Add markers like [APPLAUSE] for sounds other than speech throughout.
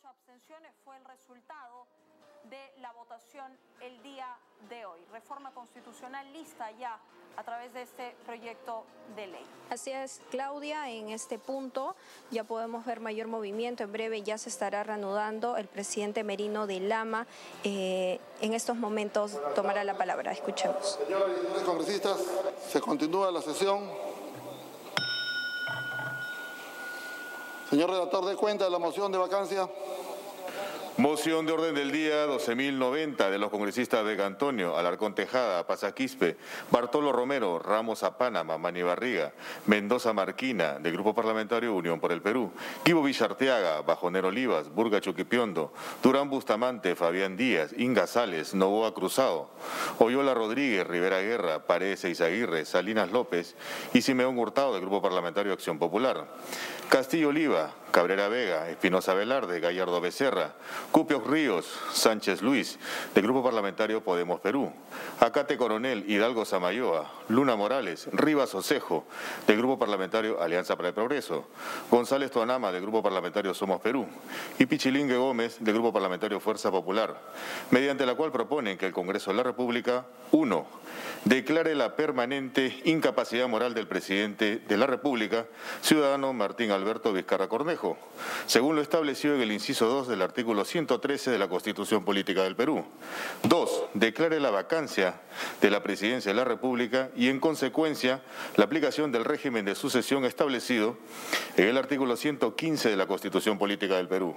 ocho abstenciones fue el resultado de la votación el día de hoy. Reforma constitucional lista ya a través de este proyecto de ley. Así es, Claudia, en este punto ya podemos ver mayor movimiento. En breve ya se estará reanudando. El presidente Merino de Lama eh, en estos momentos tomará la palabra. Escuchemos. Señoras y señores congresistas, se continúa la sesión. Señor redactor, de cuenta de la moción de vacancia. Moción de orden del día 12.090 de los congresistas Vega Antonio, Alarcón Tejada, Pasaquispe, Bartolo Romero, Ramos Apánama, Mani Barriga, Mendoza Marquina, del Grupo Parlamentario Unión por el Perú, Guibo Villarteaga, Bajonero Olivas, Burga Chuquipiondo, Durán Bustamante, Fabián Díaz, Inga Sales, Novoa Cruzado, Oyola Rodríguez, Rivera Guerra, Paredes Izaguirre, Salinas López y Simeón Hurtado, del Grupo Parlamentario Acción Popular. Castillo Oliva, Cabrera Vega, Espinosa Velarde, Gallardo Becerra, Cupios Ríos, Sánchez Luis, del Grupo Parlamentario Podemos Perú, Acate Coronel, Hidalgo Samayoa, Luna Morales, Rivas Osejo, del Grupo Parlamentario Alianza para el Progreso, González Tuanama, del Grupo Parlamentario Somos Perú, y Pichilingue Gómez, del Grupo Parlamentario Fuerza Popular, mediante la cual proponen que el Congreso de la República, 1. Declare la permanente incapacidad moral del presidente de la República, ciudadano Martín Alberto Vizcarra Cornejo, según lo establecido en el inciso 2 del artículo 113 de la Constitución Política del Perú. 2. Declare la vacancia de la presidencia de la República y, en consecuencia, la aplicación del régimen de sucesión establecido en el artículo 115 de la Constitución Política del Perú.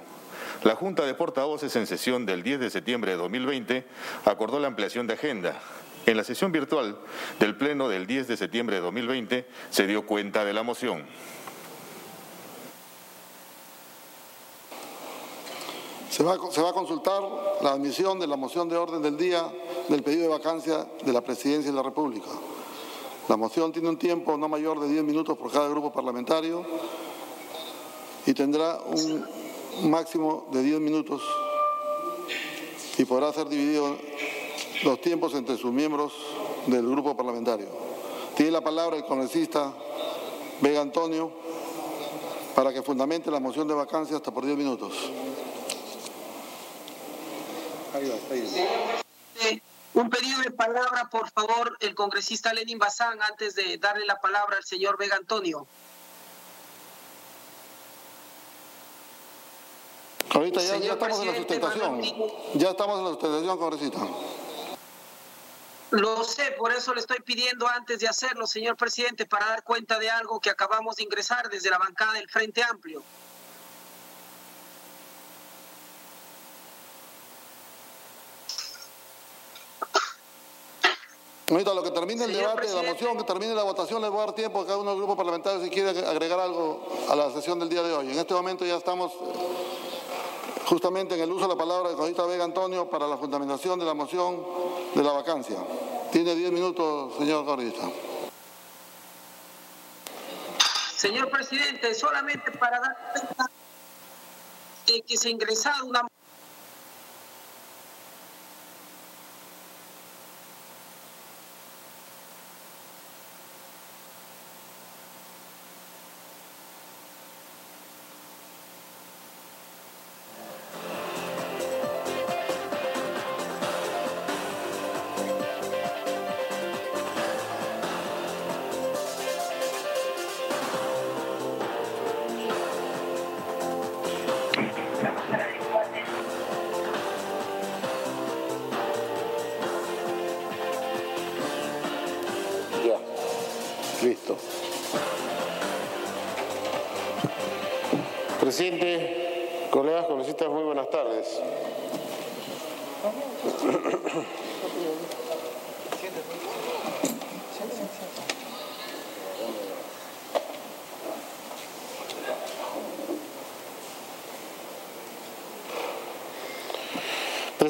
La Junta de Portavoces en sesión del 10 de septiembre de 2020 acordó la ampliación de agenda. En la sesión virtual del Pleno del 10 de septiembre de 2020 se dio cuenta de la moción. Se va, a consultar la admisión de la moción de orden del día del pedido de vacancia de la Presidencia de la República. La moción tiene un tiempo no mayor de 10 minutos por cada grupo parlamentario y tendrá un máximo de 10 minutos y podrá ser dividido los tiempos entre sus miembros del grupo parlamentario. Tiene la palabra el congresista Vega Antonio para que fundamente la moción de vacancia hasta por 10 minutos. Ahí va, ahí va. Un pedido de palabra, por favor, el congresista Lenin Bazán, antes de darle la palabra al señor Vega Antonio. Ahorita ya, ya estamos en la sustentación. Ya estamos en la sustentación, congresista. Lo sé, por eso le estoy pidiendo antes de hacerlo, señor presidente, para dar cuenta de algo que acabamos de ingresar desde la bancada del Frente Amplio. Ahorita lo que termine el debate de la moción, que termine la votación, les voy a dar tiempo a cada uno de los grupos parlamentarios si quiere agregar algo a la sesión del día de hoy. En este momento ya estamos justamente en el uso de la palabra del congresista Vega Antonio para la fundamentación de la moción de la vacancia. Tiene 10 minutos, señor congresista. Señor presidente, solamente para dar cuenta de que se ha ingresado una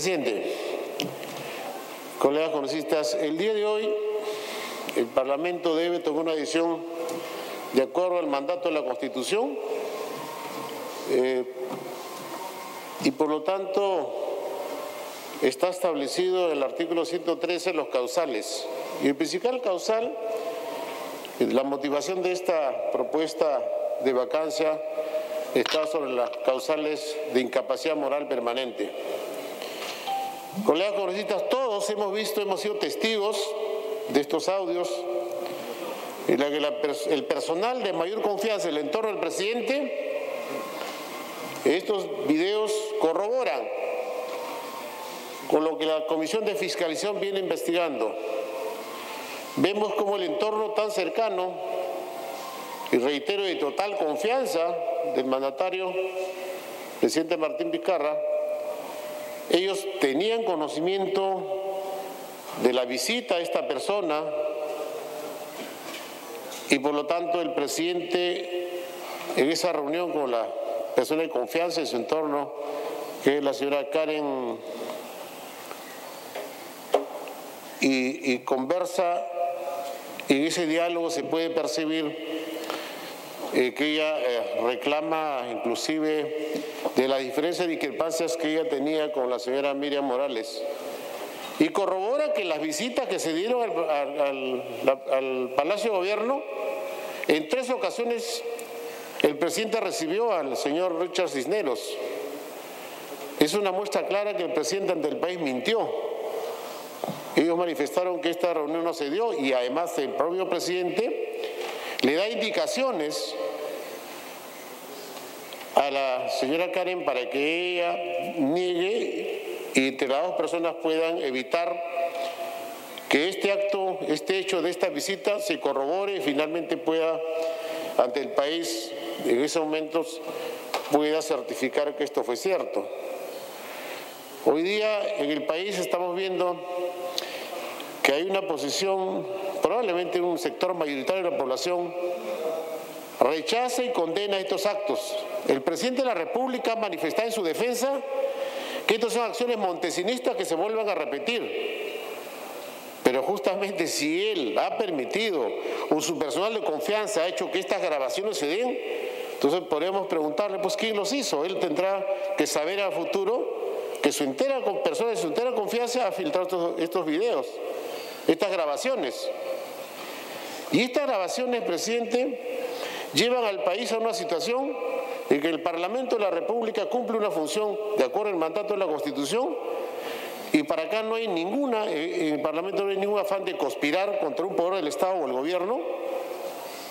Presidente, colegas congresistas, el día de hoy el Parlamento debe tomar una decisión de acuerdo al mandato de la Constitución eh, y por lo tanto está establecido en el artículo 113 los causales. Y el principal causal, la motivación de esta propuesta de vacancia está sobre las causales de incapacidad moral permanente. Colegas congresistas, todos hemos visto, hemos sido testigos de estos audios en la que el personal de mayor confianza el entorno del presidente, estos videos corroboran con lo que la Comisión de Fiscalización viene investigando. Vemos como el entorno tan cercano, y reitero de total confianza del mandatario, presidente Martín Vizcarra, ellos tenían conocimiento de la visita a esta persona y por lo tanto el presidente en esa reunión con la persona de confianza en su entorno, que es la señora Karen, y, conversa, en ese diálogo se puede percibir eh, que ella eh, reclama inclusive de las diferencias y discrepancias que ella tenía con la señora Miriam Morales. Y corrobora que las visitas que se dieron al, al Palacio de Gobierno, en tres ocasiones el presidente recibió al señor Richard Cisneros. Es una muestra clara que el presidente ante el país mintió. Ellos manifestaron que esta reunión no se dio y además el propio presidente le da indicaciones a la señora Karen para que ella niegue y entre las dos personas puedan evitar que este acto, este hecho de esta visita se corrobore y finalmente pueda ante el país en esos momentos pueda certificar que esto fue cierto. Hoy día en el país estamos viendo que hay una posición, probablemente un sector mayoritario de la población, rechaza y condena estos actos. El presidente de la República manifestado en su defensa que estas son acciones montesinistas que se vuelvan a repetir. Pero justamente si él ha permitido o su personal de confianza ha hecho que estas grabaciones se den, entonces podríamos preguntarle, pues, ¿quién los hizo? Él tendrá que saber al futuro que su entera persona de su entera confianza ha filtrado estos, estos videos, estas grabaciones. Y estas grabaciones, presidente, llevan al país a una situación en que el Parlamento de la República cumple una función de acuerdo al mandato de la Constitución y para acá no hay ninguna, eh, en el Parlamento no hay ningún afán de conspirar contra un poder del Estado o el gobierno.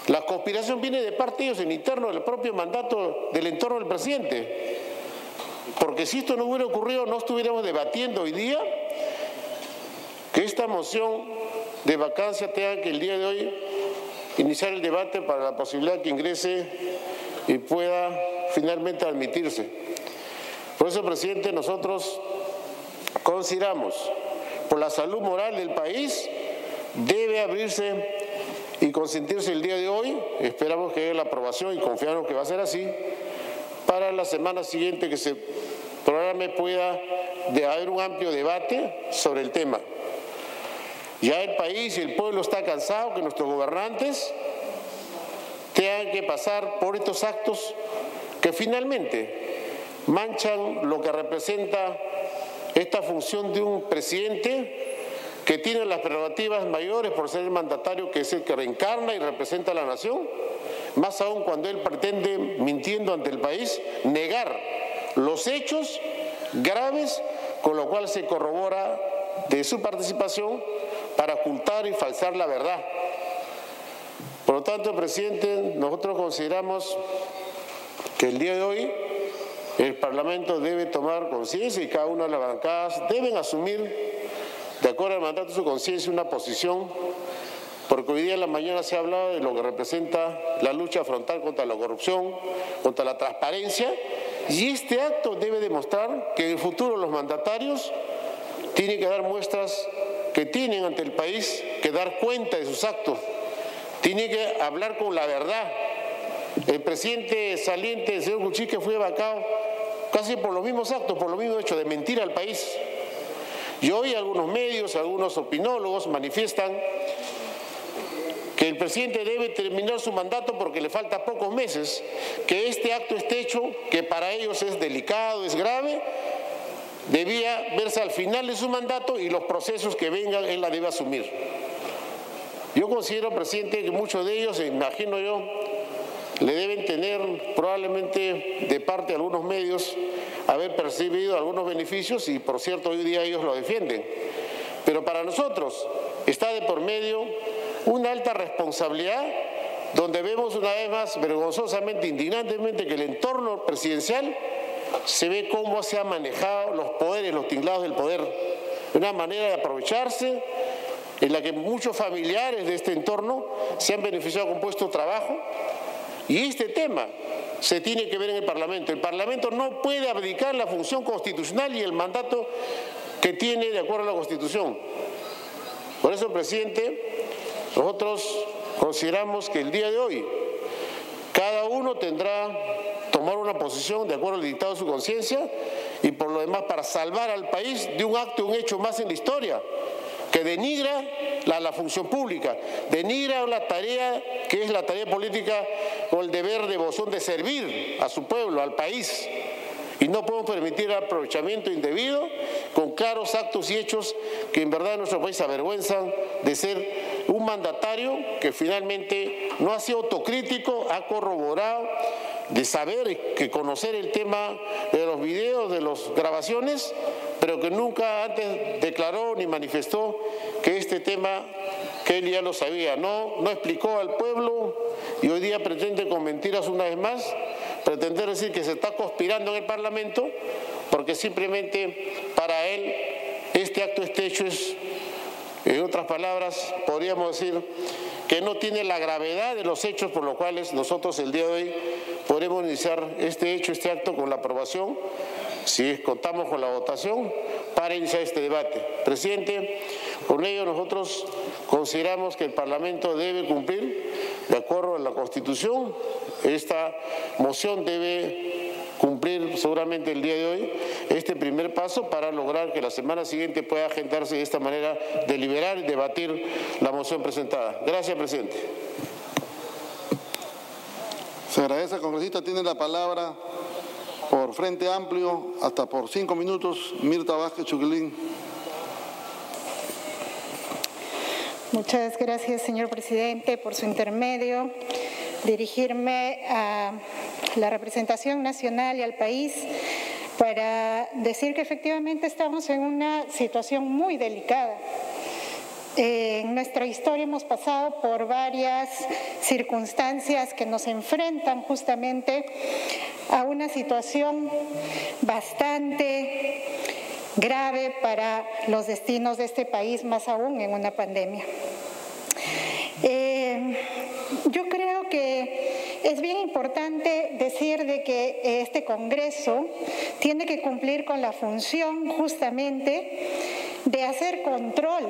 La conspiración viene de parte de ellos en interno del propio mandato del entorno del presidente. Porque si esto no hubiera ocurrido, no estuviéramos debatiendo hoy día que esta moción de vacancia tenga que el día de hoy iniciar el debate para la posibilidad que ingrese y pueda finalmente admitirse. Por eso, presidente, nosotros consideramos, por la salud moral del país, debe abrirse y consentirse el día de hoy. Esperamos que haya la aprobación y confiamos que va a ser así. Para la semana siguiente que se programe pueda haber un amplio debate sobre el tema. Ya el país y el pueblo está cansado que nuestros gobernantes tengan que pasar por estos actos que finalmente manchan lo que representa esta función de un presidente que tiene las prerrogativas mayores por ser el mandatario que es el que reencarna y representa a la nación, más aún cuando él pretende, mintiendo ante el país, negar los hechos graves con lo cual se corrobora de su participación para ocultar y falsar la verdad. Por lo tanto, presidente, nosotros consideramos que el día de hoy el Parlamento debe tomar conciencia y cada una de las bancadas deben asumir, de acuerdo al mandato de su conciencia, una posición, porque hoy día en la mañana se ha hablado de lo que representa la lucha frontal contra la corrupción, contra la transparencia, y este acto debe demostrar que en el futuro los mandatarios tienen que dar muestras que tienen ante el país que dar cuenta de sus actos, tienen que hablar con la verdad. El presidente saliente, el señor Cuchique, fue vacado casi por los mismos actos, por lo mismo hecho de mentir al país. Y hoy algunos medios, algunos opinólogos manifiestan que el presidente debe terminar su mandato porque le falta pocos meses, que este acto, este hecho, que para ellos es delicado, es grave, debía verse al final de su mandato y los procesos que vengan él la debe asumir. Yo considero, presidente, que muchos de ellos, imagino yo, le deben tener probablemente de parte de algunos medios haber percibido algunos beneficios y por cierto hoy día ellos lo defienden. Pero para nosotros está de por medio una alta responsabilidad donde vemos una vez más vergonzosamente, indignantemente que el entorno presidencial se ve cómo se han manejado los poderes, los tinglados del poder, de una manera de aprovecharse en la que muchos familiares de este entorno se han beneficiado con puesto de trabajo. Y este tema se tiene que ver en el Parlamento. El Parlamento no puede abdicar la función constitucional y el mandato que tiene de acuerdo a la Constitución. Por eso, presidente, nosotros consideramos que el día de hoy cada uno tendrá tomar una posición de acuerdo al dictado de su conciencia y por lo demás para salvar al país de un acto, un hecho más en la historia que denigra la, función pública, denigra la tarea que es la tarea política o el deber de devoción de servir a su pueblo, al país. Y no podemos permitir aprovechamiento indebido con claros actos y hechos que en verdad nuestro país avergüenzan de ser un mandatario que finalmente no ha sido autocrítico, ha corroborado de saber que conocer el tema de los videos, de las grabaciones, pero que nunca antes declaró ni manifestó que este tema que él ya lo sabía, no, no explicó al pueblo y hoy día pretende con mentiras una vez más, pretender decir que se está conspirando en el Parlamento, porque simplemente para él este acto, este hecho es, en otras palabras, podríamos decir que no tiene la gravedad de los hechos por los cuales nosotros el día de hoy podremos iniciar este hecho, este acto con la aprobación, si contamos con la votación, para iniciar este debate. Presidente, con ello nosotros consideramos que el Parlamento debe cumplir, de acuerdo a la Constitución, esta moción debe cumplir seguramente el día de hoy este primer paso para lograr que la semana siguiente pueda agendarse de esta manera, deliberar y debatir la moción presentada. Gracias, presidente. Se agradece, congresista. Tiene la palabra por Frente Amplio, hasta por cinco minutos, Mirta Vázquez Chuquilín. Muchas gracias, señor presidente, por su intermedio. Dirigirme a la representación nacional y al país para decir que efectivamente estamos en una situación muy delicada. En nuestra historia hemos pasado por varias circunstancias que nos enfrentan justamente a una situación bastante grave para los destinos de este país, más aún en una pandemia. Eh, yo creo que es bien importante decir de que este Congreso tiene que cumplir con la función justamente de hacer control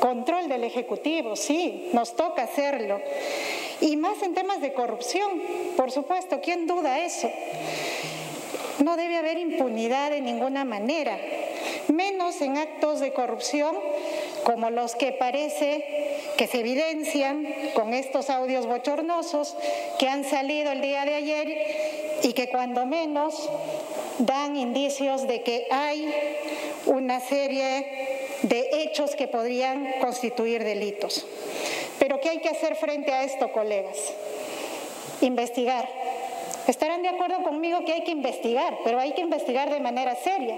Control del Ejecutivo, sí, nos toca hacerlo. Y más en temas de corrupción, por supuesto, ¿quién duda eso? No debe haber impunidad de ninguna manera, menos en actos de corrupción como los que parece que se evidencian con estos audios bochornosos que han salido el día de ayer y que cuando menos dan indicios de que hay una serie de hechos que podrían constituir delitos. Pero ¿qué hay que hacer frente a esto, colegas? Investigar. Estarán de acuerdo conmigo que hay que investigar, pero hay que investigar de manera seria.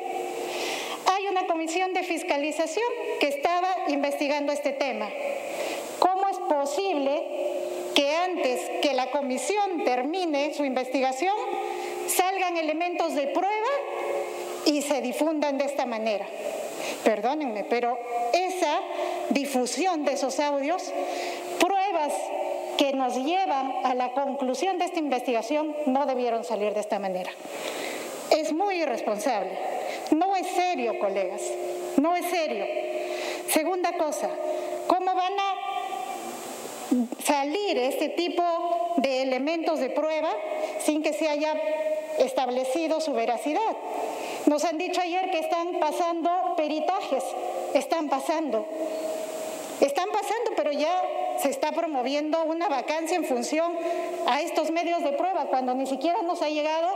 Hay una comisión de fiscalización que estaba investigando este tema. ¿Cómo es posible que antes que la comisión termine su investigación salgan elementos de prueba y se difundan de esta manera? Perdónenme, pero esa difusión de esos audios, pruebas que nos llevan a la conclusión de esta investigación, no debieron salir de esta manera. Es muy irresponsable. No es serio, colegas. No es serio. Segunda cosa, ¿cómo van a salir este tipo de elementos de prueba sin que se haya establecido su veracidad? Nos han dicho ayer que están pasando peritajes, están pasando. Están pasando, pero ya se está promoviendo una vacancia en función a estos medios de prueba, cuando ni siquiera nos ha llegado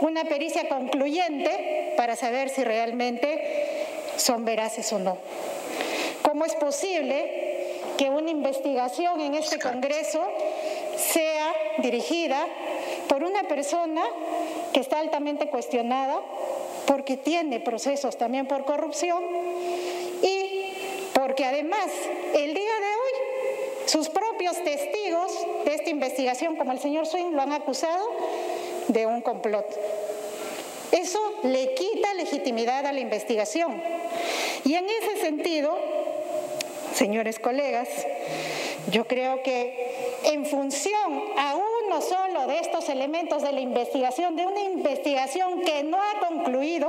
una pericia concluyente para saber si realmente son veraces o no. ¿Cómo es posible que una investigación en este Congreso sea dirigida por una persona que está altamente cuestionada porque tiene procesos también por corrupción y porque además el día de hoy sus propios testigos de esta investigación, como el señor Swing, lo han acusado de un complot. Eso le quita legitimidad a la investigación. Y en ese sentido, señores colegas, yo creo que en función a uno solo de estos elementos de la investigación, de una investigación que no ha concluido,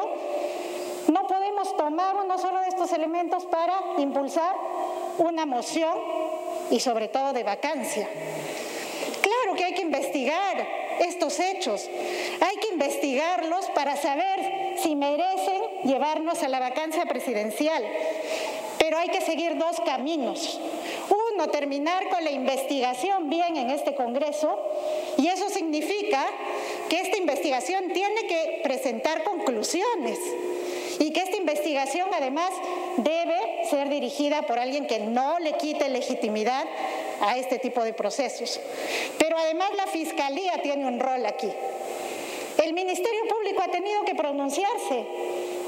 no podemos tomar uno solo de estos elementos para impulsar una moción y sobre todo de vacancia. Claro que hay que investigar estos hechos, hay que investigarlos para saber si merecen llevarnos a la vacancia presidencial, pero hay que seguir dos caminos. Terminar con la investigación bien en este Congreso y eso significa que esta investigación tiene que presentar conclusiones y que esta investigación además debe ser dirigida por alguien que no le quite legitimidad a este tipo de procesos. Pero además la Fiscalía tiene un rol aquí. El Ministerio Público ha tenido que pronunciarse.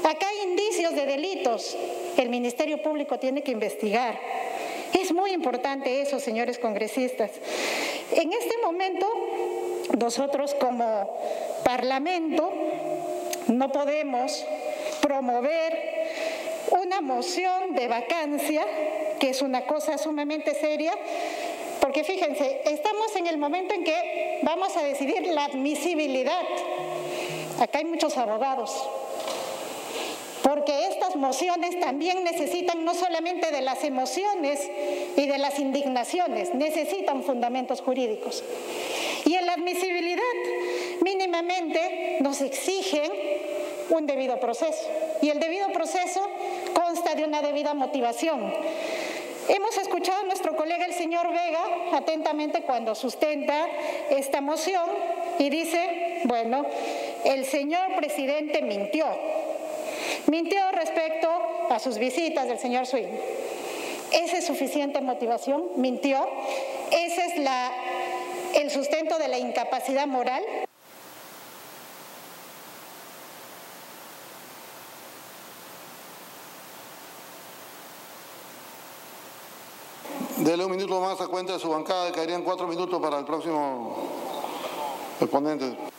Acá hay indicios de delitos. El Ministerio Público tiene que investigar. Es muy importante eso, señores congresistas. En este momento, nosotros como Parlamento no podemos promover una moción de vacancia, que es una cosa sumamente seria, porque fíjense, estamos en el momento en que vamos a decidir la admisibilidad. Acá hay muchos abogados, porque estas mociones también necesitan no solamente de las emociones y de las indignaciones, necesitan fundamentos jurídicos. Y en la admisibilidad mínimamente nos exigen un debido proceso. Y el debido proceso consta de una debida motivación. Hemos escuchado a nuestro colega el señor Vega atentamente cuando sustenta esta moción y dice, bueno, el señor presidente mintió. Mintió respecto a sus visitas del señor Swing. ¿Esa es suficiente motivación? ¿Mintió? ¿Ese es la, el sustento de la incapacidad moral? Dele un minuto más a cuenta de su bancada, caerían cuatro minutos para el próximo exponente.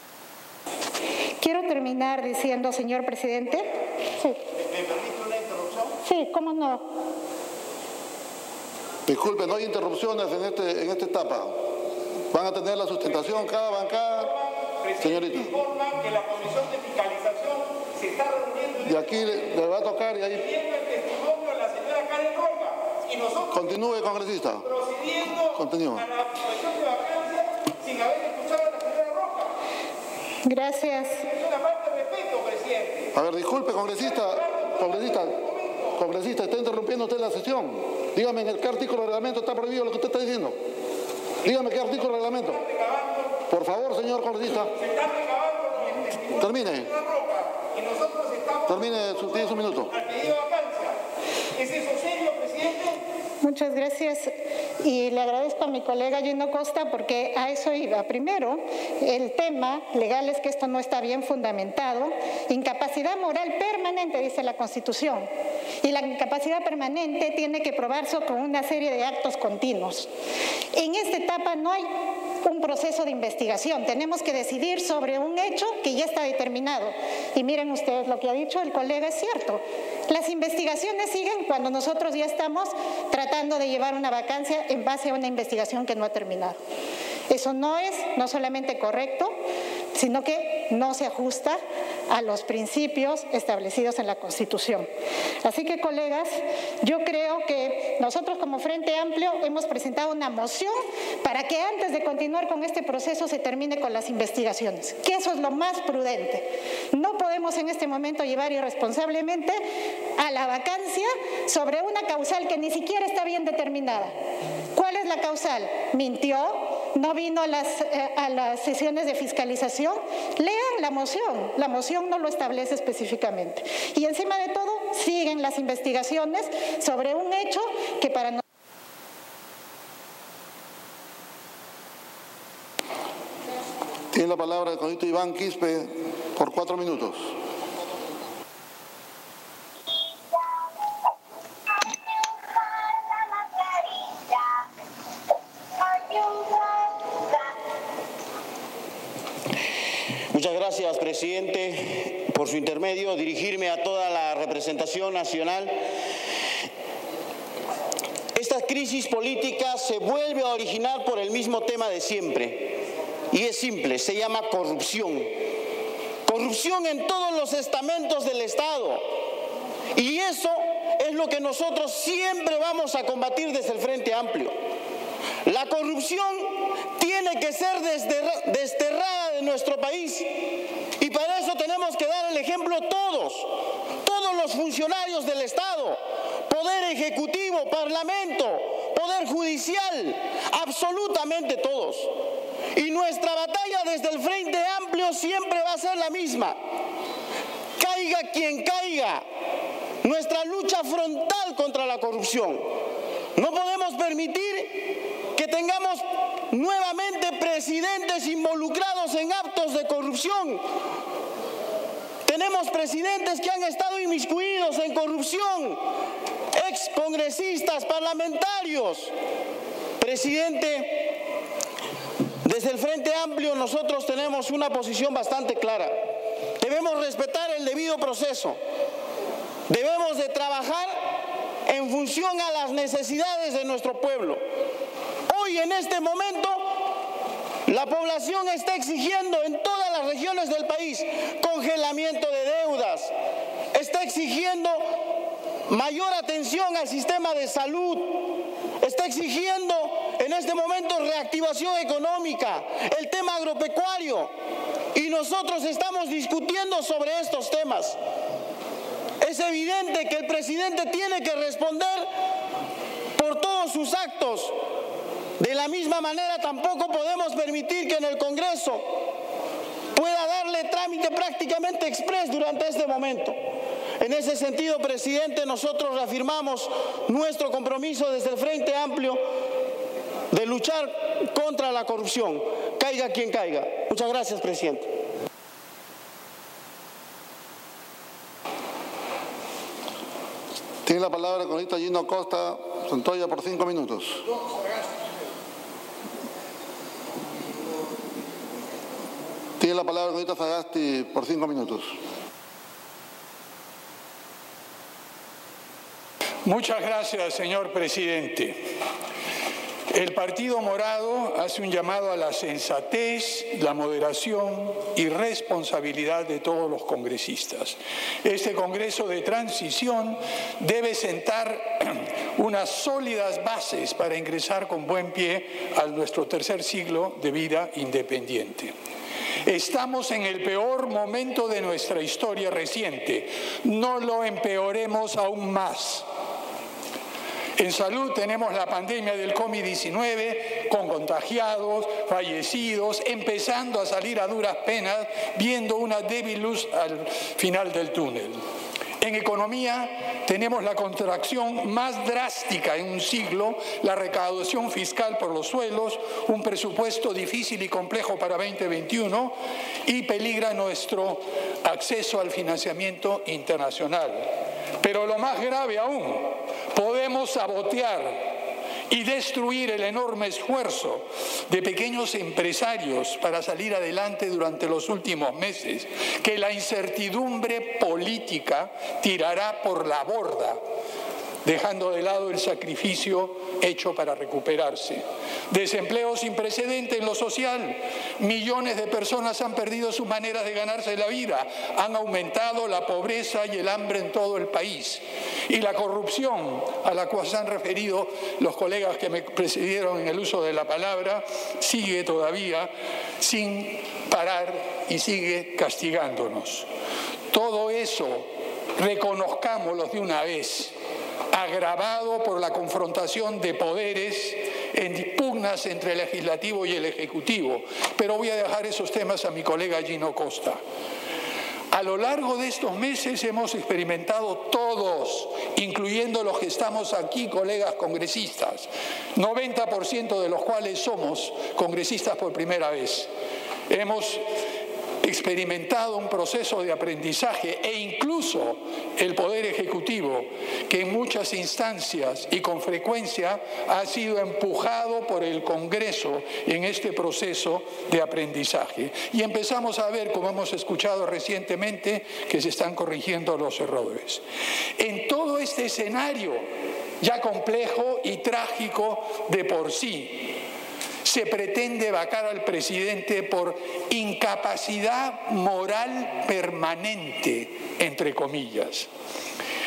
Quiero terminar diciendo, señor presidente. Sí. ¿Me permite una interrupción? Sí, cómo no. Disculpe, no hay interrupciones en, este, en esta etapa. Van a tener la sustentación cada bancada. Señorita. Informa que la comisión de fiscalización se está reuniendo Y aquí le, le va a tocar y ahí. el testimonio de la señora Karen Roca. Y nosotros Continúe, congresista. procediendo Continúa. a la situación de vacancia sin haber escuchado a la señora Roca. Gracias. Es una falta de respeto, presidente. A ver, disculpe, congresista. Congresista. Congresista, está interrumpiendo usted la sesión. Dígame en el qué artículo del reglamento está prohibido lo que usted está diciendo. Dígame qué artículo del reglamento. Por favor, señor congresista. Se está recabando los testimonios Termine. Termine su, tiene su minuto. al pedido de vacancia. ¿Es eso serio, presidente? Muchas gracias y le agradezco a mi colega Gino Costa porque a eso iba. Primero, el tema legal es que esto no está bien fundamentado. Incapacidad moral permanente, dice la Constitución. Y la incapacidad permanente tiene que probarse con una serie de actos continuos. En esta etapa no hay un proceso de investigación. Tenemos que decidir sobre un hecho que ya está determinado. Y miren ustedes, lo que ha dicho el colega es cierto. Las investigaciones siguen cuando nosotros ya estamos tratando de llevar una vacancia en base a una investigación que no ha terminado. Eso no es no solamente correcto, sino que no se ajusta a los principios establecidos en la Constitución. Así que, colegas, yo creo que nosotros como Frente Amplio hemos presentado una moción para que antes de continuar con este proceso se termine con las investigaciones, que eso es lo más prudente. No podemos en este momento llevar irresponsablemente a la vacancia sobre una causal que ni siquiera está bien determinada. ¿Cuál es la causal? ¿Mintió? ¿No vino a las, eh, a las sesiones de fiscalización? Lean la moción. La moción no lo establece específicamente. Y encima de todo, siguen las investigaciones sobre un hecho que para nosotros Tiene la palabra el conito Iván Quispe por cuatro minutos. Presidente, por su intermedio. Dirigirme a toda la representación nacional. Esta crisis política se vuelve a originar por el mismo tema de siempre. Y es simple, se llama corrupción. Corrupción en todos los estamentos del Estado. Y eso es lo que nosotros siempre vamos a combatir desde el Frente Amplio. La corrupción tiene que ser desterrada de nuestro país. Para eso tenemos que dar el ejemplo todos, todos los funcionarios del Estado, Poder Ejecutivo, Parlamento, Poder Judicial, absolutamente todos. Y nuestra batalla desde el Frente Amplio siempre va a ser la misma. Caiga quien caiga, nuestra lucha frontal contra la corrupción. No podemos permitir tengamos nuevamente presidentes involucrados en actos de corrupción. Tenemos presidentes que han estado inmiscuidos en corrupción, ex congresistas, parlamentarios. Presidente, desde el Frente Amplio nosotros tenemos una posición bastante clara. Debemos respetar el debido proceso. Debemos de trabajar en función a las necesidades de nuestro pueblo. En este momento la población está exigiendo en todas las regiones del país congelamiento de deudas, está exigiendo mayor atención al sistema de salud, está exigiendo en este momento reactivación económica, el tema agropecuario, y nosotros estamos discutiendo sobre estos temas. Es evidente que el presidente tiene que responder por todos sus actos. De la misma manera tampoco podemos permitir que en el Congreso pueda darle trámite prácticamente express durante este momento. En ese sentido, presidente, nosotros reafirmamos nuestro compromiso desde el Frente Amplio de luchar contra la corrupción, caiga quien caiga. Muchas gracias, presidente. Tiene la palabra el cronista Gino Costa Santoya por cinco minutos. Tiene la palabra el cronista Sagasti por cinco minutos. Muchas gracias, señor presidente. El Partido Morado hace un llamado a la sensatez, la moderación y responsabilidad de todos los congresistas. Este Congreso de transición debe sentar [CLEARS THROAT] unas sólidas bases para ingresar con buen pie a nuestro tercer siglo de vida independiente. Estamos en el peor momento de nuestra historia reciente. No lo empeoremos aún más. En salud tenemos la pandemia del COVID-19 con contagiados, fallecidos, empezando a salir a duras penas, viendo una débil luz al final del túnel. En economía tenemos la contracción más drástica en un siglo, la recaudación fiscal por los suelos, un presupuesto difícil y complejo para 2021 y peligra nuestro acceso al financiamiento internacional. Pero lo más grave aún, podemos sabotear y destruir el enorme esfuerzo de pequeños empresarios para salir adelante durante los últimos meses, que la incertidumbre política tirará por la borda dejando de lado el sacrificio hecho para recuperarse. Desempleo sin precedente en lo social. Millones de personas han perdido sus maneras de ganarse la vida. Han aumentado la pobreza y el hambre en todo el país. Y la corrupción a la cual se han referido los colegas que me precedieron en el uso de la palabra sigue todavía sin parar y sigue castigándonos. Todo eso reconozcámoslo de una vez agravado por la confrontación de poderes en pugnas entre el legislativo y el ejecutivo. Pero voy a dejar esos temas a mi colega Gino Costa. A lo largo de estos meses hemos experimentado todos, incluyendo los que estamos aquí, colegas congresistas, 90% de los cuales somos congresistas por primera vez Hemos experimentado un proceso de aprendizaje e incluso el Poder Ejecutivo, que en muchas instancias y con frecuencia ha sido empujado por el Congreso en este proceso de aprendizaje. Y empezamos a ver, como hemos escuchado recientemente, que se están corrigiendo los errores. En todo este escenario ya complejo y trágico de por sí, se pretende vacar al presidente por incapacidad moral permanente, entre comillas.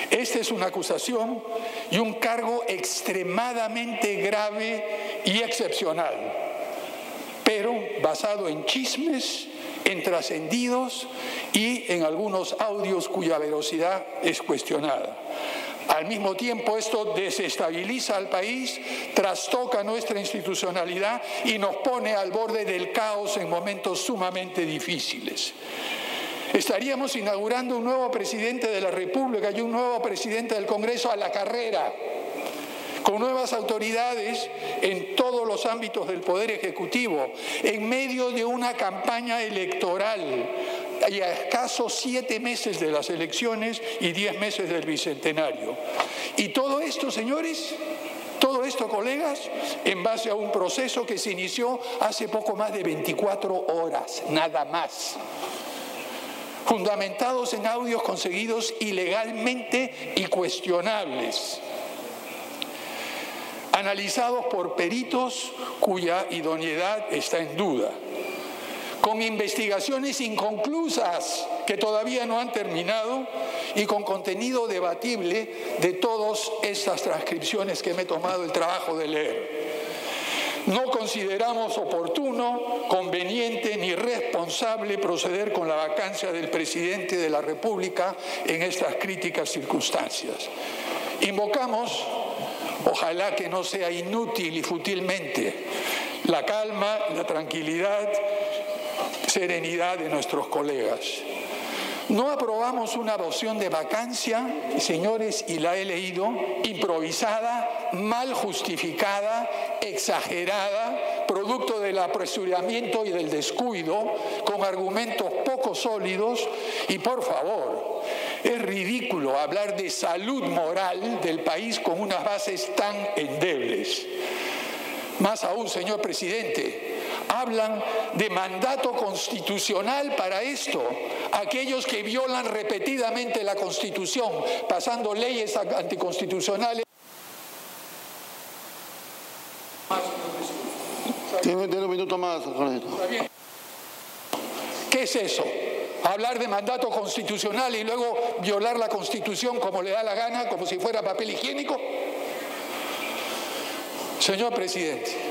Esta es una acusación y un cargo extremadamente grave y excepcional, pero basado en chismes, en trascendidos y en algunos audios cuya velocidad es cuestionada. Al mismo tiempo, esto desestabiliza al país, trastoca nuestra institucionalidad y nos pone al borde del caos en momentos sumamente difíciles. Estaríamos inaugurando un nuevo presidente de la República y un nuevo presidente del Congreso a la carrera, con nuevas autoridades en todos los ámbitos del Poder Ejecutivo, en medio de una campaña electoral y a escasos siete meses de las elecciones y diez meses del bicentenario. Y todo esto, señores, todo esto, colegas, en base a un proceso que se inició hace poco más de 24 horas, nada más. Fundamentados en audios conseguidos ilegalmente y cuestionables, analizados por peritos cuya idoneidad está en duda con investigaciones inconclusas que todavía no han terminado y con contenido debatible de todas estas transcripciones que me he tomado el trabajo de leer. No consideramos oportuno, conveniente ni responsable proceder con la vacancia del presidente de la República en estas críticas circunstancias. Invocamos, ojalá que no sea inútil y fútilmente, la calma, la tranquilidad serenidad de nuestros colegas. No aprobamos una moción de vacancia, señores, y la he leído, improvisada, mal justificada, exagerada, producto del apresuramiento y del descuido, con argumentos poco sólidos. Y por favor, es ridículo hablar de salud moral del país con unas bases tan endebles. Más aún, señor presidente, hablan de mandato constitucional para esto. Aquellos que violan repetidamente la Constitución, pasando leyes anticonstitucionales. Tiene, un minuto más, ¿Qué es eso? Hablar de mandato constitucional y luego violar la Constitución como le da la gana, como si fuera papel higiénico. Señor presidente,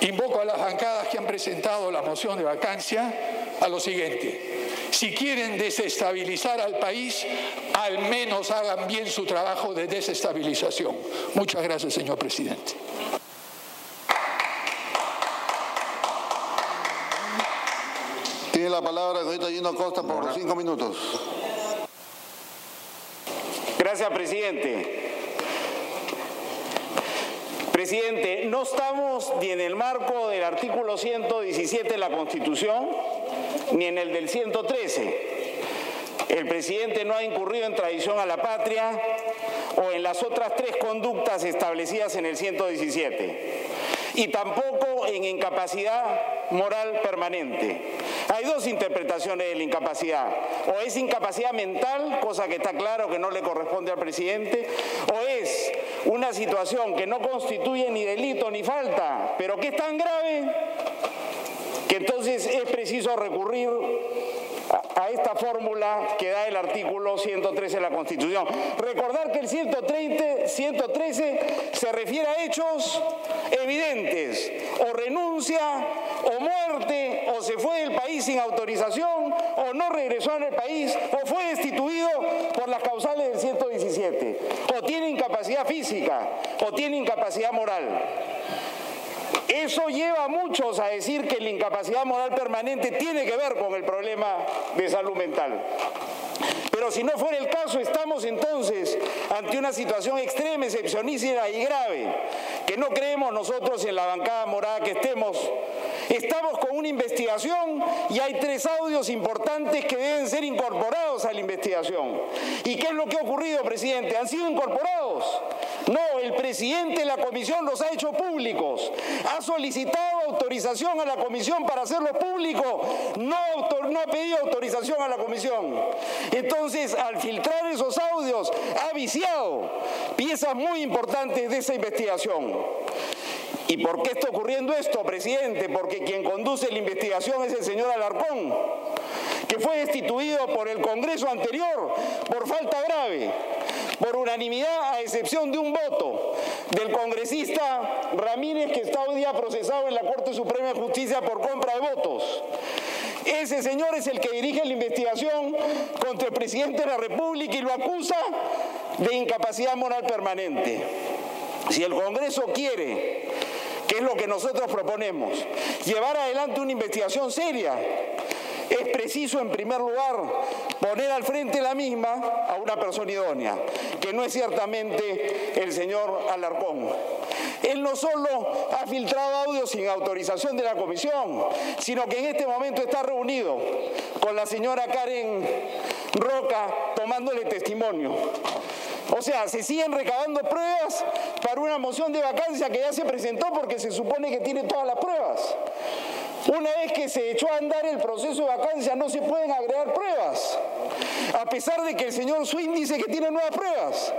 Invoco a las bancadas que han presentado la moción de vacancia a lo siguiente. Si quieren desestabilizar al país, al menos hagan bien su trabajo de desestabilización. Muchas gracias, señor presidente. Tiene la palabra el Gino Costa por cinco minutos. Gracias, presidente. Presidente, no estamos ni en el marco del artículo 117 de la Constitución, ni en el del 113. El presidente no ha incurrido en traición a la patria o en las otras tres conductas establecidas en el 117 y tampoco en incapacidad moral permanente. Hay dos interpretaciones de la incapacidad. O es incapacidad mental, cosa que está claro que no le corresponde al presidente, o es una situación que no constituye ni delito ni falta, pero que es tan grave que entonces es preciso recurrir a esta fórmula que da el artículo 113 de la Constitución. Recordar que el 130, 113 se refiere a hechos evidentes, o renuncia, o muerte, o se fue del país sin autorización, o no regresó en el país, o fue destituido por las causales del 117, o tiene incapacidad física, o tiene incapacidad moral. Eso lleva a muchos a decir que la incapacidad moral permanente tiene que ver con el problema de salud mental. Pero si no fuera el caso, estamos entonces ante una situación extrema, excepcionísima y grave, que no creemos nosotros en la bancada morada que estemos Estamos con una investigación y hay tres audios importantes que deben ser incorporados a la investigación. ¿Y qué es lo que ha ocurrido, presidente? ¿Han sido incorporados? No, el presidente de la comisión los ha hecho públicos. Solicitado autorización a la comisión para hacerlo público. No, no ha pedido autorización a la comisión. Entonces, al filtrar esos audios, ha viciado piezas muy importantes de esa investigación. ¿Y por qué está ocurriendo esto, presidente? Porque quien conduce la investigación es el señor Alarcón, que fue destituido por el Congreso anterior por falta grave, por unanimidad, a excepción de un voto del congresista Ramírez, que está hoy día procesado en la Corte Suprema de Justicia por compra de votos. Ese señor es el que dirige la investigación contra el presidente de la República y lo acusa de incapacidad moral permanente. Si el Congreso quiere que es lo que nosotros proponemos, llevar adelante una investigación seria. Es preciso, en primer lugar, poner al frente la misma a una persona idónea, que no es ciertamente el señor Alarcón. Él no solo ha filtrado audio sin autorización de la comisión, sino que en este momento está reunido con la señora Karen Roca tomándole testimonio. O sea, se siguen recabando pruebas para una moción de vacancia que ya se presentó porque se supone que tiene todas las pruebas. Una vez que se echó a andar el proceso de vacancia no se pueden agregar pruebas, a pesar de que el señor Swing dice que tiene nuevas pruebas.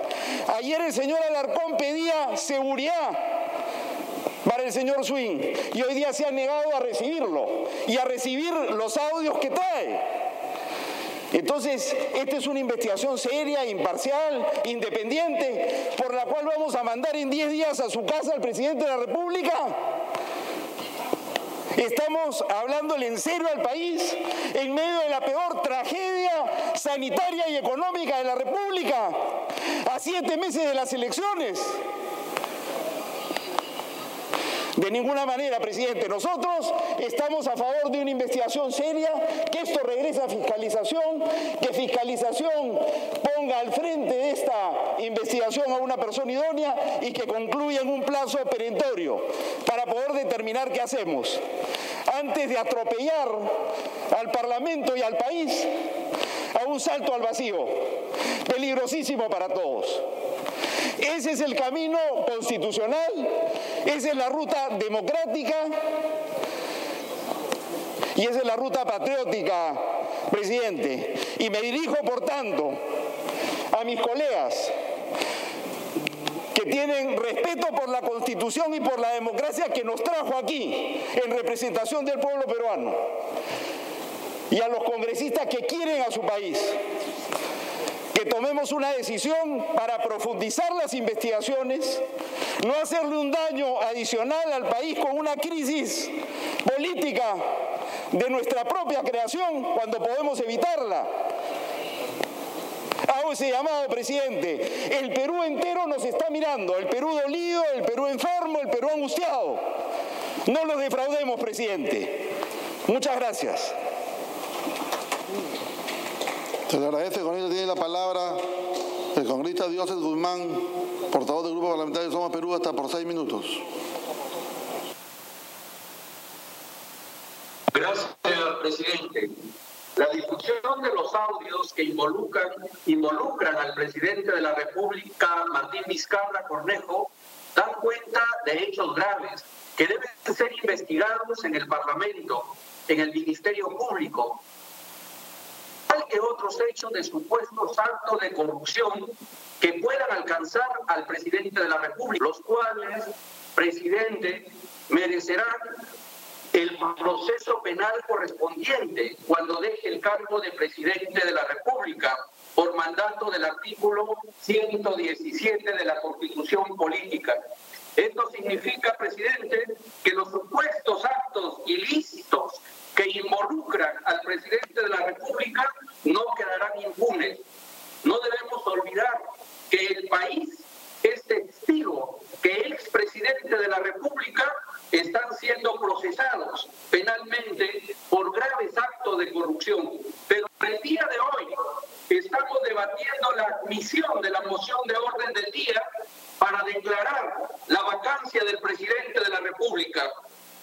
Ayer el señor Alarcón pedía seguridad para el señor Swing y hoy día se ha negado a recibirlo y a recibir los audios que trae. Entonces, esta es una investigación seria, imparcial, independiente, por la cual vamos a mandar en 10 días a su casa al presidente de la República. Estamos hablándole en serio al país en medio de la peor tragedia sanitaria y económica de la República, a siete meses de las elecciones. De ninguna manera, presidente. Nosotros estamos a favor de una investigación seria, que esto regrese a fiscalización, que fiscalización ponga al frente de esta investigación a una persona idónea y que concluya en un plazo perentorio para poder determinar qué hacemos. Antes de atropellar al Parlamento y al país a un salto al vacío, peligrosísimo para todos. Ese es el camino constitucional, esa es la ruta democrática. Y esa es la ruta patriótica, presidente. Y me dirijo, por tanto, a mis colegas que tienen respeto por la constitución y por la democracia que nos trajo aquí en representación del pueblo peruano. Y a los congresistas que quieren a su país que tomemos una decisión para profundizar las investigaciones, no hacerle un daño adicional al país con una crisis política de nuestra propia creación cuando podemos evitarla. Hago ese llamado, presidente. El Perú entero nos está mirando, el Perú dolido, el Perú enfermo, el Perú angustiado. No lo defraudemos, presidente. Muchas gracias. Se le agradece, con ello tiene la palabra el congresista Dioses Guzmán, portavoz del Grupo Parlamentario Somos Perú, hasta por seis minutos. Gracias, presidente. La difusión de los audios que involucran, involucran al presidente de la República, Martín Vizcarra Cornejo, dan cuenta de hechos graves que deben ser investigados en el Parlamento, en el Ministerio Público, que otros hechos de supuesto salto de corrupción que puedan alcanzar al presidente de la República, los cuales, presidente, merecerán el proceso penal correspondiente cuando deje el cargo de presidente de la República por mandato del artículo 117 de la Constitución Política. Esto significa, presidente, que los supuestos actos ilícitos que involucran al presidente de la República no quedarán impunes. No debemos olvidar que el país es testigo que expresidente de la República están siendo procesados penalmente por graves actos de corrupción. Pero el día de hoy estamos debatiendo la admisión de la moción de orden del día para declarar la vacancia del presidente de la República,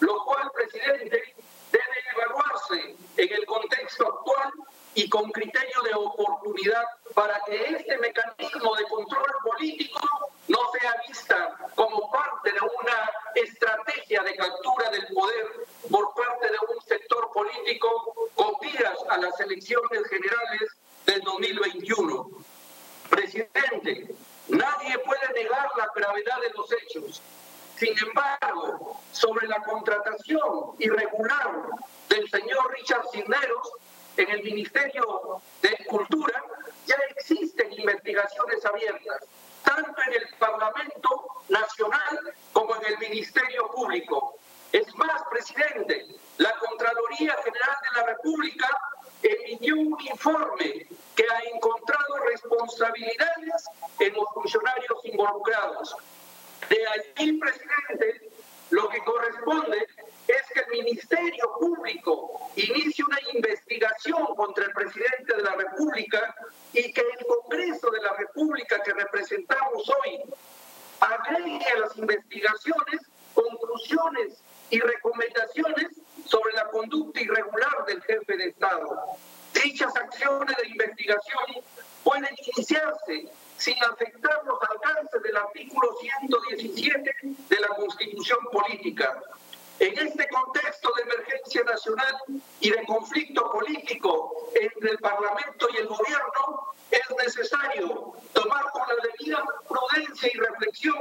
lo cual, presidente, debe evaluarse en el contexto actual y con criterio de oportunidad para que este mecanismo de control político no sea vista como parte de una estrategia de captura del poder por parte de un sector político con miras a las elecciones generales del 2021. Presidente, nadie puede negar la gravedad de los hechos sin embargo, sobre la contratación irregular del señor Richard Cisneros en el Ministerio de Cultura, ya existen investigaciones abiertas, tanto en el Parlamento Nacional como en el Ministerio Público. Es más, presidente, la Contraloría General de la República emitió un informe que ha encontrado responsabilidades en los funcionarios involucrados. De allí, presidente, lo que corresponde es que el Ministerio Público inicie una investigación contra el presidente de la República y que el Congreso de la República que representamos hoy agregue a las investigaciones conclusiones y recomendaciones sobre la conducta irregular del jefe de Estado. Dichas acciones de investigación pueden iniciarse sin afectar los alcances del artículo 117 de la Constitución Política. En este contexto de emergencia nacional y de conflicto político entre el Parlamento y el Gobierno, es necesario tomar con la debida prudencia y reflexión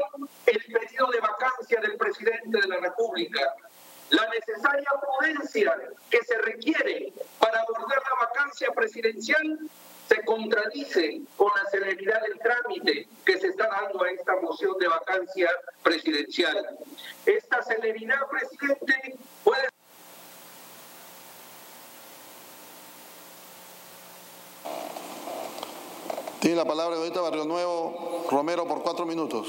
el periodo de vacancia del presidente de la República. La necesaria prudencia que se requiere para abordar la vacancia presidencial se contradice con la celeridad del trámite que se está dando a esta moción de vacancia presidencial. Esta celeridad, presidente, puede Tiene la palabra ahorita Barrio Nuevo Romero por cuatro minutos.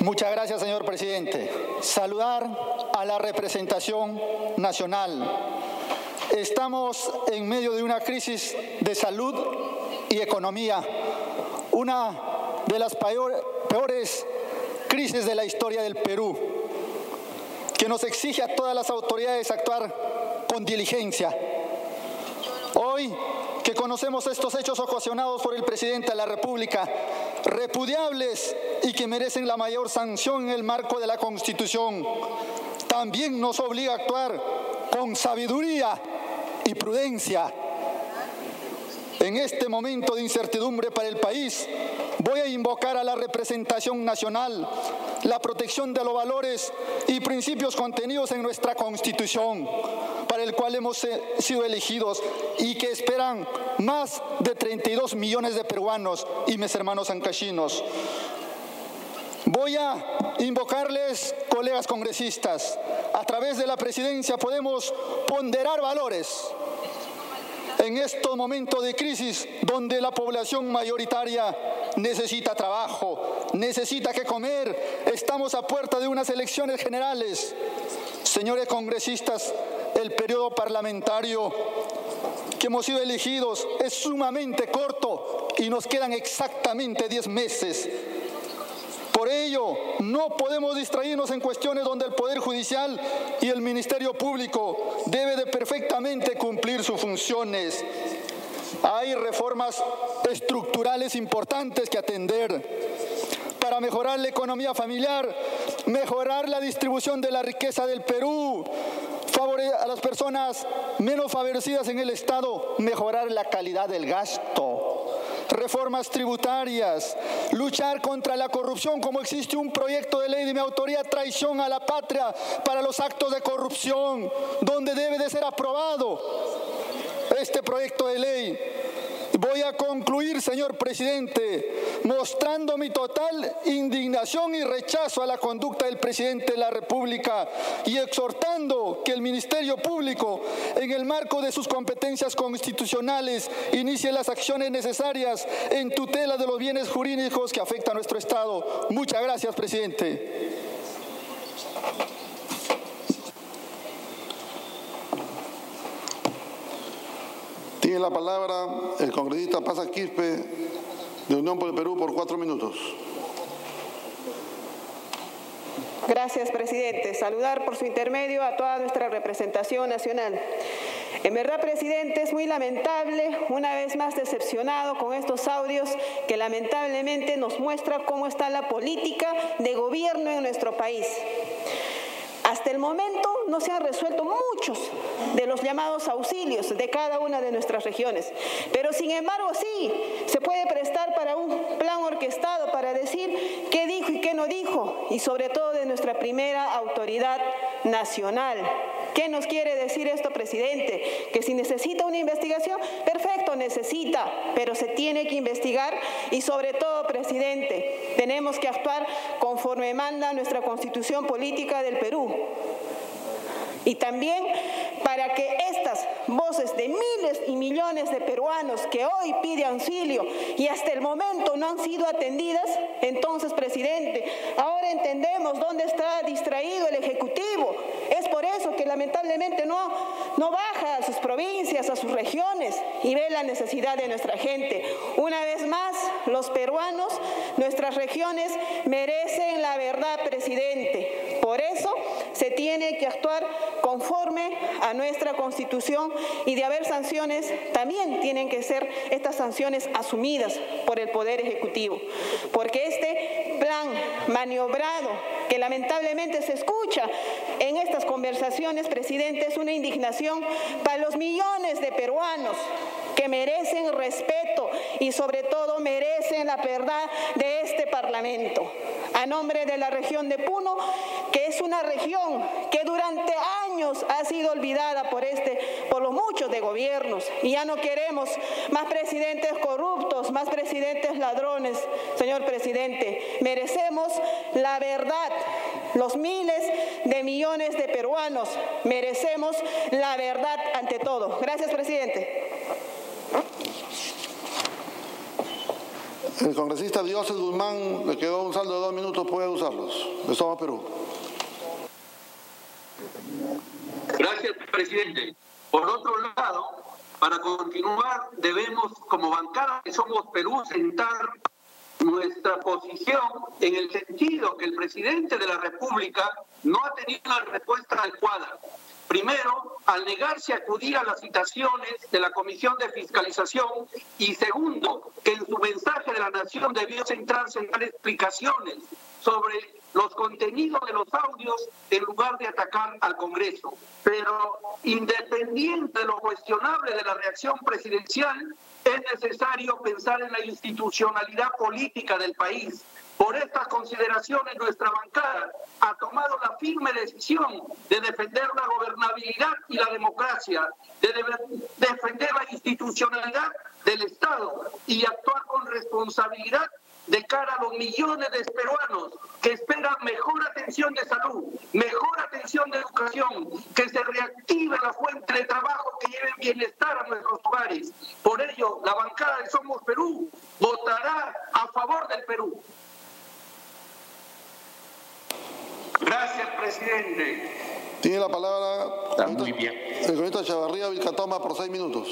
Muchas gracias, señor presidente. Saludar a la representación nacional Estamos en medio de una crisis de salud y economía, una de las peores crisis de la historia del Perú, que nos exige a todas las autoridades actuar con diligencia. Hoy que conocemos estos hechos ocasionados por el presidente de la República, repudiables y que merecen la mayor sanción en el marco de la Constitución, también nos obliga a actuar con sabiduría y prudencia. En este momento de incertidumbre para el país, voy a invocar a la representación nacional, la protección de los valores y principios contenidos en nuestra Constitución, para el cual hemos eh, sido elegidos y que esperan más de 32 millones de peruanos y mis hermanos ancachinos. Voy a invocarles, colegas congresistas, a través de la presidencia podemos ponderar valores en estos momentos de crisis donde la población mayoritaria necesita trabajo, necesita que comer, estamos a puerta de unas elecciones generales. Señores congresistas, el periodo parlamentario que hemos sido elegidos es sumamente corto y nos quedan exactamente 10 meses no podemos distraernos en cuestiones donde el Poder Judicial y el Ministerio Público debe de perfectamente cumplir sus funciones. Hay reformas estructurales importantes que atender para mejorar la economía familiar, mejorar la distribución de la riqueza del Perú, a las personas menos favorecidas en el Estado, mejorar la calidad del gasto reformas tributarias, luchar contra la corrupción, como existe un proyecto de ley de mi autoría, traición a la patria para los actos de corrupción, donde debe de ser aprobado este proyecto de ley Voy a concluir, señor presidente, mostrando mi total indignación y rechazo a la conducta del presidente de la República y exhortando que el Ministerio Público, en el marco de sus competencias constitucionales, inicie las acciones necesarias en tutela de los bienes jurídicos que afectan a nuestro Estado. Muchas gracias, presidente. Tiene la palabra el congresista Paz Quispe de Unión por el Perú por cuatro minutos. Gracias, presidente. Saludar por su intermedio a toda nuestra representación nacional. En verdad, presidente, es muy lamentable, una vez más decepcionado con estos audios que lamentablemente nos muestra cómo está la política de gobierno en nuestro país. Hasta el momento no se han resuelto muchos de los llamados auxilios de cada una de nuestras regiones, pero sin embargo sí se puede prestar para un plan orquestado para decir qué dijo y qué no dijo, y sobre todo de nuestra primera autoridad nacional. ¿Qué nos quiere decir esto, presidente? Que si necesita una investigación, perfecto, necesita, pero se tiene que investigar y sobre todo, presidente, tenemos que actuar conforme manda nuestra constitución política del Perú. Y también para que estas voces de miles y millones de peruanos que hoy piden auxilio y hasta el momento no han sido atendidas, entonces, presidente, ahora entendemos dónde está distraído el Ejecutivo. Por eso que lamentablemente no, no baja a sus provincias, a sus regiones y ve la necesidad de nuestra gente. Una vez más, los peruanos, nuestras regiones merecen la verdad, presidente. Por eso se tiene que actuar conforme a nuestra constitución y de haber sanciones, también tienen que ser estas sanciones asumidas por el Poder Ejecutivo. Porque este plan maniobrado que lamentablemente se escucha en estas conversaciones, presidente, es una indignación para los millones de peruanos que merecen respeto y sobre todo merecen la verdad de este Parlamento. A nombre de la región de Puno, que es una región que durante años ha sido olvidada por este por los muchos de gobiernos y ya no queremos más presidentes corruptos, más presidentes ladrones, señor presidente. Merecemos la verdad. Los miles de millones de peruanos merecemos la verdad ante todo. Gracias, presidente. El congresista Dioses Guzmán le quedó un saldo de dos minutos, puede usarlos. De Somos Perú. Gracias, presidente. Por otro lado, para continuar, debemos, como bancada de Somos Perú, sentar nuestra posición en el sentido que el presidente de la República no ha tenido una respuesta adecuada. Primero, al negarse a acudir a las citaciones de la Comisión de Fiscalización y segundo, que en su mensaje de la Nación debió centrarse en dar explicaciones sobre los contenidos de los audios en lugar de atacar al Congreso. Pero independiente de lo cuestionable de la reacción presidencial, es necesario pensar en la institucionalidad política del país. Por estas consideraciones, nuestra bancada ha tomado la firme decisión de defender la gobernabilidad y la democracia, de defender la institucionalidad del Estado y actuar con responsabilidad de cara a los millones de peruanos que esperan mejor atención de salud, mejor atención de educación, que se reactive la fuente de trabajo que lleve bienestar a nuestros hogares. Por ello, la bancada de Somos Perú votará a favor del Perú. Gracias, presidente. Tiene la palabra Está muy bien. el congresista Chavarría Vilcatoma por seis minutos.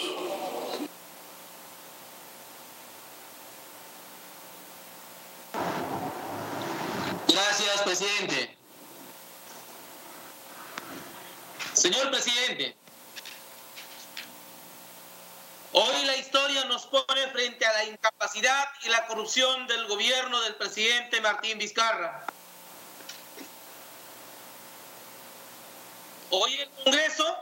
Gracias, presidente. Señor presidente, hoy la historia nos pone frente a la incapacidad y la corrupción del gobierno del presidente Martín Vizcarra. Hoy el Congreso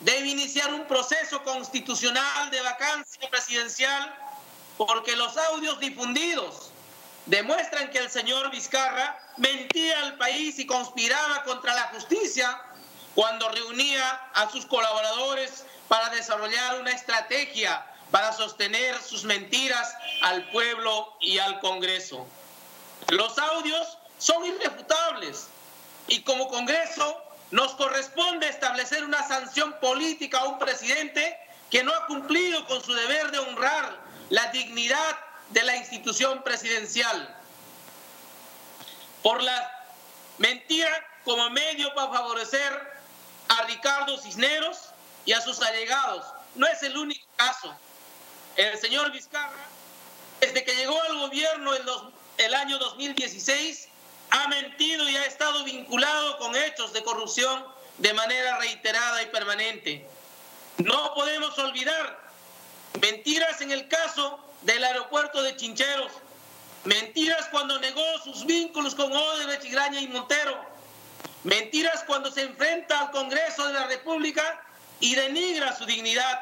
debe iniciar un proceso constitucional de vacancia presidencial porque los audios difundidos demuestran que el señor Vizcarra mentía al país y conspiraba contra la justicia cuando reunía a sus colaboradores para desarrollar una estrategia para sostener sus mentiras al pueblo y al Congreso. Los audios son irrefutables y como Congreso nos corresponde establecer una sanción política a un presidente que no ha cumplido con su deber de honrar la dignidad de la institución presidencial. Por la mentira como medio para favorecer a Ricardo Cisneros y a sus allegados. No es el único caso. El señor Vizcarra, desde que llegó al gobierno el, dos, el año 2016, ha mentido y ha estado vinculado con hechos de corrupción de manera reiterada y permanente. No podemos olvidar mentiras en el caso del aeropuerto de Chincheros, mentiras cuando negó sus vínculos con Odebrecht, Graña y Montero, mentiras cuando se enfrenta al Congreso de la República y denigra su dignidad,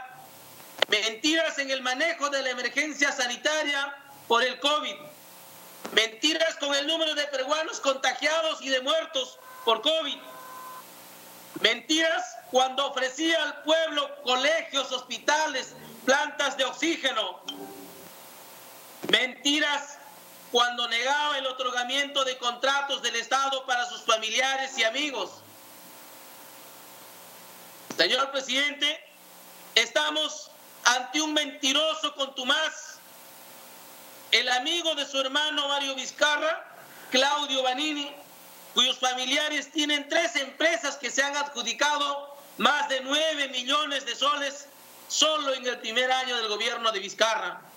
mentiras en el manejo de la emergencia sanitaria por el COVID, mentiras con el número de peruanos contagiados y de muertos por COVID, mentiras cuando ofrecía al pueblo colegios, hospitales, plantas de oxígeno, mentiras cuando negaba el otorgamiento de contratos del Estado para sus familiares y amigos. Señor presidente, estamos ante un mentiroso contumaz, el amigo de su hermano Mario Vizcarra, Claudio Banini, cuyos familiares tienen tres empresas que se han adjudicado más de 9 millones de soles solo en el primer año del gobierno de Vizcarra.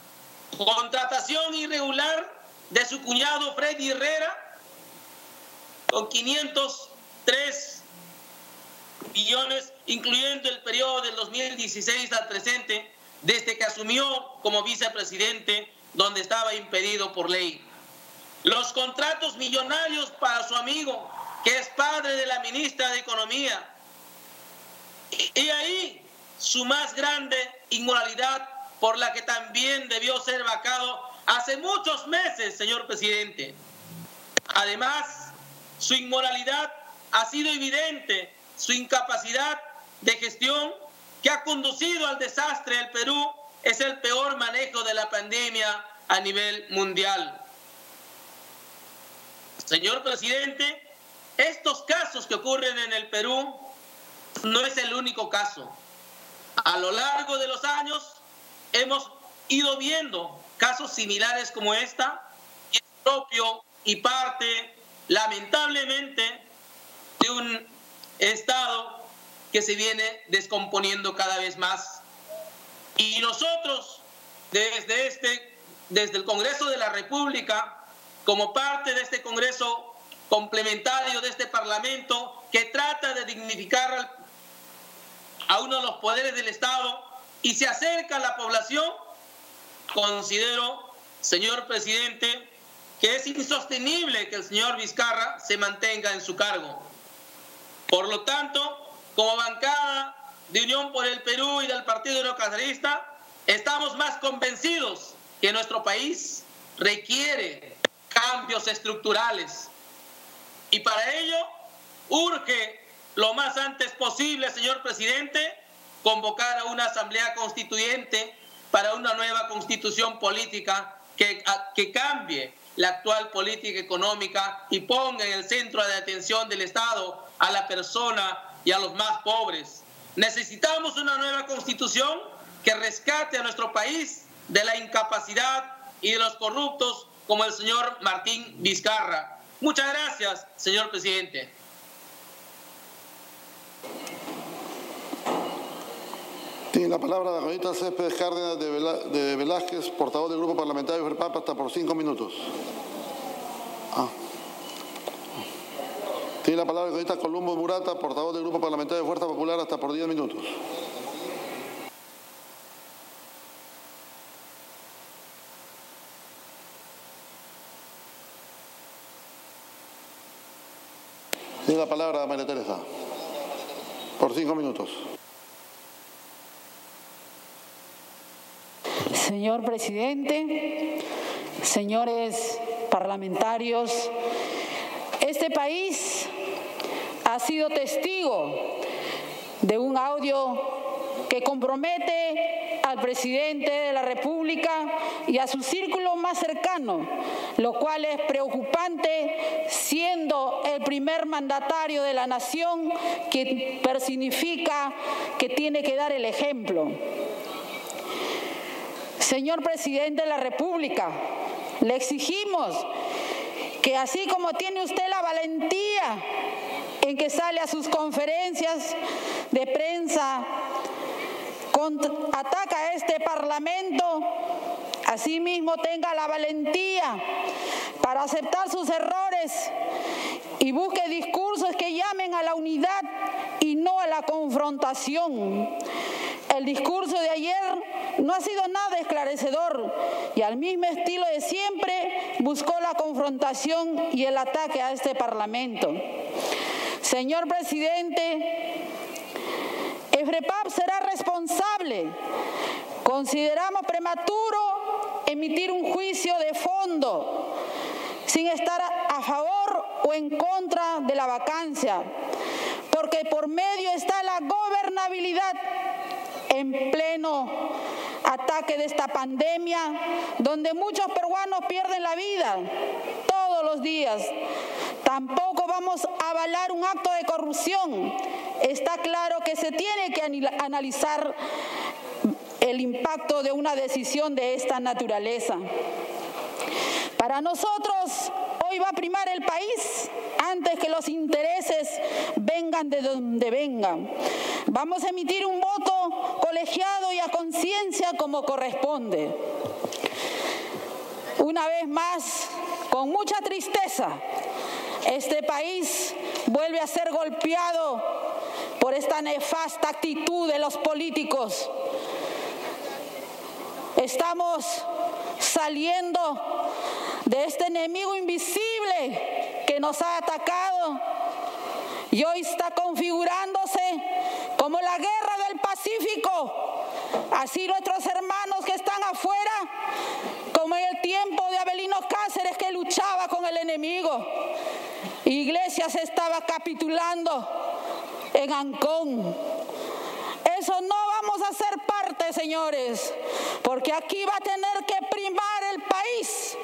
Contratación irregular de su cuñado Freddy Herrera con 503 millones, incluyendo el periodo del 2016 al presente, desde que asumió como vicepresidente, donde estaba impedido por ley. Los contratos millonarios para su amigo, que es padre de la ministra de Economía. Y ahí su más grande inmoralidad por la que también debió ser vacado hace muchos meses, señor presidente. Además, su inmoralidad ha sido evidente, su incapacidad de gestión que ha conducido al desastre del Perú es el peor manejo de la pandemia a nivel mundial. Señor presidente, estos casos que ocurren en el Perú no es el único caso. A lo largo de los años hemos ido viendo casos similares como esta y es propio y parte, lamentablemente, de un Estado que se viene descomponiendo cada vez más. Y nosotros, desde, este, desde el Congreso de la República, como parte de este Congreso complementario de este Parlamento, que trata de dignificar a uno de los poderes del Estado y se acerca a la población, considero, señor presidente, que es insostenible que el señor Vizcarra se mantenga en su cargo. Por lo tanto, como bancada de Unión por el Perú y del Partido Eurocacerista, estamos más convencidos que nuestro país requiere cambios estructurales. Y para ello urge lo más antes posible, señor presidente, convocar a una asamblea constituyente para una nueva constitución política que, que cambie la actual política económica y ponga en el centro de atención del Estado a la persona y a los más pobres. Necesitamos una nueva constitución que rescate a nuestro país de la incapacidad y de los corruptos como el señor Martín Vizcarra. Muchas gracias, señor presidente. Tiene la palabra la señorita Céspedes Cárdenas de, Velázquez, portavoz del Grupo Parlamentario FERPAP, hasta por cinco minutos. Ah. Tiene la palabra la señorita Columbo Murata, portavoz del Grupo Parlamentario de Fuerza Popular, hasta por diez minutos. Tiene la palabra María Teresa, por cinco minutos. Señor presidente, señores parlamentarios, este país ha sido testigo de un audio que compromete al presidente de la República y a su círculo más cercano, lo cual es preocupante siendo el primer mandatario de la nación que personifica que tiene que dar el ejemplo. Señor presidente de la República, le exigimos que así como tiene usted la valentía en que sale a sus conferencias de prensa, ataca a este Parlamento, asimismo tenga la valentía para aceptar sus errores y busque discursos que llamen a la unidad y no a la confrontación. El discurso de ayer no ha sido nada esclarecedor y al mismo estilo de siempre buscó la confrontación y el ataque a este Parlamento. Señor presidente, EFREPAP será responsable. Consideramos prematuro emitir un juicio de fondo sin estar a favor o en contra de la vacancia, porque por medio está la gobernabilidad en pleno ataque de esta pandemia, donde muchos peruanos pierden la vida todos los días. Tampoco vamos a avalar un acto de corrupción. Está claro que se tiene que analizar el impacto de una decisión de esta naturaleza. Para nosotros hoy va a primar el país antes que los intereses vengan de donde vengan. Vamos a emitir un voto colegiado y a conciencia como corresponde. Una vez más, con mucha tristeza, este país vuelve a ser golpeado por esta nefasta actitud de los políticos. Estamos saliendo de este enemigo invisible que nos ha atacado y hoy está configurándose como la guerra del Pacífico. Así nuestros hermanos que están afuera, como en el tiempo de Abelino Cáceres que luchaba con el enemigo. Iglesias estaba capitulando en Ancón. Eso no vamos a ser parte, señores, porque aquí va a tener que primar el país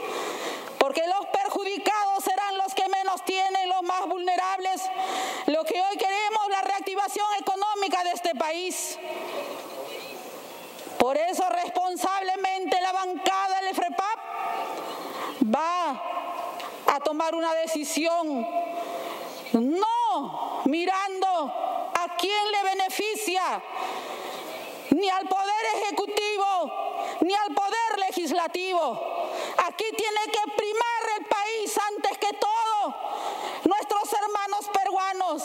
porque los perjudicados tienen, los más vulnerables. Lo que hoy queremos, la reactivación económica de este país. Por eso responsablemente la bancada del FREPAP va a tomar una decisión, no mirando a quién le beneficia, ni al Poder Ejecutivo, ni al Poder Legislativo Aquí tiene que primar que todo. Nuestros hermanos peruanos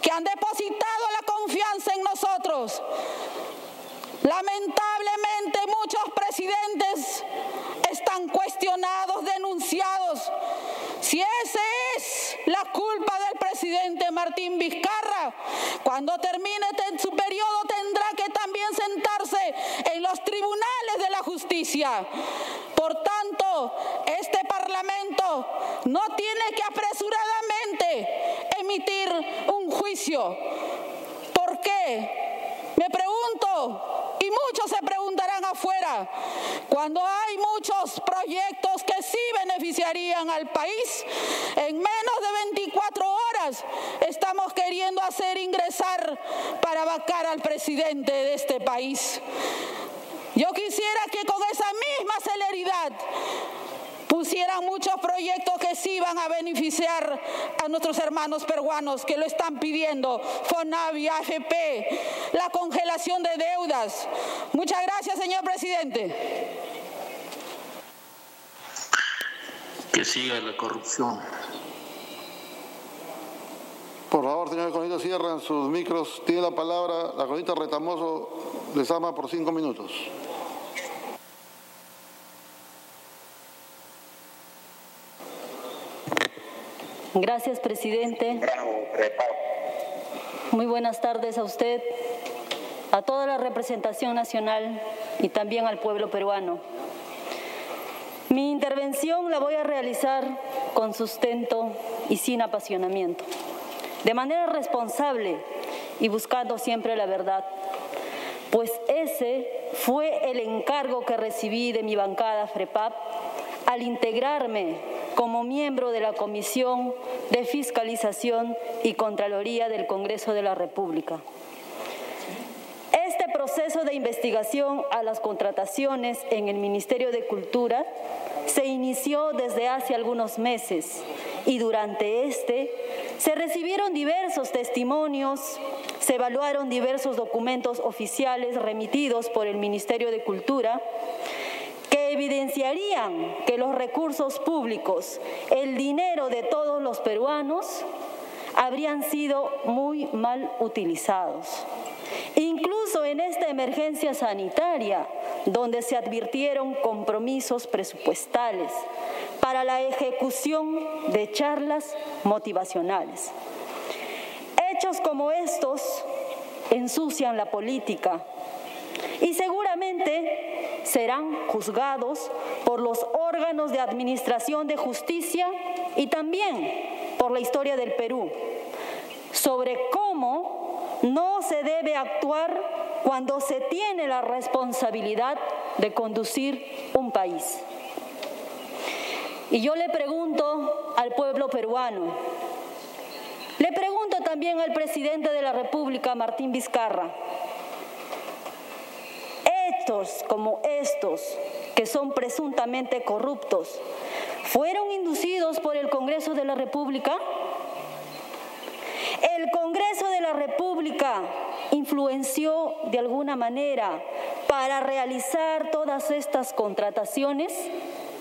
que han depositado la confianza en nosotros. Lamentablemente muchos presidentes están cuestionados, denunciados. Si esa es la culpa del presidente Martín Vizcarra, cuando termine su periodo tendrá que también sentarse en los tribunales de la justicia. Por tanto, este Parlamento no tiene que apresuradamente emitir un juicio. ¿Por qué? Me pregunto, y muchos se preguntarán afuera, cuando hay muchos proyectos que sí beneficiarían al país, en menos de 24 horas estamos queriendo hacer ingresar para vacar al presidente de este país. Yo quisiera que con esa misma celeridad pusieran muchos proyectos que sí van a beneficiar a nuestros hermanos peruanos que lo están pidiendo, FONAVI, AFP, la congelación de deudas. Muchas gracias, señor presidente. Que siga la corrupción. Por favor, señor Conito, cierran sus micros. Tiene la palabra la Conita Retamoso, les ama por cinco minutos. Gracias, presidente. Muy buenas tardes a usted, a toda la representación nacional y también al pueblo peruano. Mi intervención la voy a realizar con sustento y sin apasionamiento, de manera responsable y buscando siempre la verdad, pues ese fue el encargo que recibí de mi bancada FREPAP al integrarme como miembro de la Comisión de Fiscalización y Contraloría del Congreso de la República. Este proceso de investigación a las contrataciones en el Ministerio de Cultura se inició desde hace algunos meses y durante este se recibieron diversos testimonios, se evaluaron diversos documentos oficiales remitidos por el Ministerio de Cultura evidenciarían que los recursos públicos, el dinero de todos los peruanos, habrían sido muy mal utilizados. Incluso en esta emergencia sanitaria, donde se advirtieron compromisos presupuestales para la ejecución de charlas motivacionales. Hechos como estos ensucian la política y seguramente serán juzgados por los órganos de administración de justicia y también por la historia del Perú sobre cómo no se debe actuar cuando se tiene la responsabilidad de conducir un país. Y yo le pregunto al pueblo peruano, le pregunto también al presidente de la República, Martín Vizcarra, estos como estos, que son presuntamente corruptos, ¿fueron inducidos por el Congreso de la República? El Congreso de la República influenció de alguna manera para realizar todas estas contrataciones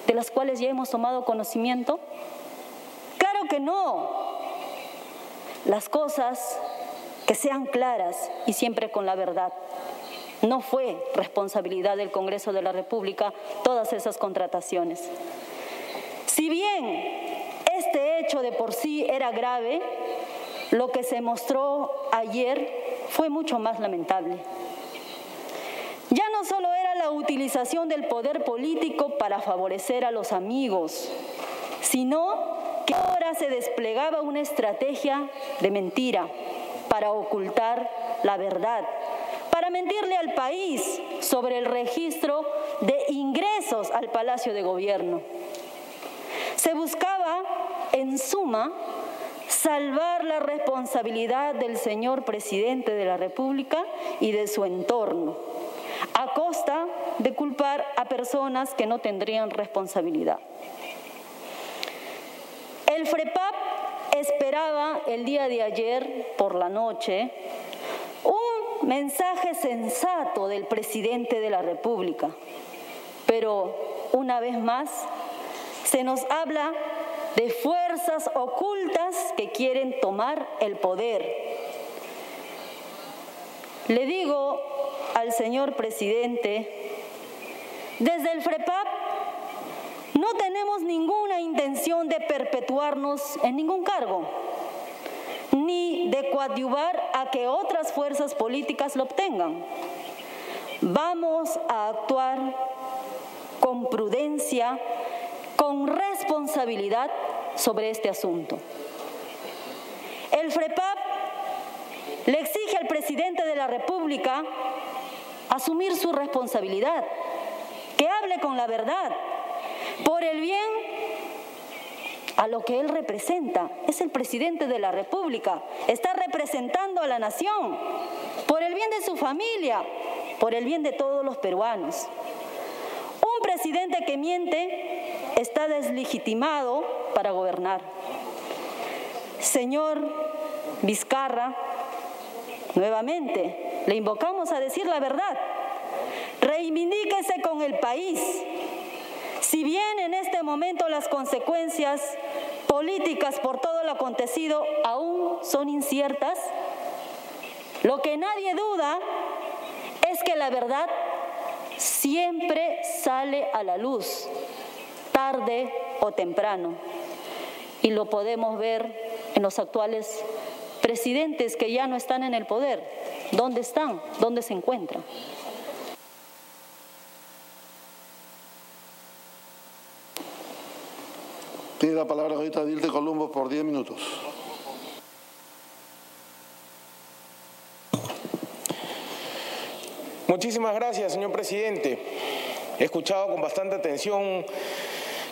de las cuales ya hemos tomado conocimiento? Claro que no. Las cosas que sean claras y siempre con la verdad. No fue responsabilidad del Congreso de la República todas esas contrataciones. Si bien este hecho de por sí era grave, lo que se mostró ayer fue mucho más lamentable. Ya no solo era la utilización del poder político para favorecer a los amigos, sino que ahora se desplegaba una estrategia de mentira para ocultar la verdad para mentirle al país sobre el registro de ingresos al Palacio de Gobierno. Se buscaba, en suma, salvar la responsabilidad del señor presidente de la República y de su entorno, a costa de culpar a personas que no tendrían responsabilidad. El FREPAP esperaba el día de ayer por la noche mensaje sensato del presidente de la República. Pero una vez más se nos habla de fuerzas ocultas que quieren tomar el poder. Le digo al señor presidente, desde el FREPAP no tenemos ninguna intención de perpetuarnos en ningún cargo ni de coadyuvar a que otras fuerzas políticas lo obtengan. Vamos a actuar con prudencia, con responsabilidad sobre este asunto. El FREPAP le exige al presidente de la República asumir su responsabilidad, que hable con la verdad, por el bien a lo que él representa. Es el presidente de la República. Está representando a la nación por el bien de su familia, por el bien de todos los peruanos. Un presidente que miente está deslegitimado para gobernar. Señor Vizcarra, nuevamente le invocamos a decir la verdad. Reivindíquese con el país si bien en este momento las consecuencias políticas por todo lo acontecido aún son inciertas, lo que nadie duda es que la verdad siempre sale a la luz, tarde o temprano. Y lo podemos ver en los actuales presidentes que ya no están en el poder. ¿Dónde están? ¿Dónde se encuentran? Tiene la palabra ahorita Dilde Columbo por 10 minutos. Muchísimas gracias, señor presidente. He escuchado con bastante atención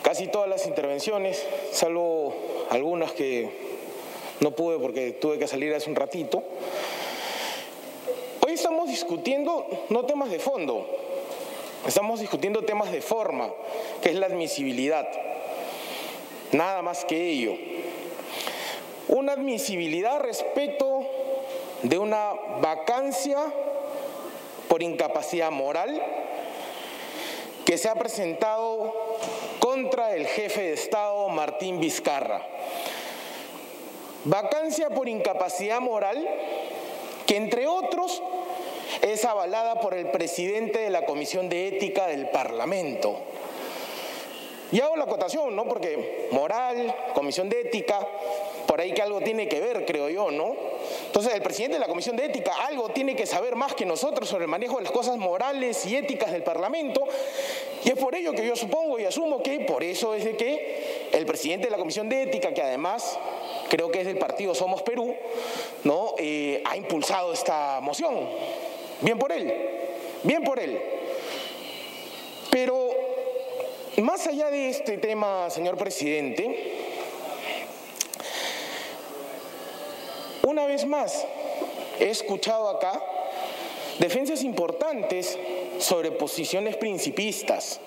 casi todas las intervenciones, salvo algunas que no pude porque tuve que salir hace un ratito. Hoy estamos discutiendo no temas de fondo, estamos discutiendo temas de forma, que es la admisibilidad. Nada más que ello. Una admisibilidad respecto de una vacancia por incapacidad moral que se ha presentado contra el jefe de Estado Martín Vizcarra. Vacancia por incapacidad moral que entre otros es avalada por el presidente de la Comisión de Ética del Parlamento. Y hago la acotación, ¿no? Porque moral, Comisión de Ética, por ahí que algo tiene que ver, creo yo, ¿no? Entonces el presidente de la Comisión de Ética algo tiene que saber más que nosotros sobre el manejo de las cosas morales y éticas del Parlamento. Y es por ello que yo supongo y asumo que por eso es de que el presidente de la Comisión de Ética, que además creo que es del partido Somos Perú, ¿no? Eh, ha impulsado esta moción. Bien por él, bien por él. Pero más allá de este tema, señor presidente, Una vez más, he escuchado acá defensas importantes sobre posiciones principistas.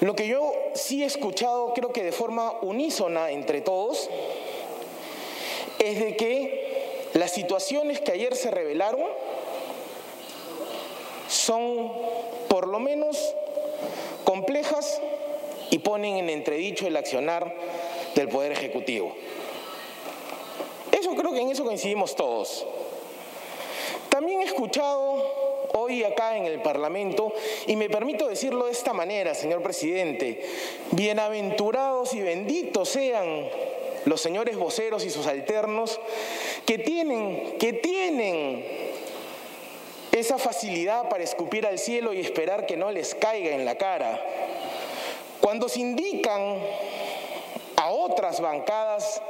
Lo que yo sí he escuchado, creo que de forma unísona entre todos, es de que las situaciones que ayer se revelaron son por lo menos complejas y ponen en entredicho el accionar del Poder Ejecutivo creo que en eso coincidimos todos. También he escuchado hoy acá en el Parlamento, y me permito decirlo de esta manera, señor presidente, bienaventurados y benditos sean los señores voceros y sus alternos que tienen, que tienen esa facilidad para escupir al cielo y esperar que no les caiga en la cara. Cuando se indican a otras bancadas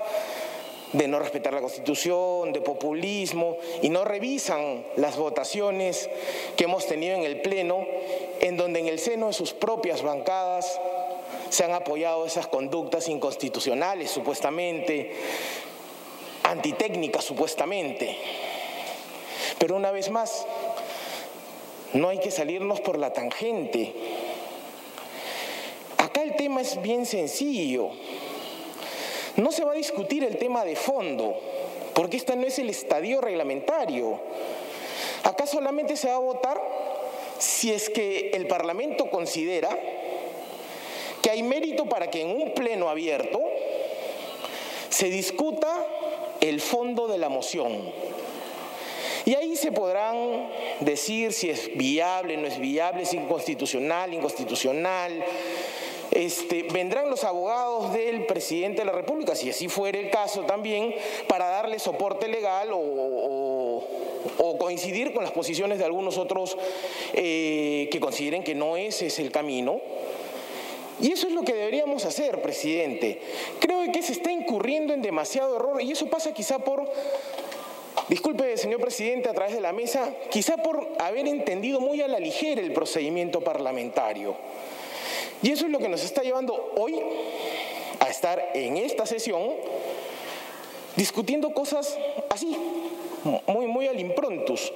de no respetar la Constitución, de populismo, y no revisan las votaciones que hemos tenido en el Pleno, en donde en el seno de sus propias bancadas se han apoyado esas conductas inconstitucionales, supuestamente, antitécnicas, supuestamente. Pero una vez más, no hay que salirnos por la tangente. Acá el tema es bien sencillo. No se va a discutir el tema de fondo, porque este no es el estadio reglamentario. Acá solamente se va a votar si es que el Parlamento considera que hay mérito para que en un pleno abierto se discuta el fondo de la moción. Y ahí se podrán decir si es viable, no es viable, es inconstitucional, inconstitucional, este, vendrán los abogados del presidente de la República, si así fuera el caso también, para darle soporte legal o, coincidir con las posiciones de algunos otros eh, que consideren que no ese es el camino. Y eso es lo que deberíamos hacer, presidente. Creo que se está incurriendo en demasiado error y eso pasa quizá por Disculpe, señor presidente, a través de la mesa, quizá por haber entendido muy a la ligera el procedimiento parlamentario. Y eso es lo que nos está llevando hoy a estar en esta sesión discutiendo cosas así, muy, muy al improntus.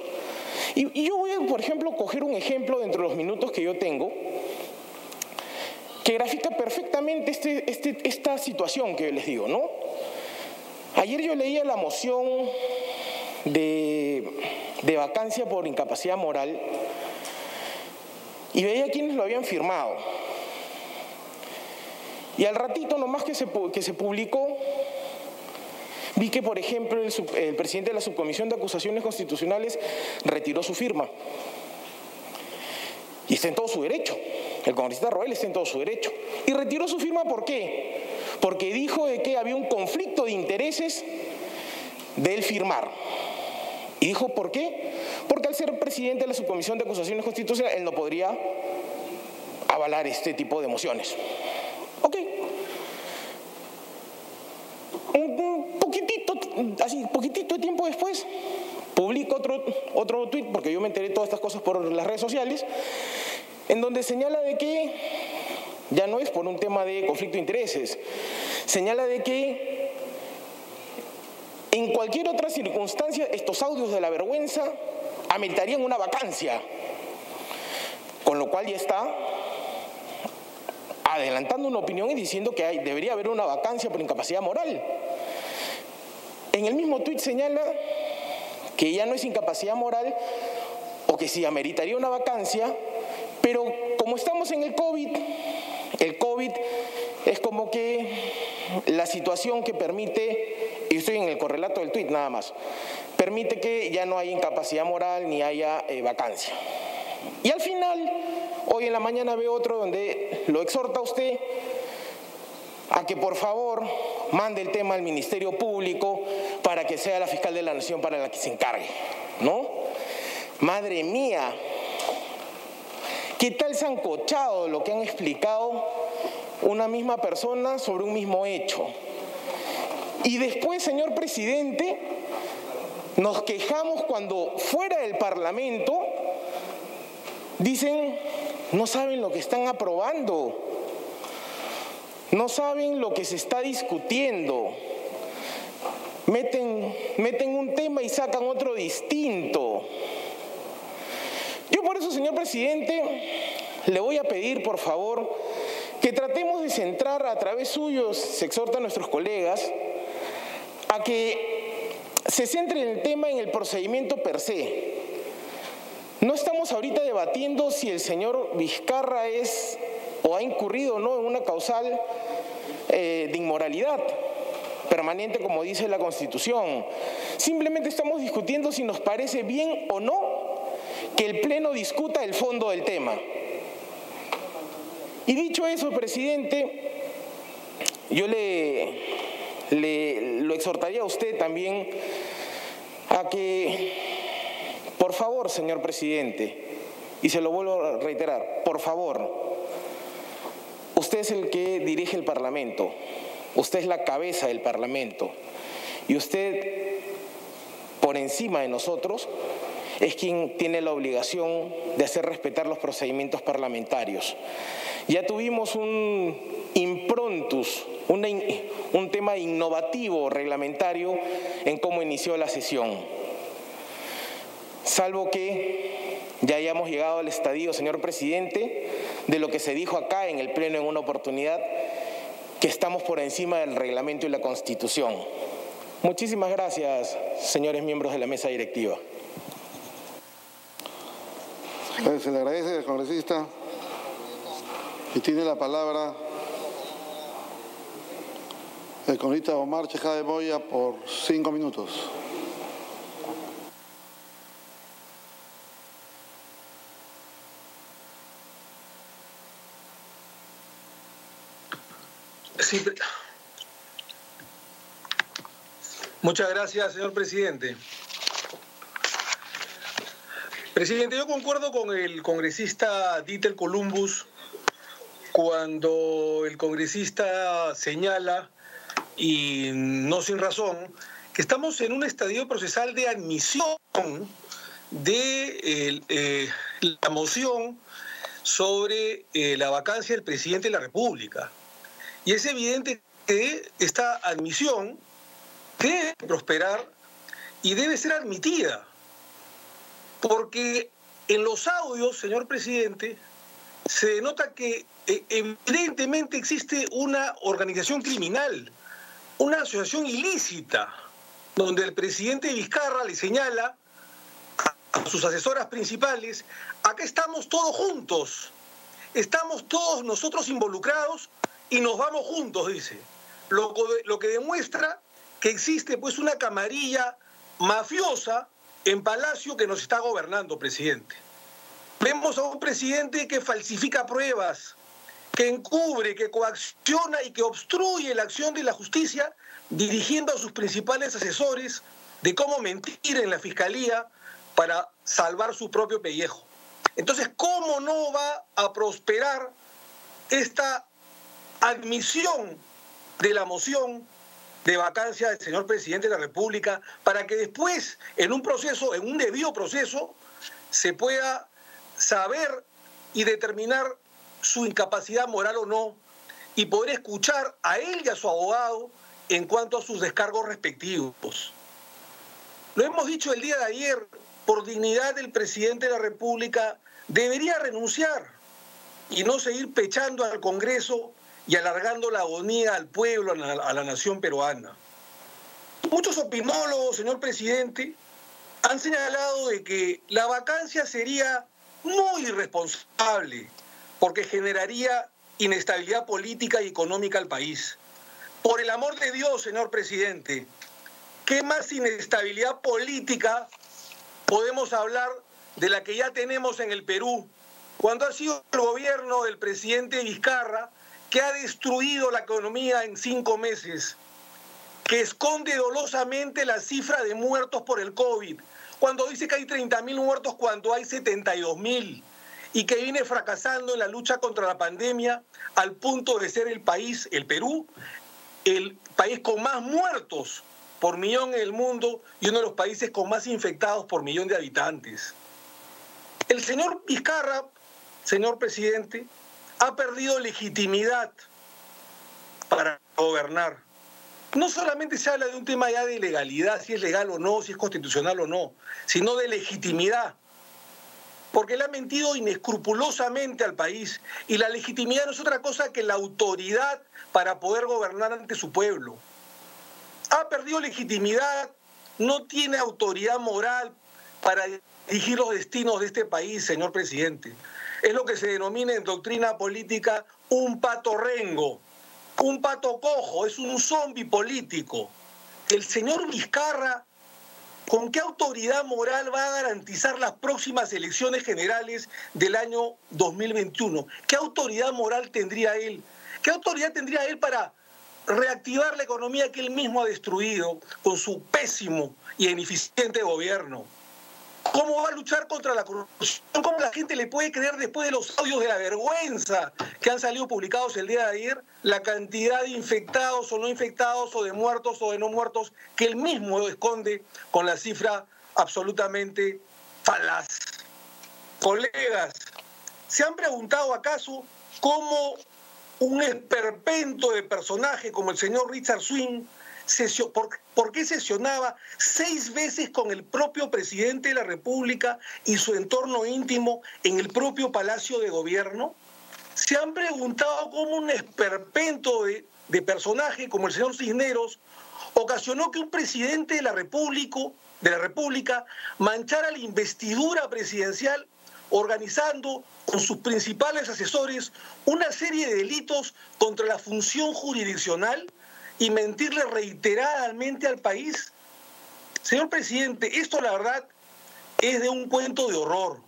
Y, yo voy a, por ejemplo, coger un ejemplo dentro de los minutos que yo tengo que grafica perfectamente este, este, esta situación que les digo, ¿no? Ayer yo leía la moción de, de vacancia por incapacidad moral y veía quienes lo habían firmado. Y al ratito nomás que se, que se publicó, vi que, por ejemplo, el, presidente de la Subcomisión de Acusaciones Constitucionales retiró su firma. Y está en todo su derecho. El congresista Roel está en todo su derecho. Y retiró su firma ¿por qué? Porque dijo de que había un conflicto de intereses del firmar. Y dijo ¿por qué? Porque al ser presidente de la Subcomisión de Acusaciones Constitucionales, él no podría avalar este tipo de mociones. Ok. Un poquitito, así, poquitito de tiempo después, publico otro, otro tweet, porque yo me enteré de todas estas cosas por las redes sociales, en donde señala de que, ya no es por un tema de conflicto de intereses, señala de que en cualquier otra circunstancia estos audios de la vergüenza ameritarían una vacancia, con lo cual ya está adelantando una opinión y diciendo que debería haber una vacancia por incapacidad moral. En el mismo tuit señala que ya no es incapacidad moral o que sí ameritaría una vacancia, Pero como estamos en el COVID, el COVID es como que la situación que permite, y estoy en el correlato del tuit nada más, permite que ya no haya incapacidad moral ni haya eh, vacancia. Y al final, hoy en la mañana veo otro donde lo exhorta a usted a que por favor mande el tema al Ministerio Público para que sea la fiscal de la Nación para la que se encargue, ¿no? Madre mía, ¿qué tal sancochado lo que han explicado una misma persona sobre un mismo hecho? Y después, señor presidente, nos quejamos cuando fuera del Parlamento dicen, no saben lo que están aprobando, no saben lo que se está discutiendo, meten, meten un tema y sacan otro distinto. Yo por eso, señor presidente, le voy a pedir, por favor, que tratemos de centrar a través suyo, se exhorta a nuestros colegas, a que se centre en el tema en el procedimiento per se. No estamos ahorita debatiendo si el señor Vizcarra es o ha incurrido o no en una causal eh, de inmoralidad permanente como dice la Constitución. Simplemente estamos discutiendo si nos parece bien o no que el Pleno discuta el fondo del tema. Y dicho eso, presidente, yo le, le lo exhortaría a usted también a que, por favor, señor presidente, y se lo vuelvo a reiterar, por favor, usted es el que dirige el Parlamento, usted es la cabeza del Parlamento, y usted, por encima de nosotros, es quien tiene la obligación de hacer respetar los procedimientos parlamentarios. Ya tuvimos un improntus, un tema innovativo reglamentario en cómo inició la sesión. Salvo que ya hayamos llegado al estadio, señor presidente, de lo que se dijo acá en el Pleno en una oportunidad, que estamos por encima del reglamento y la Constitución. Muchísimas gracias, señores miembros de la mesa directiva. Se le agradece al congresista. Y tiene la palabra el congresista Omar Chejá de Boya por cinco minutos. Sí. Muchas gracias, señor presidente. Presidente, yo concuerdo con el congresista Dieter Columbus cuando el congresista señala, y no sin razón, que estamos en un estadio procesal de admisión de eh, la moción sobre eh, la vacancia del presidente de la República. Y es evidente que esta admisión debe prosperar y debe ser admitida. Porque en los audios, señor presidente, se denota que eh, evidentemente existe una organización criminal, una asociación ilícita, donde el presidente Vizcarra le señala a sus asesoras principales, acá estamos todos juntos, estamos todos nosotros involucrados y nos vamos juntos, dice. Lo, lo que demuestra que existe pues una camarilla mafiosa en Palacio que nos está gobernando, presidente. Vemos a un presidente que falsifica pruebas, que encubre, que coacciona y que obstruye la acción de la justicia, dirigiendo a sus principales asesores de cómo mentir en la fiscalía para salvar su propio pellejo. Entonces, ¿cómo no va a prosperar esta admisión de la moción de vacancia del señor presidente de la República para que después, en un proceso, en un debido proceso, se pueda saber y determinar su incapacidad moral o no y poder escuchar a él y a su abogado en cuanto a sus descargos respectivos. Lo hemos dicho el día de ayer, por dignidad del presidente de la República, debería renunciar y no seguir pechando al Congreso y alargando la agonía al pueblo, a la, nación peruana. Muchos opinólogos, señor presidente, han señalado de que la vacancia sería muy irresponsable, porque generaría inestabilidad política y económica al país. Por el amor de Dios, señor presidente, ¿qué más inestabilidad política podemos hablar de la que ya tenemos en el Perú? Cuando ha sido el gobierno del presidente Vizcarra que ha destruido la economía en cinco meses, que esconde dolosamente la cifra de muertos por el COVID, cuando dice que hay 30 mil muertos cuando hay 72 mil y que viene fracasando en la lucha contra la pandemia al punto de ser el país, el Perú, el país con más muertos por millón en el mundo y uno de los países con más infectados por millón de habitantes. El señor Vizcarra, señor presidente, ha perdido legitimidad para gobernar. No solamente se habla de un tema ya de legalidad, si es legal o no, si es constitucional o no, sino de legitimidad. Porque él ha mentido inescrupulosamente al país y la legitimidad no es otra cosa que la autoridad para poder gobernar ante su pueblo. Ha perdido legitimidad, no tiene autoridad moral para dirigir los destinos de este país, señor presidente es lo que se denomina en doctrina política un pato rengo, un pato cojo, es un zombi político. El señor Vizcarra, ¿con qué autoridad moral va a garantizar las próximas elecciones generales del año 2021? ¿Qué autoridad moral tendría él? ¿Qué autoridad tendría él para reactivar la economía que él mismo ha destruido con su pésimo y ineficiente gobierno? ¿Cómo va a luchar contra la corrupción? ¿Cómo la gente le puede creer después de los audios de la vergüenza que han salido publicados el día de ayer? La cantidad de infectados o no infectados o de muertos o de no muertos que él mismo esconde con la cifra absolutamente falaz. Colegas, ¿se han preguntado acaso cómo un esperpento de personaje como el señor Richard Swing ¿Por, qué sesionaba seis veces con el propio presidente de la República y su entorno íntimo en el propio Palacio de Gobierno? ¿Se han preguntado cómo un esperpento de, de personaje como el señor Cisneros ocasionó que un presidente de la República, de la República manchara la investidura presidencial organizando con sus principales asesores una serie de delitos contra la función jurisdiccional y mentirle reiteradamente al país. Señor presidente, esto la verdad es de un cuento de horror.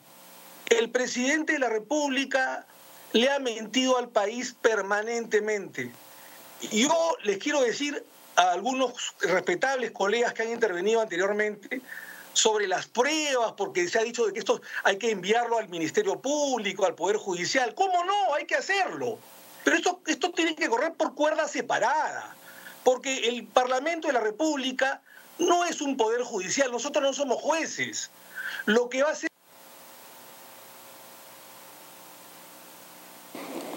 El presidente de la República le ha mentido al país permanentemente. Yo les quiero decir a algunos respetables colegas que han intervenido anteriormente sobre las pruebas, porque se ha dicho de que esto hay que enviarlo al Ministerio Público, al Poder Judicial. ¿Cómo no? Hay que hacerlo. Pero esto, esto tiene que correr por cuerda separada porque el Parlamento de la República no es un poder judicial, nosotros no somos jueces. Lo que va a ser...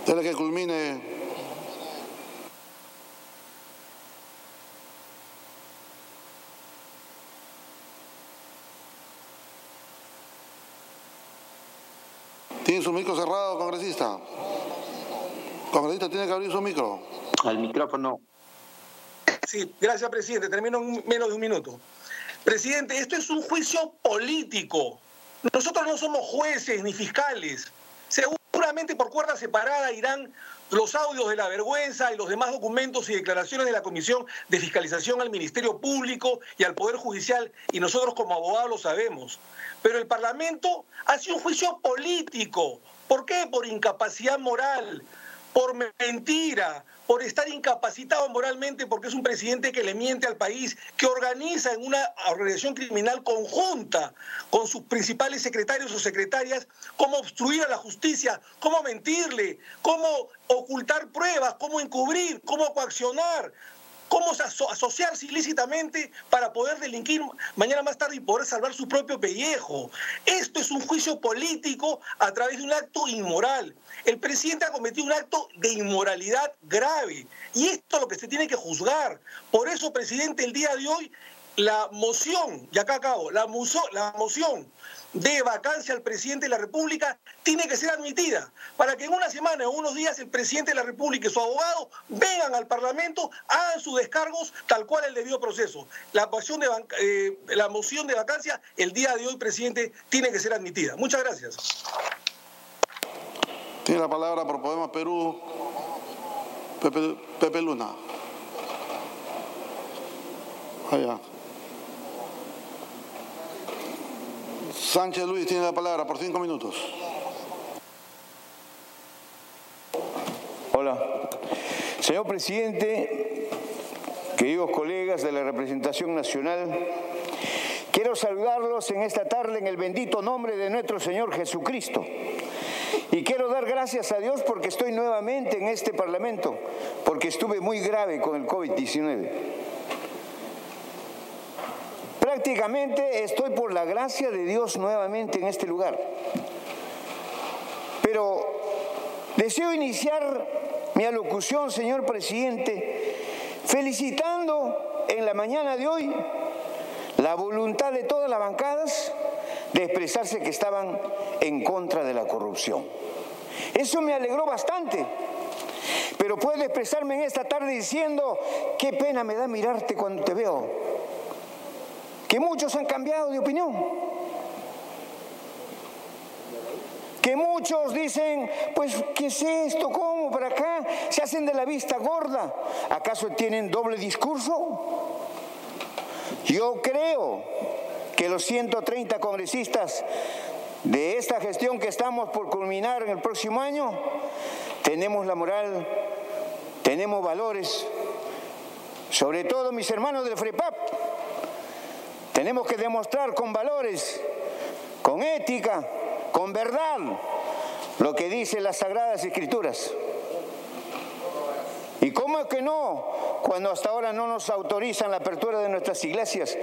Tiene que culmine. ¿Tiene su micro cerrado, congresista? Congresista, tiene que abrir su micro. Al micrófono. Sí, gracias, presidente. Termino en menos de un minuto. Presidente, esto es un juicio político. Nosotros no somos jueces ni fiscales. Seguramente por cuerda separada irán los audios de la vergüenza y los demás documentos y declaraciones de la Comisión de Fiscalización al Ministerio Público y al Poder Judicial, y nosotros como abogados lo sabemos. Pero el Parlamento hace un juicio político. ¿Por qué? Por incapacidad moral, por mentira, por estar incapacitado moralmente porque es un presidente que le miente al país, que organiza en una organización criminal conjunta con sus principales secretarios o secretarias cómo obstruir a la justicia, cómo mentirle, cómo ocultar pruebas, cómo encubrir, cómo coaccionar, cómo asociarse ilícitamente para poder delinquir mañana más tarde y poder salvar su propio pellejo. Esto es un juicio político a través de un acto inmoral. El presidente ha cometido un acto de inmoralidad grave y esto es lo que se tiene que juzgar. Por eso, presidente, el día de hoy la moción, y acá acabo, la, moción de vacancia al presidente de la República tiene que ser admitida para que en una semana o unos días el presidente de la República y su abogado vengan al Parlamento, hagan sus descargos tal cual el debido proceso. La, eh, la moción de vacancia el día de hoy, presidente, tiene que ser admitida. Muchas gracias. Tiene la palabra por Podemos Perú, Pepe, Pepe Luna. Allá. Sánchez Luis tiene la palabra por cinco minutos. Hola. Señor presidente, queridos colegas de la representación nacional, quiero saludarlos en esta tarde en el bendito nombre de nuestro Señor Jesucristo. Y quiero dar gracias a Dios porque estoy nuevamente en este Parlamento, porque estuve muy grave con el COVID-19 prácticamente estoy por la gracia de Dios nuevamente en este lugar. Pero deseo iniciar mi alocución, señor presidente, felicitando en la mañana de hoy la voluntad de todas las bancadas de expresarse que estaban en contra de la corrupción. Eso me alegró bastante. Pero puedo expresarme en esta tarde diciendo, qué pena me da mirarte cuando te veo que muchos han cambiado de opinión. Que muchos dicen, pues, ¿qué es esto? ¿Cómo? ¿Para acá? Se hacen de la vista gorda. ¿Acaso tienen doble discurso? Yo creo que los 130 congresistas de esta gestión que estamos por culminar en el próximo año, tenemos la moral, tenemos valores, sobre todo mis hermanos del FREPAP, tenemos que demostrar con valores, con ética, con verdad, lo que dicen las Sagradas Escrituras. ¿Y cómo es que no? Cuando hasta ahora no nos autorizan la apertura de nuestras iglesias.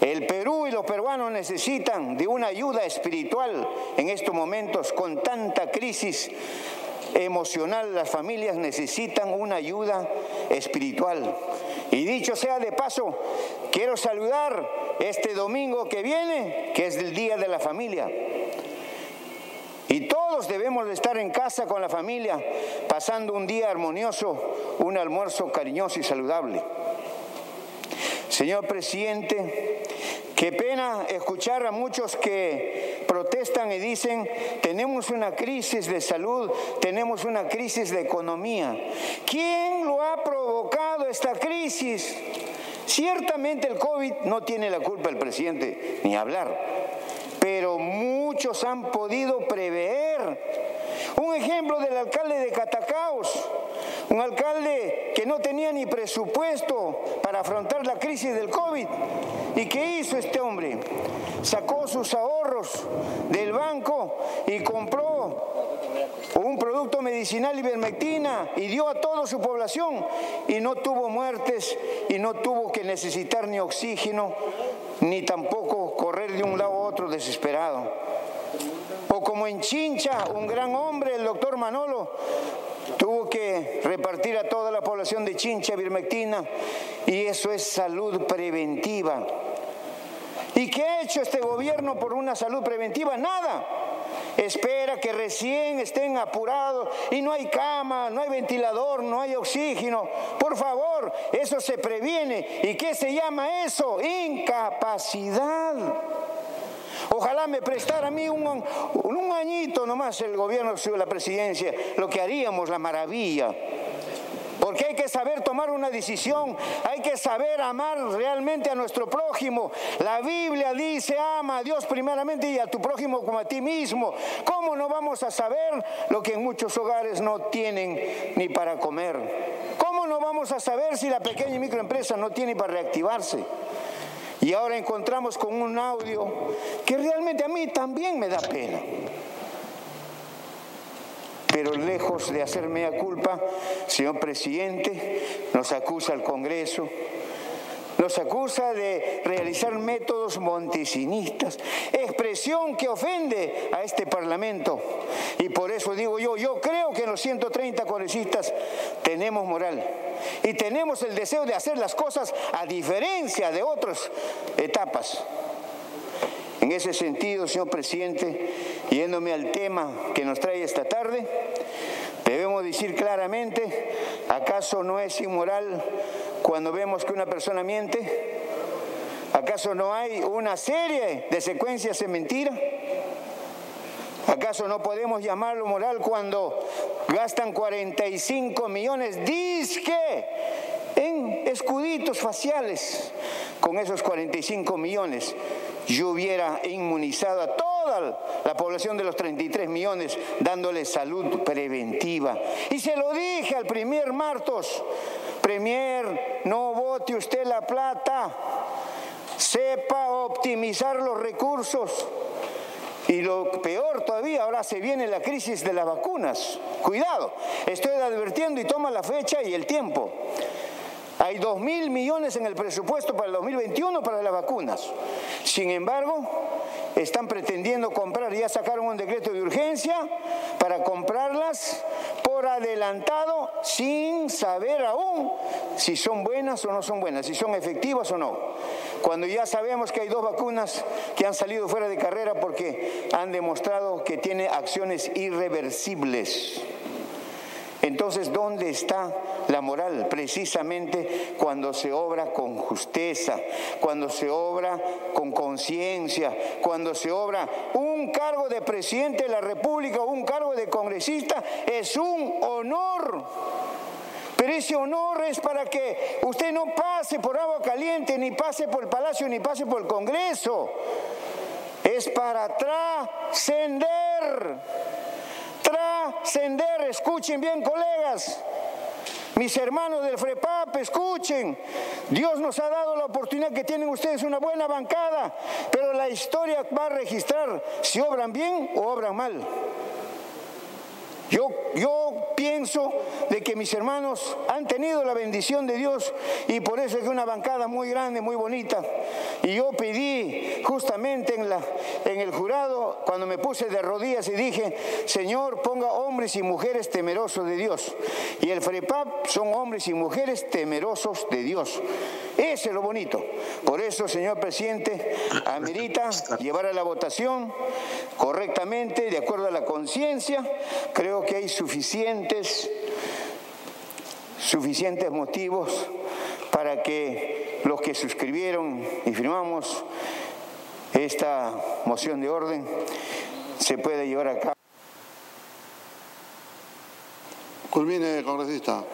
El Perú y los peruanos necesitan de una ayuda espiritual en estos momentos con tanta crisis emocional. Las familias necesitan una ayuda espiritual. Y dicho sea de paso, quiero saludar este domingo que viene, que es el Día de la Familia. Y todos debemos de estar en casa con la familia, pasando un día armonioso, un almuerzo cariñoso y saludable. Señor presidente, qué pena escuchar a muchos que protestan y dicen, tenemos una crisis de salud, tenemos una crisis de economía. ¿Quién lo ha provocado esta crisis? Ciertamente el COVID no tiene la culpa el presidente, ni hablar, pero muchos han podido prever. Un ejemplo del alcalde de Catacaos, un alcalde que no tenía ni presupuesto para afrontar la crisis del COVID. ¿Y qué hizo este hombre? Sacó sus ahorros del banco y compró un producto medicinal ivermectina y dio a toda su población y no tuvo muertes y no tuvo que necesitar ni oxígeno ni tampoco correr de un lado a otro desesperado. O como en Chincha, un gran hombre, el doctor Manolo, tuvo que repartir a toda la población de Chincha ivermectina y eso es salud preventiva. ¿Y qué ha hecho este gobierno por una salud preventiva? Nada espera que recién estén apurados y no hay cama, no hay ventilador, no hay oxígeno. Por favor, eso se previene. ¿Y qué se llama eso? Incapacidad. Ojalá me prestara a mí un, un añito nomás el gobierno, la presidencia, lo que haríamos, la maravilla. Porque hay que saber tomar una decisión, hay que saber amar realmente a nuestro prójimo. La Biblia dice, ama a Dios primeramente y a tu prójimo como a ti mismo. ¿Cómo no vamos a saber lo que en muchos hogares no tienen ni para comer? ¿Cómo no vamos a saber si la pequeña y microempresa no tiene para reactivarse? Y ahora encontramos con un audio que realmente a mí también me da pena pero lejos de hacerme a culpa, señor presidente, nos acusa al Congreso, Nos acusa de realizar métodos montesinistas, expresión que ofende a este Parlamento. Y por eso digo yo, yo creo que los 130 congresistas tenemos moral y tenemos el deseo de hacer las cosas a diferencia de otras etapas. En ese sentido, señor presidente, yéndome al tema que nos trae esta tarde, debemos decir claramente, ¿acaso no es inmoral cuando vemos que una persona miente? ¿Acaso no hay una serie de secuencias de mentira? ¿Acaso no podemos llamarlo moral cuando gastan 45 millones disque en escuditos faciales? Con esos 45 millones yo hubiera inmunizado a toda la población de los 33 millones dándole salud preventiva. Y se lo dije al primer Martos, Premier, no vote usted la plata, sepa optimizar los recursos. Y lo peor todavía, ahora se viene la crisis de las vacunas. Cuidado, estoy advirtiendo y toma la fecha y el tiempo. Hay dos mil millones en el presupuesto para el 2021 para las vacunas. Sin embargo, están pretendiendo comprar, ya sacaron un decreto de urgencia para comprarlas por adelantado sin saber aún si son buenas o no son buenas, si son efectivas o no. Cuando ya sabemos que hay dos vacunas que han salido fuera de carrera porque han demostrado que tiene acciones irreversibles. Entonces, ¿dónde está la moral? Precisamente cuando se obra con justeza, cuando se obra con conciencia, cuando se obra un cargo de presidente de la República o un cargo de congresista, es un honor. Pero ese honor es para que usted no pase por agua caliente, ni pase por el palacio, ni pase por el Congreso. Es para trascender trascender. Escuchen bien, colegas. Mis hermanos del FREPAP, escuchen. Dios nos ha dado la oportunidad que tienen ustedes una buena bancada, pero la historia va a registrar si obran bien o obran mal. Yo, pienso de que mis hermanos han tenido la bendición de Dios y por eso es una bancada muy grande, muy bonita. Y yo pedí justamente en, en el jurado, cuando me puse de rodillas y dije, Señor, ponga hombres y mujeres temerosos de Dios. Y el FREPAP son hombres y mujeres temerosos de Dios. Ese es lo bonito. Por eso, señor presidente, amerita llevar a la votación correctamente, de acuerdo a la conciencia. Creo que hay suficientes, suficientes motivos para que los que suscribieron y firmamos esta moción de orden se pueda llevar a cabo. Culmine, congresista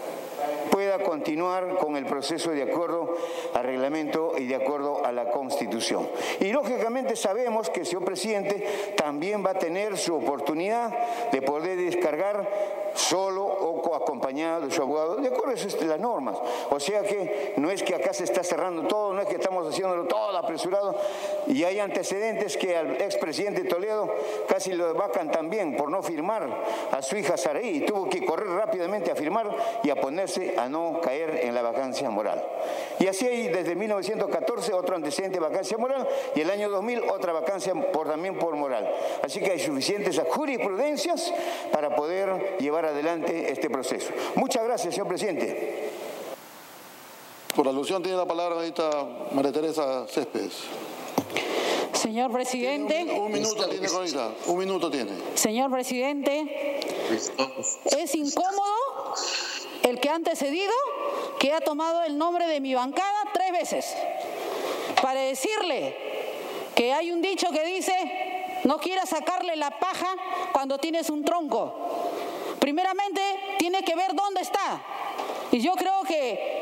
pueda continuar con el proceso de acuerdo al reglamento y de acuerdo a la Constitución. Y lógicamente sabemos que el señor presidente también va a tener su oportunidad de poder descargar solo o acompañado de su abogado, de acuerdo a las normas. O sea que no es que acá se está cerrando todo, no es que estamos haciéndolo todo apresurado y hay antecedentes que al expresidente Toledo casi lo vacan también por no firmar a su hija Saraí y tuvo que correr rápidamente a firmar y a ponerse a no caer en la vacancia moral. Y así hay desde 1914 otro antecedente de vacancia moral y el año 2000 otra vacancia por, también por moral. Así que hay suficientes jurisprudencias para poder llevar adelante este proceso. Muchas gracias, señor presidente. Por alusión tiene la palabra ahorita María Teresa Céspedes. Señor presidente. Un, minuto tiene, Un minuto tiene. Señor presidente, es incómodo el que ha antecedido que ha tomado el nombre de mi bancada tres veces para decirle que hay un dicho que dice no quieras sacarle la paja cuando tienes un tronco. Primeramente, tiene que ver dónde está. Y yo creo que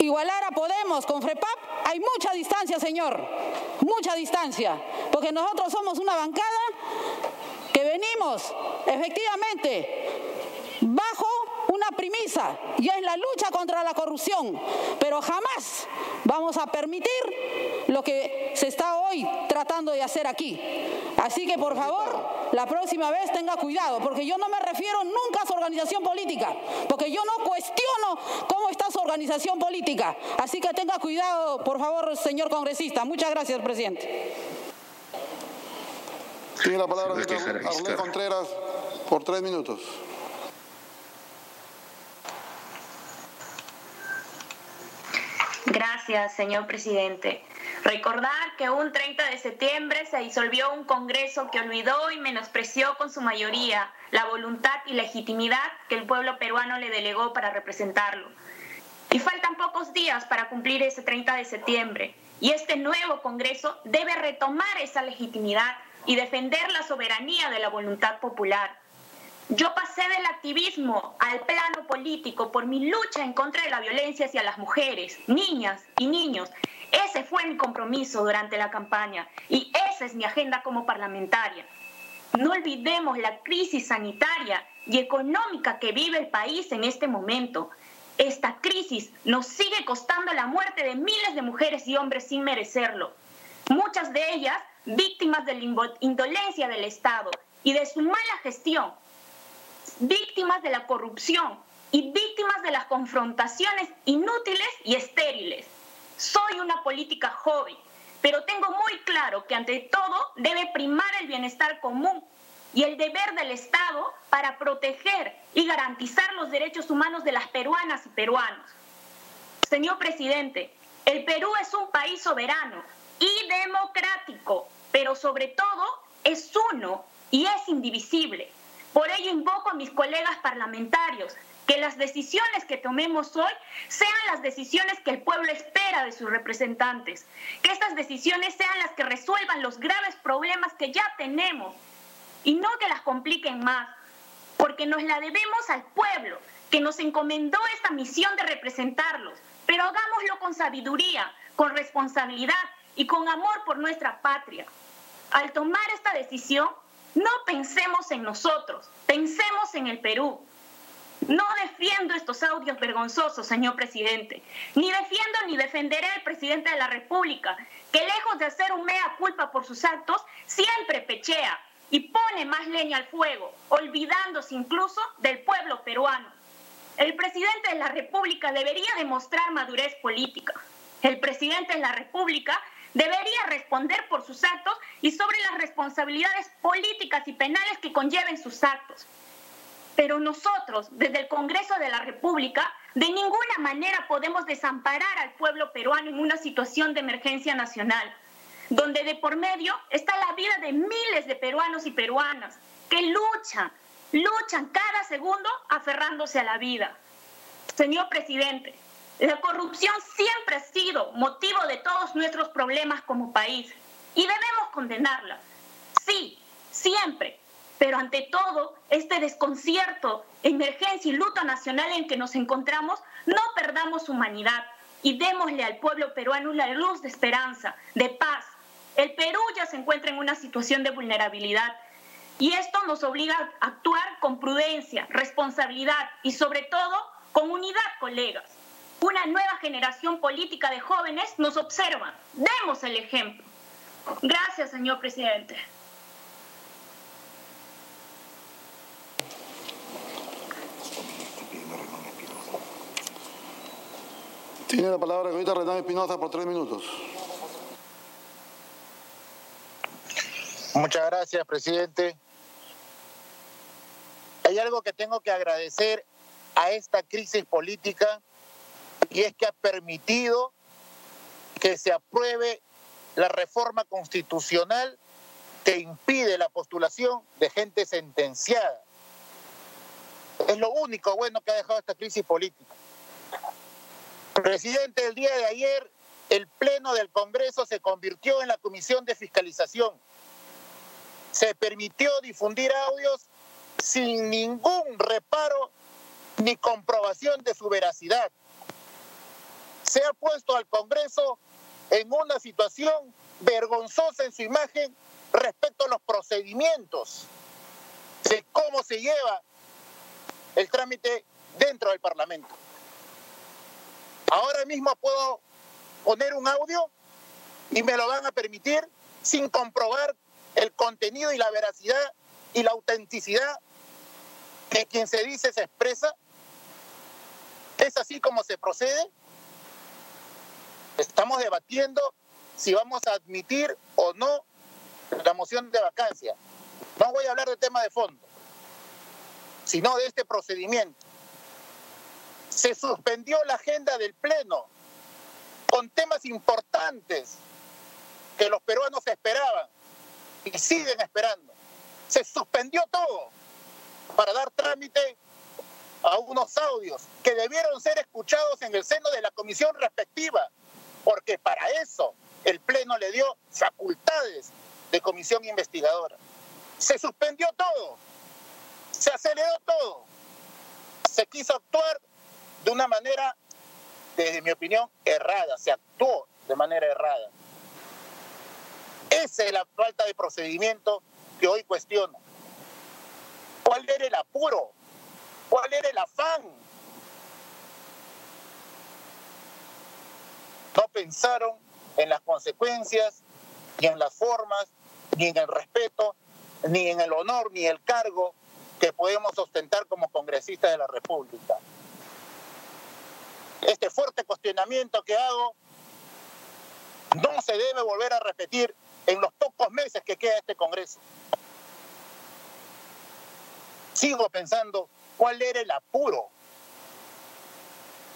igualar a Podemos con FREPAP hay mucha distancia, señor. Mucha distancia. Porque nosotros somos una bancada que venimos, efectivamente, bajo una premisa y es la lucha contra la corrupción. Pero jamás vamos a permitir lo que se está hoy tratando de hacer aquí. Así que por favor, la próxima vez tenga cuidado, porque yo no me refiero nunca a su organización política, porque yo no cuestiono cómo está su organización política. Así que tenga cuidado, por favor, señor congresista. Muchas gracias, presidente. Tiene la palabra Arlene Contreras por tres minutos. Gracias, señor presidente. Recordar que un 30 de septiembre se disolvió un Congreso que olvidó y menospreció con su mayoría la voluntad y legitimidad que el pueblo peruano le delegó para representarlo. Y faltan pocos días para cumplir ese 30 de septiembre. Y este nuevo Congreso debe retomar esa legitimidad y defender la soberanía de la voluntad popular. Yo pasé del activismo al plano político por mi lucha en contra de la violencia hacia las mujeres, niñas y niños. Ese fue mi compromiso durante la campaña y esa es mi agenda como parlamentaria. No olvidemos la crisis sanitaria y económica que vive el país en este momento. Esta crisis nos sigue costando la muerte de miles de mujeres y hombres sin merecerlo. Muchas de ellas víctimas de la indolencia del Estado y de su mala gestión víctimas de la corrupción y víctimas de las confrontaciones inútiles y estériles. Soy una política joven, pero tengo muy claro que ante todo debe primar el bienestar común y el deber del Estado para proteger y garantizar los derechos humanos de las peruanas y peruanos. Señor presidente, el Perú es un país soberano y democrático, pero sobre todo es uno y es indivisible. Por ello invoco a mis colegas parlamentarios que las decisiones que tomemos hoy sean las decisiones que el pueblo espera de sus representantes, que estas decisiones sean las que resuelvan los graves problemas que ya tenemos y no que las compliquen más, porque nos la debemos al pueblo, que nos encomendó esta misión de representarlos, pero hagámoslo con sabiduría, con responsabilidad y con amor por nuestra patria. Al tomar esta decisión, no pensemos en nosotros, pensemos en el Perú. No defiendo estos audios vergonzosos, señor presidente, ni defiendo ni defenderé al presidente de la República, que lejos de hacer un mea culpa por sus actos, siempre pechea y pone más leña al fuego, olvidándose incluso del pueblo peruano. El presidente de la República debería demostrar madurez política. El presidente de la República debería responder por sus actos y sobre las responsabilidades políticas y penales que conlleven sus actos. Pero nosotros, desde el Congreso de la República, de ninguna manera podemos desamparar al pueblo peruano en una situación de emergencia nacional, donde de por medio está la vida de miles de peruanos y peruanas que luchan, luchan cada segundo aferrándose a la vida. Señor presidente, la corrupción siempre ha sido motivo de todos nuestros problemas como país y debemos condenarla. Sí, siempre. Pero ante todo, este desconcierto, emergencia y luto nacional en que nos encontramos, no perdamos humanidad y démosle al pueblo peruano una luz de esperanza, de paz. El Perú ya se encuentra en una situación de vulnerabilidad y esto nos obliga a actuar con prudencia, responsabilidad y sobre todo con unidad, colegas. Una nueva generación política de jóvenes nos observa. Demos el ejemplo. Gracias, señor presidente. Tiene la palabra ahorita Renan Espinosa por tres minutos. Muchas gracias, presidente. Hay algo que tengo que agradecer a esta crisis política y es que ha permitido que se apruebe la reforma constitucional que impide la postulación de gente sentenciada. Es lo único bueno que ha dejado esta crisis política. Presidente, el día de ayer el Pleno del Congreso se convirtió en la Comisión de Fiscalización. Se permitió difundir audios sin ningún reparo ni comprobación de su veracidad se ha puesto al Congreso en una situación vergonzosa en su imagen respecto a los procedimientos de cómo se lleva el trámite dentro del Parlamento. Ahora mismo puedo poner un audio y me lo van a permitir sin comprobar el contenido y la veracidad y la autenticidad que quien se dice se expresa? ¿Es así como se procede? Estamos debatiendo si vamos a admitir o no la moción de vacancia. No voy a hablar de tema de fondo, sino de este procedimiento. Se suspendió la agenda del Pleno con temas importantes que los peruanos esperaban y siguen esperando. Se suspendió todo para dar trámite a unos audios que debieron ser escuchados en el seno de la comisión respectiva, porque para eso el Pleno le dio facultades de comisión investigadora. Se suspendió todo, se aceleró todo, se quiso actuar de una manera, desde mi opinión, errada, se actuó de manera errada. Esa es la falta de procedimiento que hoy cuestiono. ¿Cuál era el apuro? ¿Cuál era el afán? No pensaron en las consecuencias, ni en las formas, ni en el respeto, ni en el honor, ni el cargo que podemos ostentar como congresistas de la República. Este fuerte cuestionamiento que hago no se debe volver a repetir en los pocos meses que queda este Congreso. Sigo pensando cuál era el apuro.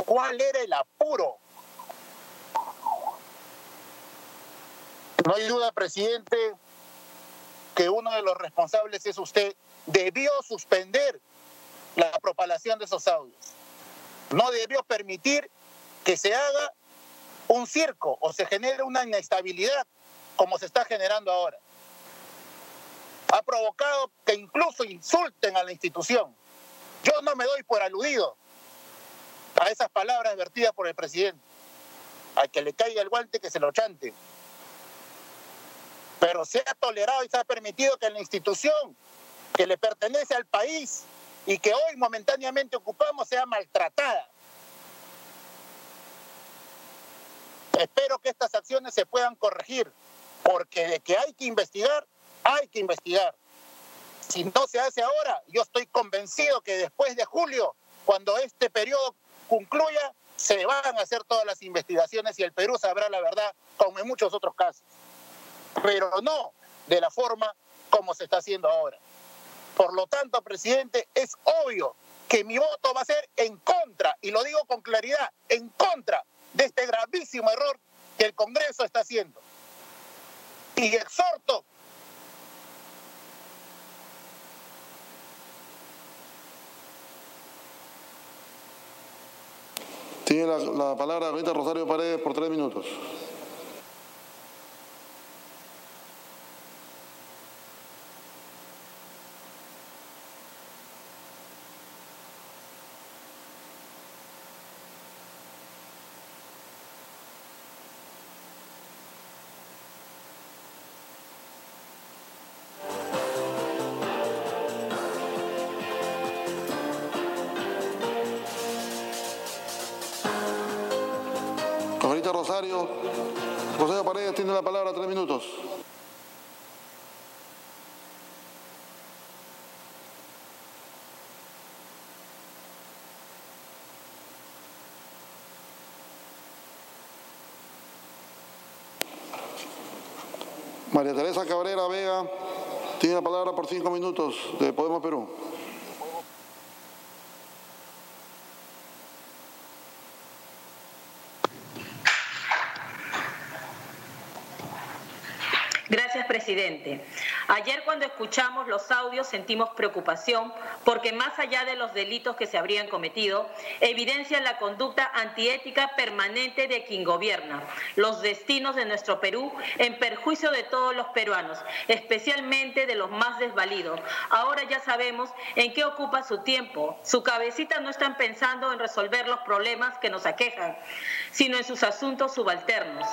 ¿Cuál era el apuro? No hay duda, presidente, que uno de los responsables es usted. Debió suspender la propalación de esos audios. No debió permitir que se haga un circo o se genere una inestabilidad como se está generando ahora. Ha provocado que incluso insulten a la institución. Yo no me doy por aludido a esas palabras vertidas por el presidente. Al que le caiga el guante, que se lo chante. Pero se ha tolerado y se ha permitido que la institución que le pertenece al país y que hoy momentáneamente ocupamos sea maltratada. Espero que estas acciones se puedan corregir porque de que hay que investigar, hay que investigar. Si no se hace ahora, yo estoy convencido que después de julio, cuando este periodo concluya, se van a hacer todas las investigaciones y el Perú sabrá la verdad, como en muchos otros casos. Pero no de la forma como se está haciendo ahora. Por lo tanto, presidente, es obvio que mi voto va a ser en contra, y lo digo con claridad, en contra de este gravísimo error que el Congreso está haciendo y exhorto Tiene la, la palabra Rosario Paredes por tres minutos. María Teresa Cabrera Vega tiene la palabra por cinco minutos de Podemos Perú. Gracias, presidente. Ayer cuando escuchamos los audios sentimos preocupación porque más allá de los delitos que se habrían cometido, evidencian la conducta antiética permanente de quien gobierna, los destinos de nuestro Perú en perjuicio de todos los peruanos, especialmente de los más desvalidos. Ahora ya sabemos en qué ocupa su tiempo. Su cabecita no están pensando en resolver los problemas que nos aquejan, sino en sus asuntos subalternos.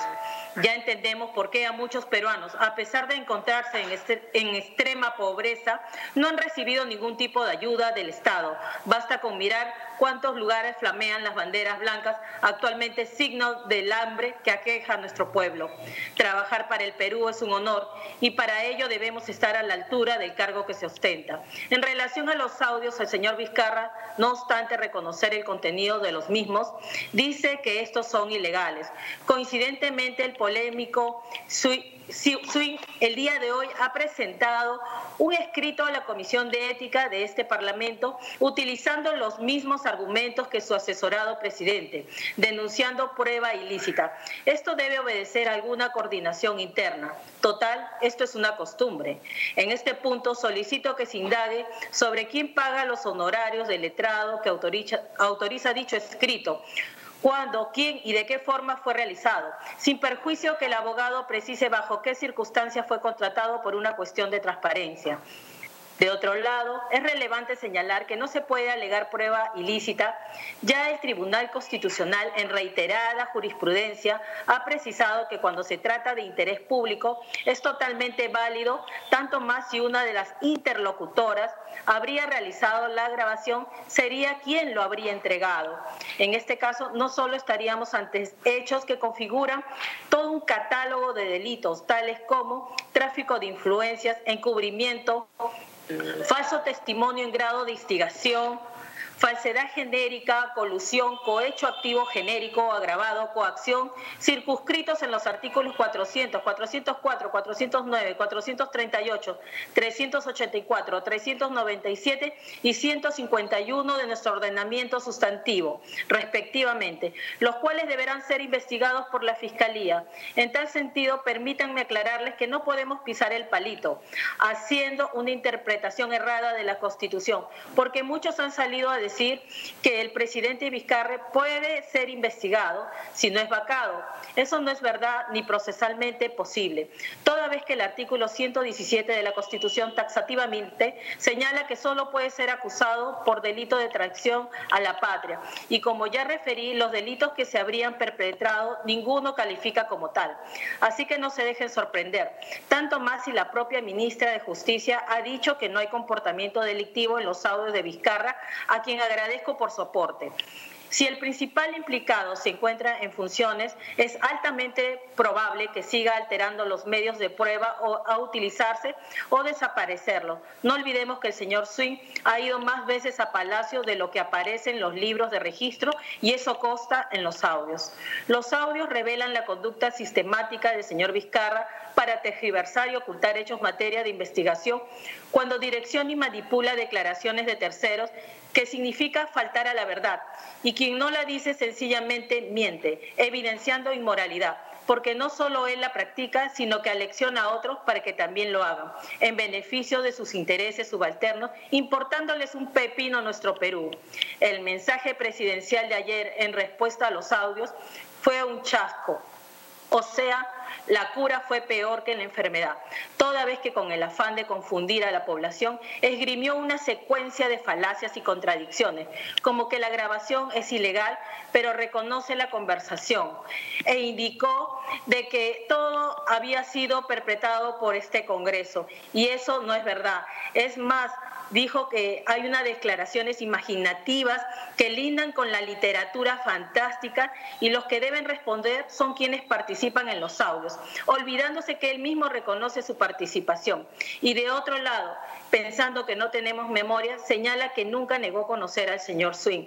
Ya entendemos por qué a muchos peruanos, a pesar de encontrarse en, este, en extrema pobreza, no han recibido ningún tipo de ayuda del Estado. Basta con mirar cuántos lugares flamean las banderas blancas, actualmente signo del hambre que aqueja a nuestro pueblo. Trabajar para el Perú es un honor y para ello debemos estar a la altura del cargo que se ostenta. En relación a los audios, el señor Vizcarra, no obstante reconocer el contenido de los mismos, dice que estos son ilegales. Coincidentemente, el polémico Swing el día de hoy ha presentado un escrito a la Comisión de Ética de este Parlamento utilizando los mismos argumentos que su asesorado presidente, denunciando prueba ilícita. Esto debe obedecer a alguna coordinación interna. Total, esto es una costumbre. En este punto solicito que se indague sobre quién paga los honorarios del letrado que autoriza, autoriza dicho escrito cuándo, quién y de qué forma fue realizado, sin perjuicio que el abogado precise bajo qué circunstancias fue contratado por una cuestión de transparencia. De otro lado, es relevante señalar que no se puede alegar prueba ilícita. Ya el Tribunal Constitucional, en reiterada jurisprudencia, ha precisado que cuando se trata de interés público es totalmente válido, tanto más si una de las interlocutoras habría realizado la grabación, sería quien lo habría entregado. En este caso, no solo estaríamos ante hechos que configuran todo un catálogo de delitos, tales como tráfico de influencias, encubrimiento, falso testimonio en grado de instigación, falsedad genérica, colusión, cohecho activo genérico, agravado, coacción, circunscritos en los artículos 400, 404, 409, 438, 384, 397 y 151 de nuestro ordenamiento sustantivo, respectivamente, los cuales deberán ser investigados por la Fiscalía. En tal sentido, permítanme aclararles que no podemos pisar el palito, haciendo una interpretación errada de la Constitución, porque muchos han salido a decir decir que el presidente Vizcarre puede ser investigado si no es vacado. Eso no es verdad ni procesalmente posible, toda vez que el artículo 117 de la Constitución taxativamente señala que solo puede ser acusado por delito de traición a la patria. Y como ya referí, los delitos que se habrían perpetrado, ninguno califica como tal. Así que no se dejen sorprender, tanto más si la propia ministra de Justicia ha dicho que no hay comportamiento delictivo en los audios de Vizcarra, a quien agradezco por su aporte. Si el principal implicado se encuentra en funciones, es altamente probable que siga alterando los medios de prueba o a utilizarse o desaparecerlos. No olvidemos que el señor Swing ha ido más veces a Palacio de lo que aparece en los libros de registro y eso consta en los audios. Los audios revelan la conducta sistemática del señor Vizcarra para tergiversar y ocultar hechos materia de investigación cuando dirección y manipula declaraciones de terceros que significa faltar a la verdad, y quien no la dice sencillamente miente, evidenciando inmoralidad, porque no solo él la practica, sino que alecciona a otros para que también lo hagan, en beneficio de sus intereses subalternos, importándoles un pepino a nuestro Perú. El mensaje presidencial de ayer en respuesta a los audios fue un chasco, o sea, la cura fue peor que la enfermedad, toda vez que con el afán de confundir a la población esgrimió una secuencia de falacias y contradicciones, como que la grabación es ilegal, pero reconoce la conversación e indicó de que todo había sido perpetrado por este Congreso y eso no es verdad. Es más, dijo que hay unas declaraciones imaginativas que lindan con la literatura fantástica y los que deben responder son quienes participan en los audios, olvidándose que él mismo reconoce su participación. Y de otro lado, pensando que no tenemos memoria, señala que nunca negó conocer al señor Swing,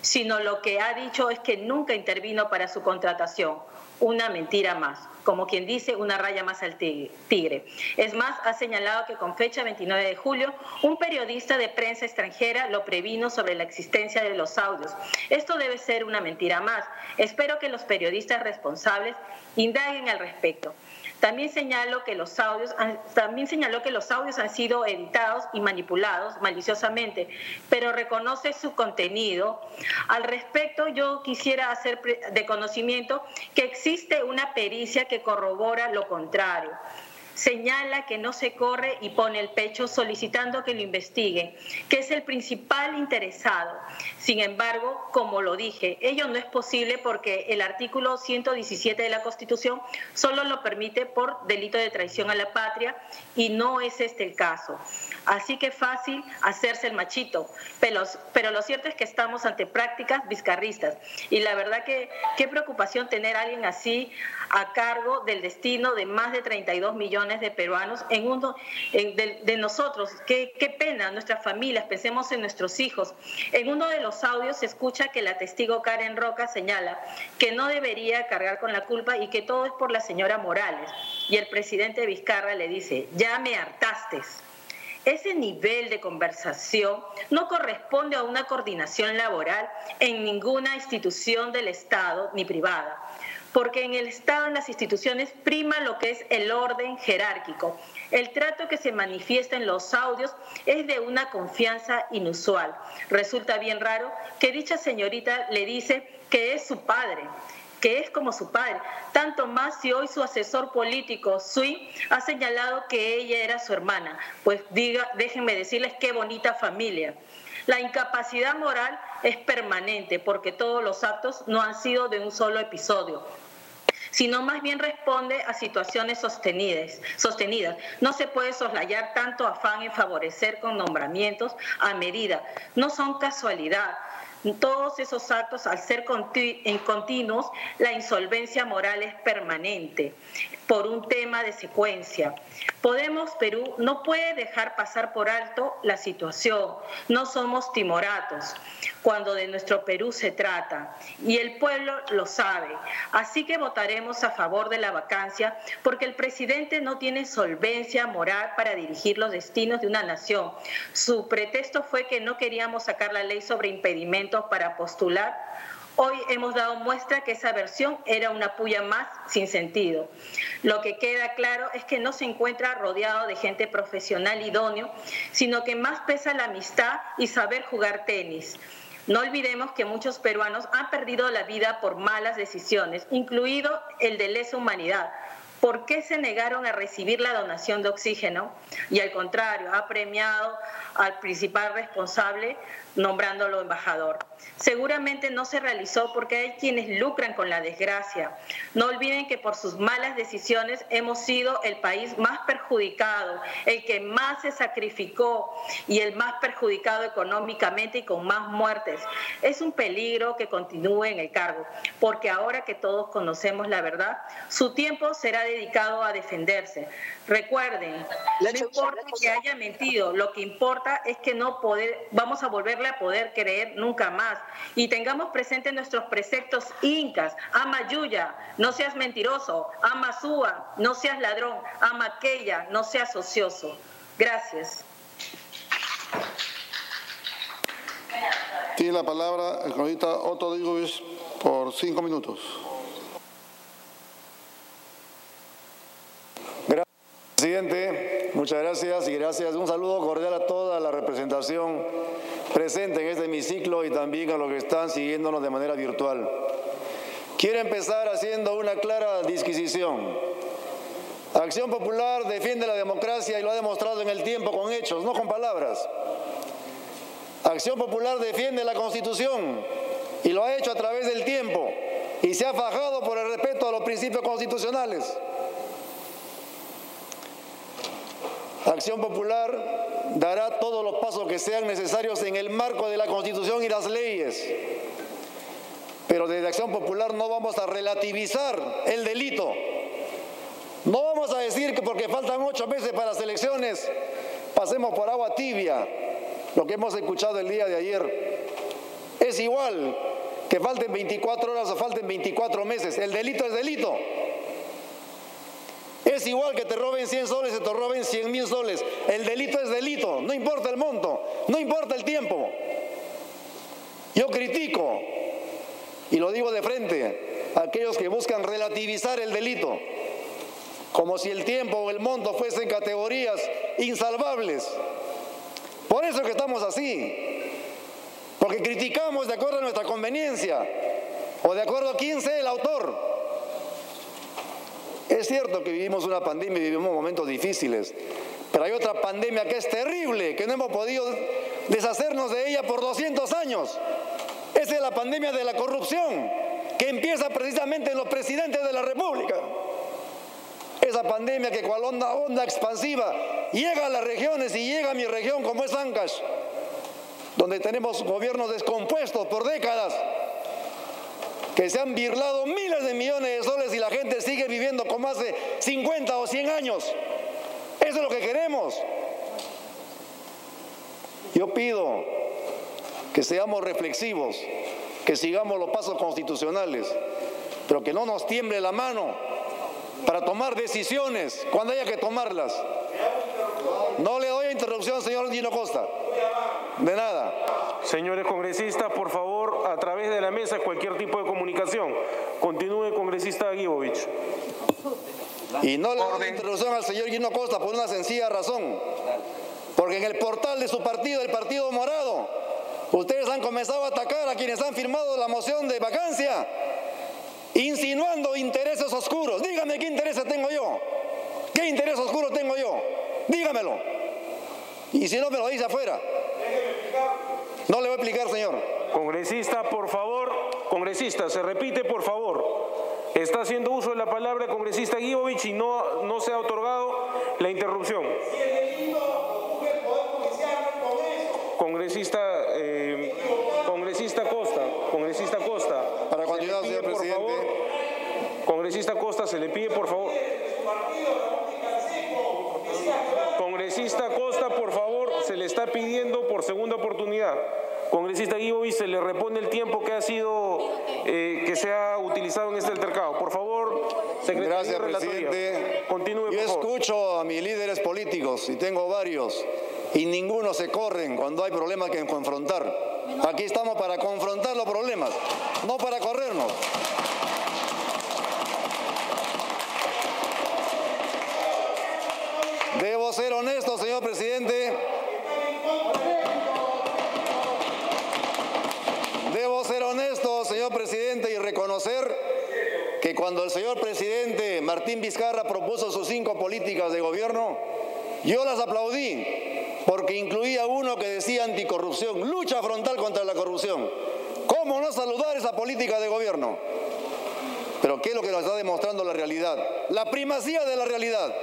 sino lo que ha dicho es que nunca intervino para su contratación. Una mentira más como quien dice, una raya más al tigre. Es más, ha señalado que con fecha 29 de julio, un periodista de prensa extranjera lo previno sobre la existencia de los audios. Esto debe ser una mentira más. Espero que los periodistas responsables indaguen al respecto. También señaló que los audios, también señaló que los audios han sido editados y manipulados maliciosamente, pero reconoce su contenido. Al respecto, yo quisiera hacer de conocimiento que existe una pericia que corrobora lo contrario. Señala que no se corre y pone el pecho solicitando que lo investiguen, que es el principal interesado. Sin embargo, como lo dije, ello no es posible porque el artículo 117 de la Constitución solo lo permite por delito de traición a la patria y no es este el caso. Así que fácil hacerse el machito, pero, lo cierto es que estamos ante prácticas vizcarristas y la verdad que qué preocupación tener a alguien así a cargo del destino de más de 32 millones de peruanos en uno de, nosotros. Qué, qué pena, nuestras familias, pensemos en nuestros hijos. En uno de los audios se escucha que la testigo Karen Roca señala que no debería cargar con la culpa y que todo es por la señora Morales. Y el presidente Vizcarra le dice, ya me hartaste. Ese nivel de conversación no corresponde a una coordinación laboral en ninguna institución del Estado ni privada porque en el Estado, en las instituciones, prima lo que es el orden jerárquico. El trato que se manifiesta en los audios es de una confianza inusual. Resulta bien raro que dicha señorita le dice que es su padre, que es como su padre, tanto más si hoy su asesor político, Sui, ha señalado que ella era su hermana. Pues diga, déjenme decirles qué bonita familia. La incapacidad moral es permanente porque todos los actos no han sido de un solo episodio, sino más bien responde a situaciones sostenidas. sostenidas. No se puede soslayar tanto afán en favorecer con nombramientos a medida. No son casualidad. Todos esos actos, al ser continuos, la insolvencia moral es permanente por un tema de secuencia. Podemos Perú no puede dejar pasar por alto la situación. No somos timoratos cuando de nuestro Perú se trata y el pueblo lo sabe. Así que votaremos a favor de la vacancia porque el presidente no tiene solvencia moral para dirigir los destinos de una nación. Su pretexto fue que no queríamos sacar la ley sobre impedimentos para postular Hoy hemos dado muestra que esa versión era una puya más sin sentido. Lo que queda claro es que no se encuentra rodeado de gente profesional idóneo, sino que más pesa la amistad y saber jugar tenis. No olvidemos que muchos peruanos han perdido la vida por malas decisiones, incluido el de lesa humanidad. ¿Por qué se negaron a recibir la donación de oxígeno? Y al contrario, ha premiado al principal responsable nombrándolo embajador. Seguramente no se realizó porque hay quienes lucran con la desgracia. No olviden que por sus malas decisiones hemos sido el país más perjudicado, el que más se sacrificó y el más perjudicado económicamente y con más muertes. Es un peligro que continúe en el cargo, porque ahora que todos conocemos la verdad, su tiempo será dedicado a defenderse. Recuerden, no importa que haya mentido, lo que importa es que no poder, vamos a volverle a poder creer nunca más. Y tengamos presente nuestros preceptos incas, ama Yuya, no seas mentiroso, ama Súa, no seas ladrón, ama aquella, no seas ocioso. Gracias. Tiene la palabra el cronista Otto Digovic por cinco minutos. Presidente, muchas gracias y gracias. Un saludo cordial a toda la representación presente en este hemiciclo y también a los que están siguiéndonos de manera virtual. Quiero empezar haciendo una clara disquisición. Acción Popular defiende la democracia y lo ha demostrado en el tiempo con hechos, no con palabras. Acción Popular defiende la Constitución y lo ha hecho a través del tiempo y se ha fajado por el respeto a los principios constitucionales. Acción Popular dará todos los pasos que sean necesarios en el marco de la Constitución y las leyes. Pero desde Acción Popular no vamos a relativizar el delito. No vamos a decir que porque faltan ocho meses para las elecciones pasemos por agua tibia, lo que hemos escuchado el día de ayer. Es igual que falten 24 horas o falten 24 meses. El delito es delito. Es igual que te roben 100 soles y te roben 100 mil soles. El delito es delito, no importa el monto, no importa el tiempo. Yo critico, y lo digo de frente, a aquellos que buscan relativizar el delito, como si el tiempo o el monto fuesen categorías insalvables. Por eso que estamos así, porque criticamos de acuerdo a nuestra conveniencia o de acuerdo a quién sea el autor. Es cierto que vivimos una pandemia y vivimos momentos difíciles, pero hay otra pandemia que es terrible, que no hemos podido deshacernos de ella por 200 años. Esa es la pandemia de la corrupción, que empieza precisamente en los presidentes de la República. Esa pandemia que cual onda, onda expansiva llega a las regiones y llega a mi región como es Ancash, donde tenemos gobiernos descompuestos por décadas, que se han birlado miles de millones de soles y la gente sigue viviendo como hace 50 o 100 años. Eso es lo que queremos. Yo pido que seamos reflexivos, que sigamos los pasos constitucionales, pero que no nos tiemble la mano para tomar decisiones cuando haya que tomarlas. No le interrupción, señor Gino Costa. De nada. Señores congresistas, por favor, a través de la mesa, cualquier tipo de comunicación. Continúe, congresista Gibovich. Y no le doy interrupción al señor Gino Costa por una sencilla razón. Porque en el portal de su partido, el Partido Morado, ustedes han comenzado a atacar a quienes han firmado la moción de vacancia, insinuando intereses oscuros. Dígame qué intereses tengo yo. ¿Qué interés oscuro tengo yo? Dígamelo. Y si no me lo dice afuera. No le voy a explicar, señor. Congresista, por favor, congresista, se repite, por favor. Está haciendo uso de la palabra congresista Guibovich y no, no se ha otorgado la interrupción. Congresista, eh, congresista Costa, congresista Costa. Para continuar, señor presidente. favor, congresista Costa, se le pide, por favor. Congresista Costa, por favor, se le está pidiendo por segunda oportunidad. Congresista Guibovich, se le repone el tiempo que ha sido, eh, que se ha utilizado en este altercado. Por favor, secretario Gracias, Relatoría. presidente. Continúe, Yo por favor. escucho a mis líderes políticos y tengo varios y ninguno se corren cuando hay problemas que confrontar. Aquí estamos para confrontar los problemas, no para corrernos. Debo ser honesto, señor presidente. Debo ser honesto, señor presidente, y reconocer que cuando el señor presidente Martín Vizcarra propuso sus cinco políticas de gobierno, yo las aplaudí porque incluía uno que decía anticorrupción, lucha frontal contra la corrupción. ¿Cómo no saludar esa política de gobierno? Pero ¿qué es lo que nos está demostrando la realidad? La primacía de la realidad.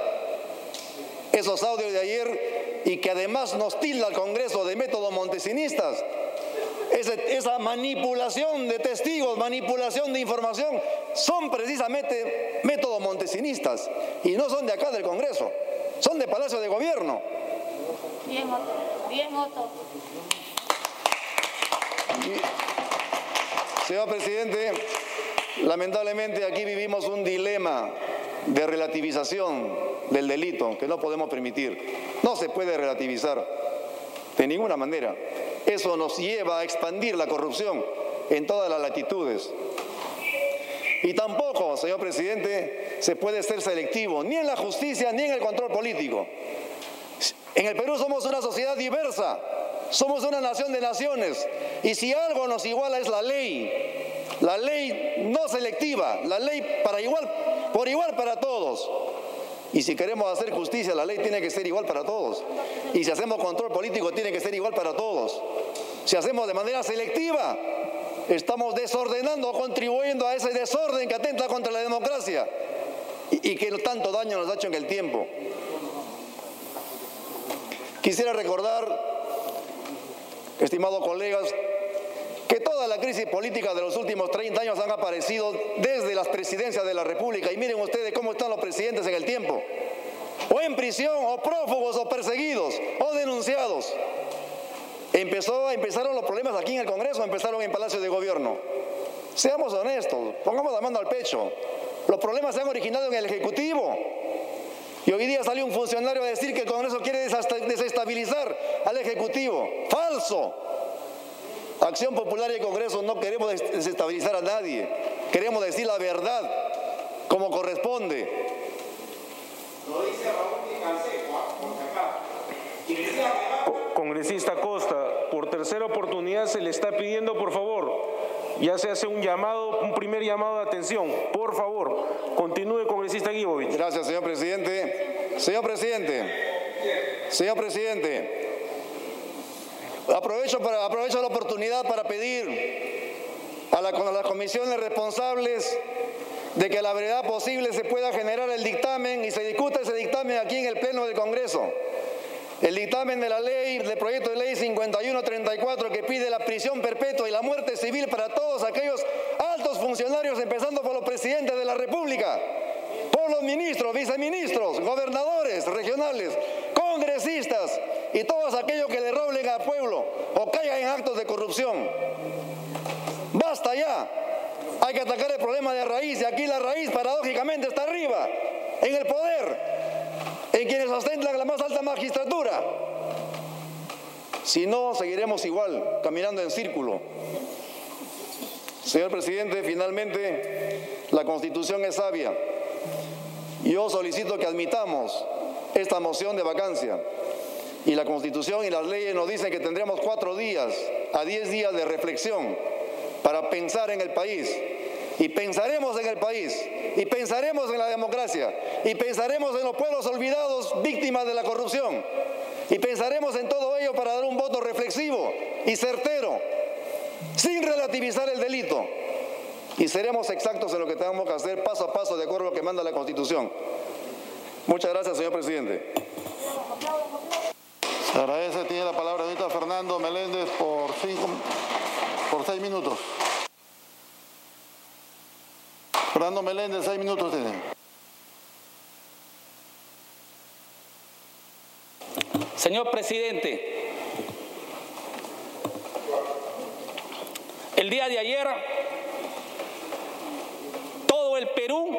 Esos audios de ayer y que además nos tilda al Congreso de métodos montesinistas, esa manipulación de testigos, manipulación de información, son precisamente métodos montesinistas y no son de acá del Congreso, son de Palacio de Gobierno. Bien, Otto. Bien, Otto. Señor presidente, lamentablemente aquí vivimos un dilema de relativización del delito que no podemos permitir. No se puede relativizar de ninguna manera. Eso nos lleva a expandir la corrupción en todas las latitudes. Y tampoco, señor presidente, se puede ser selectivo ni en la justicia ni en el control político. En el Perú somos una sociedad diversa, somos una nación de naciones y si algo nos iguala es la ley, la ley no selectiva, la ley para igual, por igual para todos. Y si queremos hacer justicia, la ley tiene que ser igual para todos. Y si hacemos control político, tiene que ser igual para todos. Si hacemos de manera selectiva, estamos desordenando contribuyendo a ese desorden que atenta contra la democracia y, y que tanto daño nos ha hecho en el tiempo. Quisiera recordar, estimados colegas, que toda la crisis política de los últimos 30 años han aparecido desde las presidencias de la República. Y miren ustedes cómo están los presidentes en el tiempo. O en prisión, o prófugos, o perseguidos, o denunciados. Empezó, empezaron los problemas aquí en el Congreso, empezaron en Palacio de Gobierno. Seamos honestos, pongamos la mano al pecho. Los problemas se han originado en el Ejecutivo. Y hoy día salió un funcionario a decir que el Congreso quiere desesta- desestabilizar al Ejecutivo. Falso. Acción Popular y el Congreso no queremos des- desestabilizar a nadie. Queremos decir la verdad como corresponde. Co- Congresista Costa, por tercera oportunidad se le está pidiendo, por favor, ya se hace un llamado, un primer llamado de atención. Por favor, continúe, congresista Guibovich. Gracias, señor presidente. Señor presidente, señor presidente, aprovecho, para, aprovecho la oportunidad para pedir a, la, a las comisiones responsables de que a la verdad posible se pueda generar el dictamen y se discuta ese dictamen aquí en el Pleno del Congreso. El dictamen de la ley, del proyecto de ley 5134 que pide la prisión perpetua y la muerte civil para todos aquellos altos funcionarios, empezando por los presidentes de la República, por los ministros, viceministros, gobernadores regionales, congresistas y todos aquellos que le roben al pueblo o caigan en actos de corrupción. Basta ya. Hay que atacar el problema de raíz y aquí la raíz paradójicamente está arriba, en el poder en quienes ostentan la más alta magistratura. Si no, seguiremos igual, caminando en círculo. Señor presidente, finalmente la constitución es sabia. Yo solicito que admitamos esta moción de vacancia. Y la constitución y las leyes nos dicen que tendremos cuatro días a diez días de reflexión para pensar en el país y pensaremos en el país, y pensaremos en la democracia, y pensaremos en los pueblos olvidados víctimas de la corrupción, y pensaremos en todo ello para dar un voto reflexivo y certero, sin relativizar el delito. Y seremos exactos en lo que tengamos que hacer paso a paso de acuerdo a lo que manda la Constitución. Muchas gracias, señor presidente. Se agradece, tiene la palabra ahorita Fernando Meléndez por, cinco, por seis minutos. Fernando Meléndez, seis minutos tiene. Señor presidente, el día de ayer todo el Perú,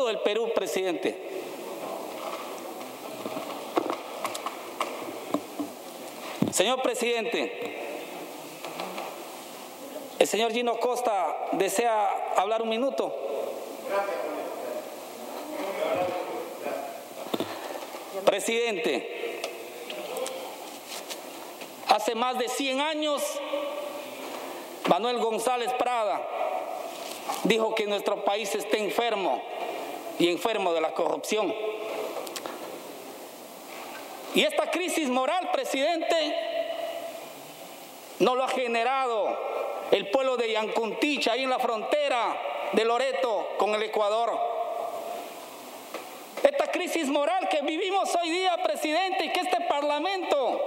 todo el Perú, presidente, Señor presidente, el señor Gino Costa desea hablar un minuto. Presidente, hace más de 100 años, Manuel González Prada dijo que nuestro país está enfermo y enfermo de la corrupción. Y esta crisis moral, presidente, no lo ha generado el pueblo de Yankunticha, ahí en la frontera de Loreto con el Ecuador. Esta crisis moral que vivimos hoy día, presidente, y que este Parlamento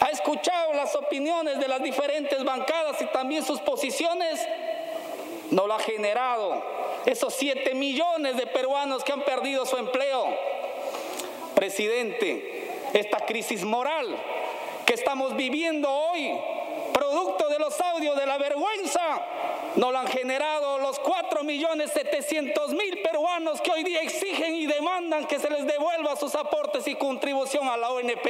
ha escuchado las opiniones de las diferentes bancadas y también sus posiciones, no lo ha generado esos siete millones de peruanos que han perdido su empleo. Presidente, esta crisis moral que estamos viviendo hoy producto de los audios de la vergüenza, no lo han generado los 4.700.000 peruanos que hoy día exigen y demandan que se les devuelva sus aportes y contribución a la ONP.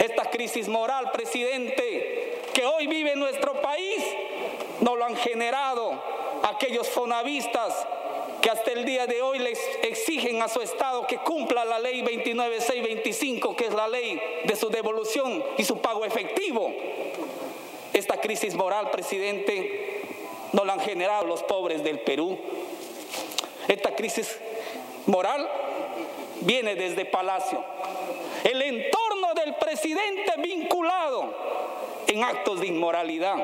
Esta crisis moral, presidente, que hoy vive nuestro país, no lo han generado aquellos fonavistas que hasta el día de hoy les exigen a su Estado que cumpla la ley 29625, que es la ley de su devolución y su pago efectivo. Esta crisis moral, presidente, no la han generado los pobres del Perú. Esta crisis moral viene desde Palacio. El entorno del presidente vinculado en actos de inmoralidad.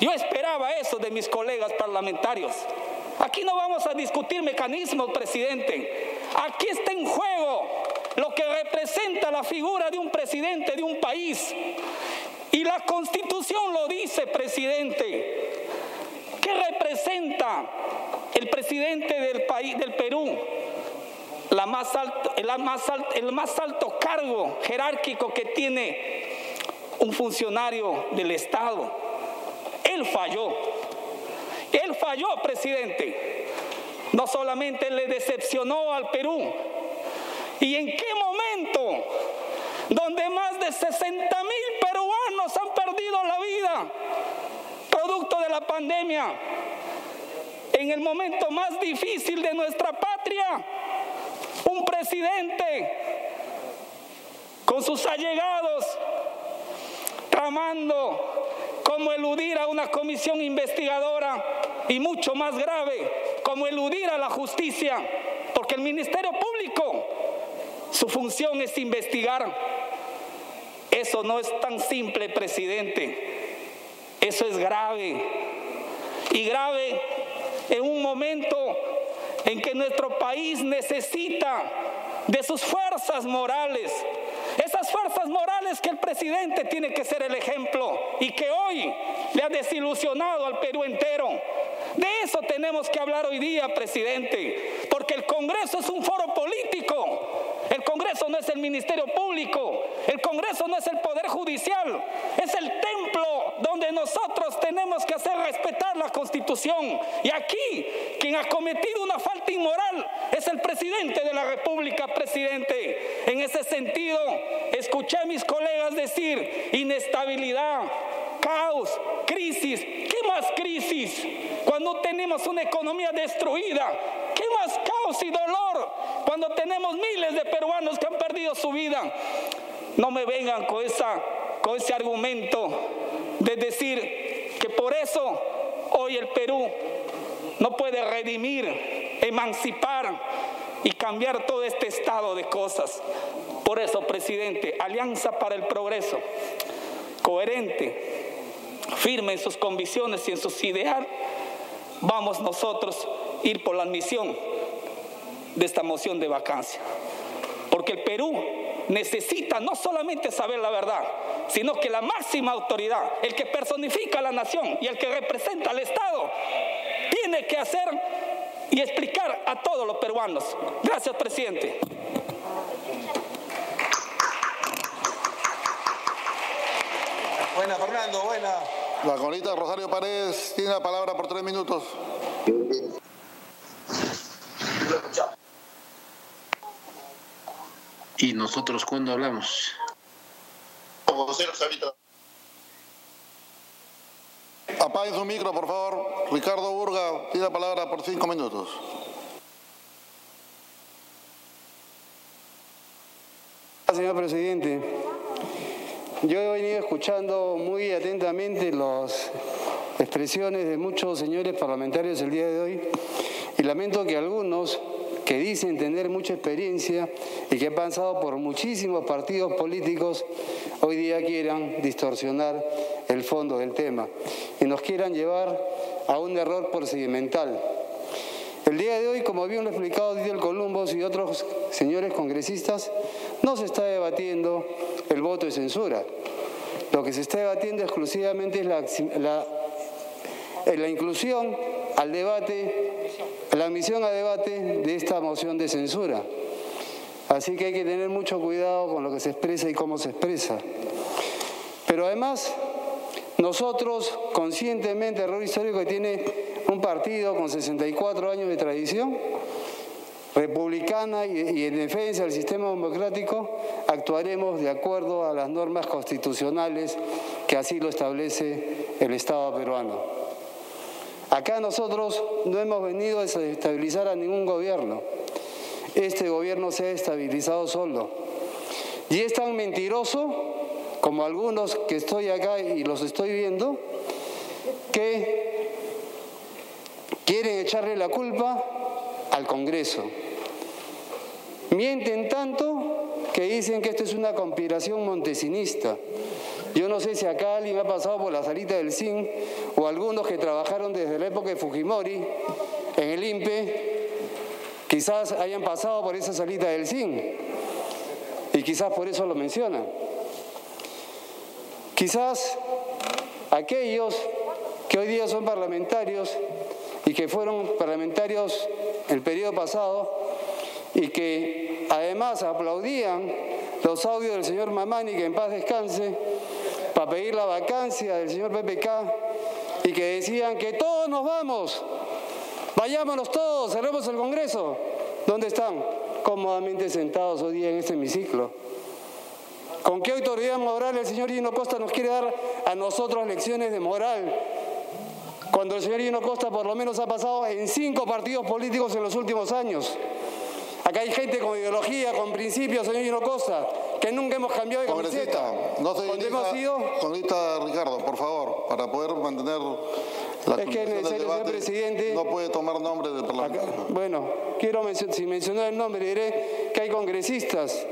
Yo esperaba eso de mis colegas parlamentarios. Aquí no vamos a discutir mecanismos, presidente. Aquí está en juego lo que representa la figura de un presidente de un país. Y la constitución lo dice, presidente. ¿Qué representa el presidente del país, del Perú? La más el más alto cargo jerárquico que tiene un funcionario del Estado. Él falló. Él falló, presidente. No solamente le decepcionó al Perú. ¿Y en qué momento? Donde más de 60 mil han perdido la vida producto de la pandemia. En el momento más difícil de nuestra patria, un presidente con sus allegados tramando como eludir a una comisión investigadora y mucho más grave, como eludir a la justicia, porque el Ministerio Público, su función es investigar. Eso no es tan simple, presidente. Eso es grave. Y grave en un momento en que nuestro país necesita de sus fuerzas morales, morales que el presidente tiene que ser el ejemplo y que hoy le ha desilusionado al Perú entero. De eso tenemos que hablar hoy día, presidente, porque el Congreso es un foro político. Congreso no es el Ministerio Público, el Congreso no es el Poder Judicial, es el templo donde nosotros tenemos que hacer respetar la Constitución. Y aquí quien ha cometido una falta inmoral es el presidente de la República, presidente. En ese sentido, escuché a mis colegas decir inestabilidad, caos, crisis. ¿Qué más crisis? Cuando tenemos una economía destruida, ¿qué más caos y dolor? Cuando tenemos miles de peruanos que han perdido su vida. No me vengan con, esa, con ese argumento de decir que por eso hoy el Perú no puede redimir, emancipar y cambiar todo este estado de cosas. Por eso, presidente, Alianza para el Progreso, coherente, firme en sus convicciones y en sus ideales, vamos nosotros a ir por la admisión de esta moción de vacancia. Porque el Perú necesita no solamente saber la verdad, sino que la máxima autoridad, el que personifica a la nación y el que representa al Estado, tiene que hacer y explicar a todos los peruanos. Gracias, presidente. Buena, Fernando, buena. La colita Rosario Paredes tiene la palabra por tres minutos. ¿Y nosotros cuándo hablamos? Apaguen su micro, por favor. Ricardo Burga tiene la palabra por cinco minutos. Señor presidente, yo he venido escuchando muy atentamente las expresiones de muchos señores parlamentarios el día de hoy y lamento que algunos que dicen tener mucha experiencia y que han pasado por muchísimos partidos políticos, hoy día quieran distorsionar el fondo del tema y nos quieran llevar a un error procedimental. El día de hoy, como bien lo ha explicado Didier Columbus y otros señores congresistas, no se está debatiendo el voto de censura. Lo que se está debatiendo exclusivamente es la, la, la inclusión al debate, admisión a debate de esta moción de censura. Así que hay que tener mucho cuidado con lo que se expresa y cómo se expresa. Pero además, nosotros, conscientemente, error histórico que tiene un partido con 64 años de tradición, republicana y, en defensa del sistema democrático, actuaremos de acuerdo a las normas constitucionales que así lo establece el Estado peruano. Acá nosotros no hemos venido a desestabilizar a ningún gobierno. Este gobierno se ha estabilizado solo. Y es tan mentiroso como algunos que estoy acá y los estoy viendo, que quieren echarle la culpa al Congreso. Mienten tanto que dicen que esto es una conspiración montesinista. Yo no sé si acá alguien ha pasado por la salita del CIN o algunos que trabajaron desde la época de Fujimori en el INPE, quizás hayan pasado por esa salita del CIN y quizás por eso lo mencionan. Quizás aquellos que hoy día son parlamentarios y que fueron parlamentarios el periodo pasado y que además aplaudían los audios del señor Mamani, que en paz descanse, para pedir la vacancia del señor PPK y que decían que todos nos vamos, vayámonos todos, cerremos el Congreso. ¿Dónde están? Cómodamente sentados hoy día en este hemiciclo. ¿Con qué autoridad moral el señor Gino Costa nos quiere dar a nosotros lecciones de moral? Cuando el señor Gino Costa por lo menos ha pasado en cinco partidos políticos en los últimos años. Acá hay gente con ideología, con principios, señor Gino Costa, que que nunca hemos cambiado de Congresista, camiseta. no se dirija, hemos ido, congresista Ricardo, por favor, para poder mantener la Es que es necesario, debate, presidente. no puede tomar nombre del parlamentario. bueno, quiero mencionar, si mencionar el nombre, diré que hay congresistas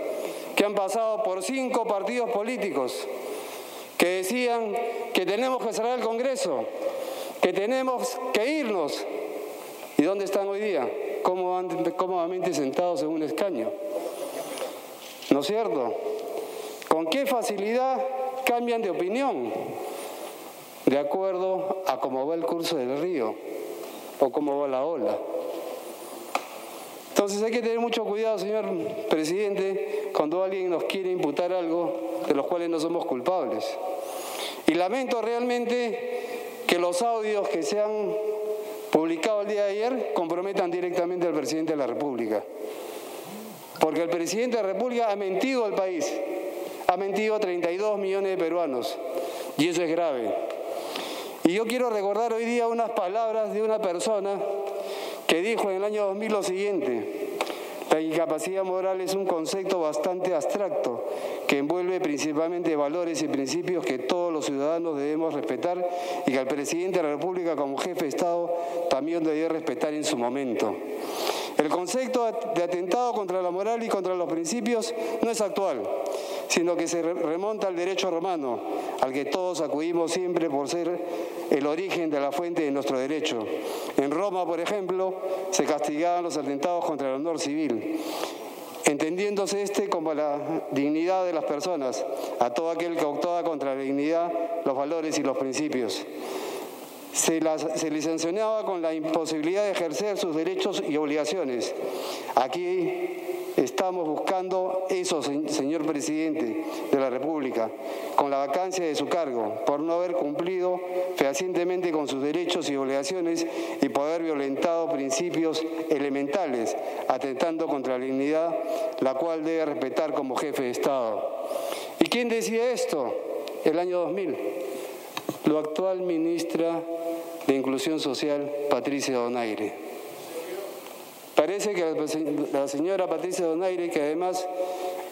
que han pasado por cinco partidos políticos que decían que tenemos que cerrar el Congreso, que tenemos que irnos. ¿Y dónde están hoy día? Cómodamente, sentados en un escaño. ¿No es cierto? ¿Con qué facilidad cambian de opinión? De acuerdo a cómo va el curso del río o cómo va la ola. Entonces hay que tener mucho cuidado, señor presidente, cuando alguien nos quiere imputar algo de los cuales no somos culpables. Y lamento realmente que los audios que se han publicado el día de ayer comprometan directamente al presidente de la República. Porque el presidente de la República ha mentido al país, ha mentido a 32 millones de peruanos, y eso es grave. Y yo quiero recordar hoy día unas palabras de una persona que dijo en el año 2000 lo siguiente, la incapacidad moral es un concepto bastante abstracto que envuelve principalmente valores y principios que todos los ciudadanos debemos respetar y que el presidente de la República como jefe de Estado también debe respetar en su momento. El concepto de atentado contra la moral y contra los principios no es actual, sino que se remonta al derecho romano, al que todos acudimos siempre por ser el origen de la fuente de nuestro derecho. En Roma, por ejemplo, se castigaban los atentados contra el honor civil, entendiéndose este como la dignidad de las personas, a todo aquel que actuaba contra la dignidad, los valores y los principios se, las, sancionaba con la imposibilidad de ejercer sus derechos y obligaciones. Aquí estamos buscando eso, señor presidente de la República, con la vacancia de su cargo, por no haber cumplido fehacientemente con sus derechos y obligaciones y por haber violentado principios elementales, atentando contra la dignidad, la cual debe respetar como jefe de Estado. ¿Y quién decía esto? El año 2000. La actual ministra de Inclusión Social, Patricia Donaire. Parece que la señora Patricia Donaire, que además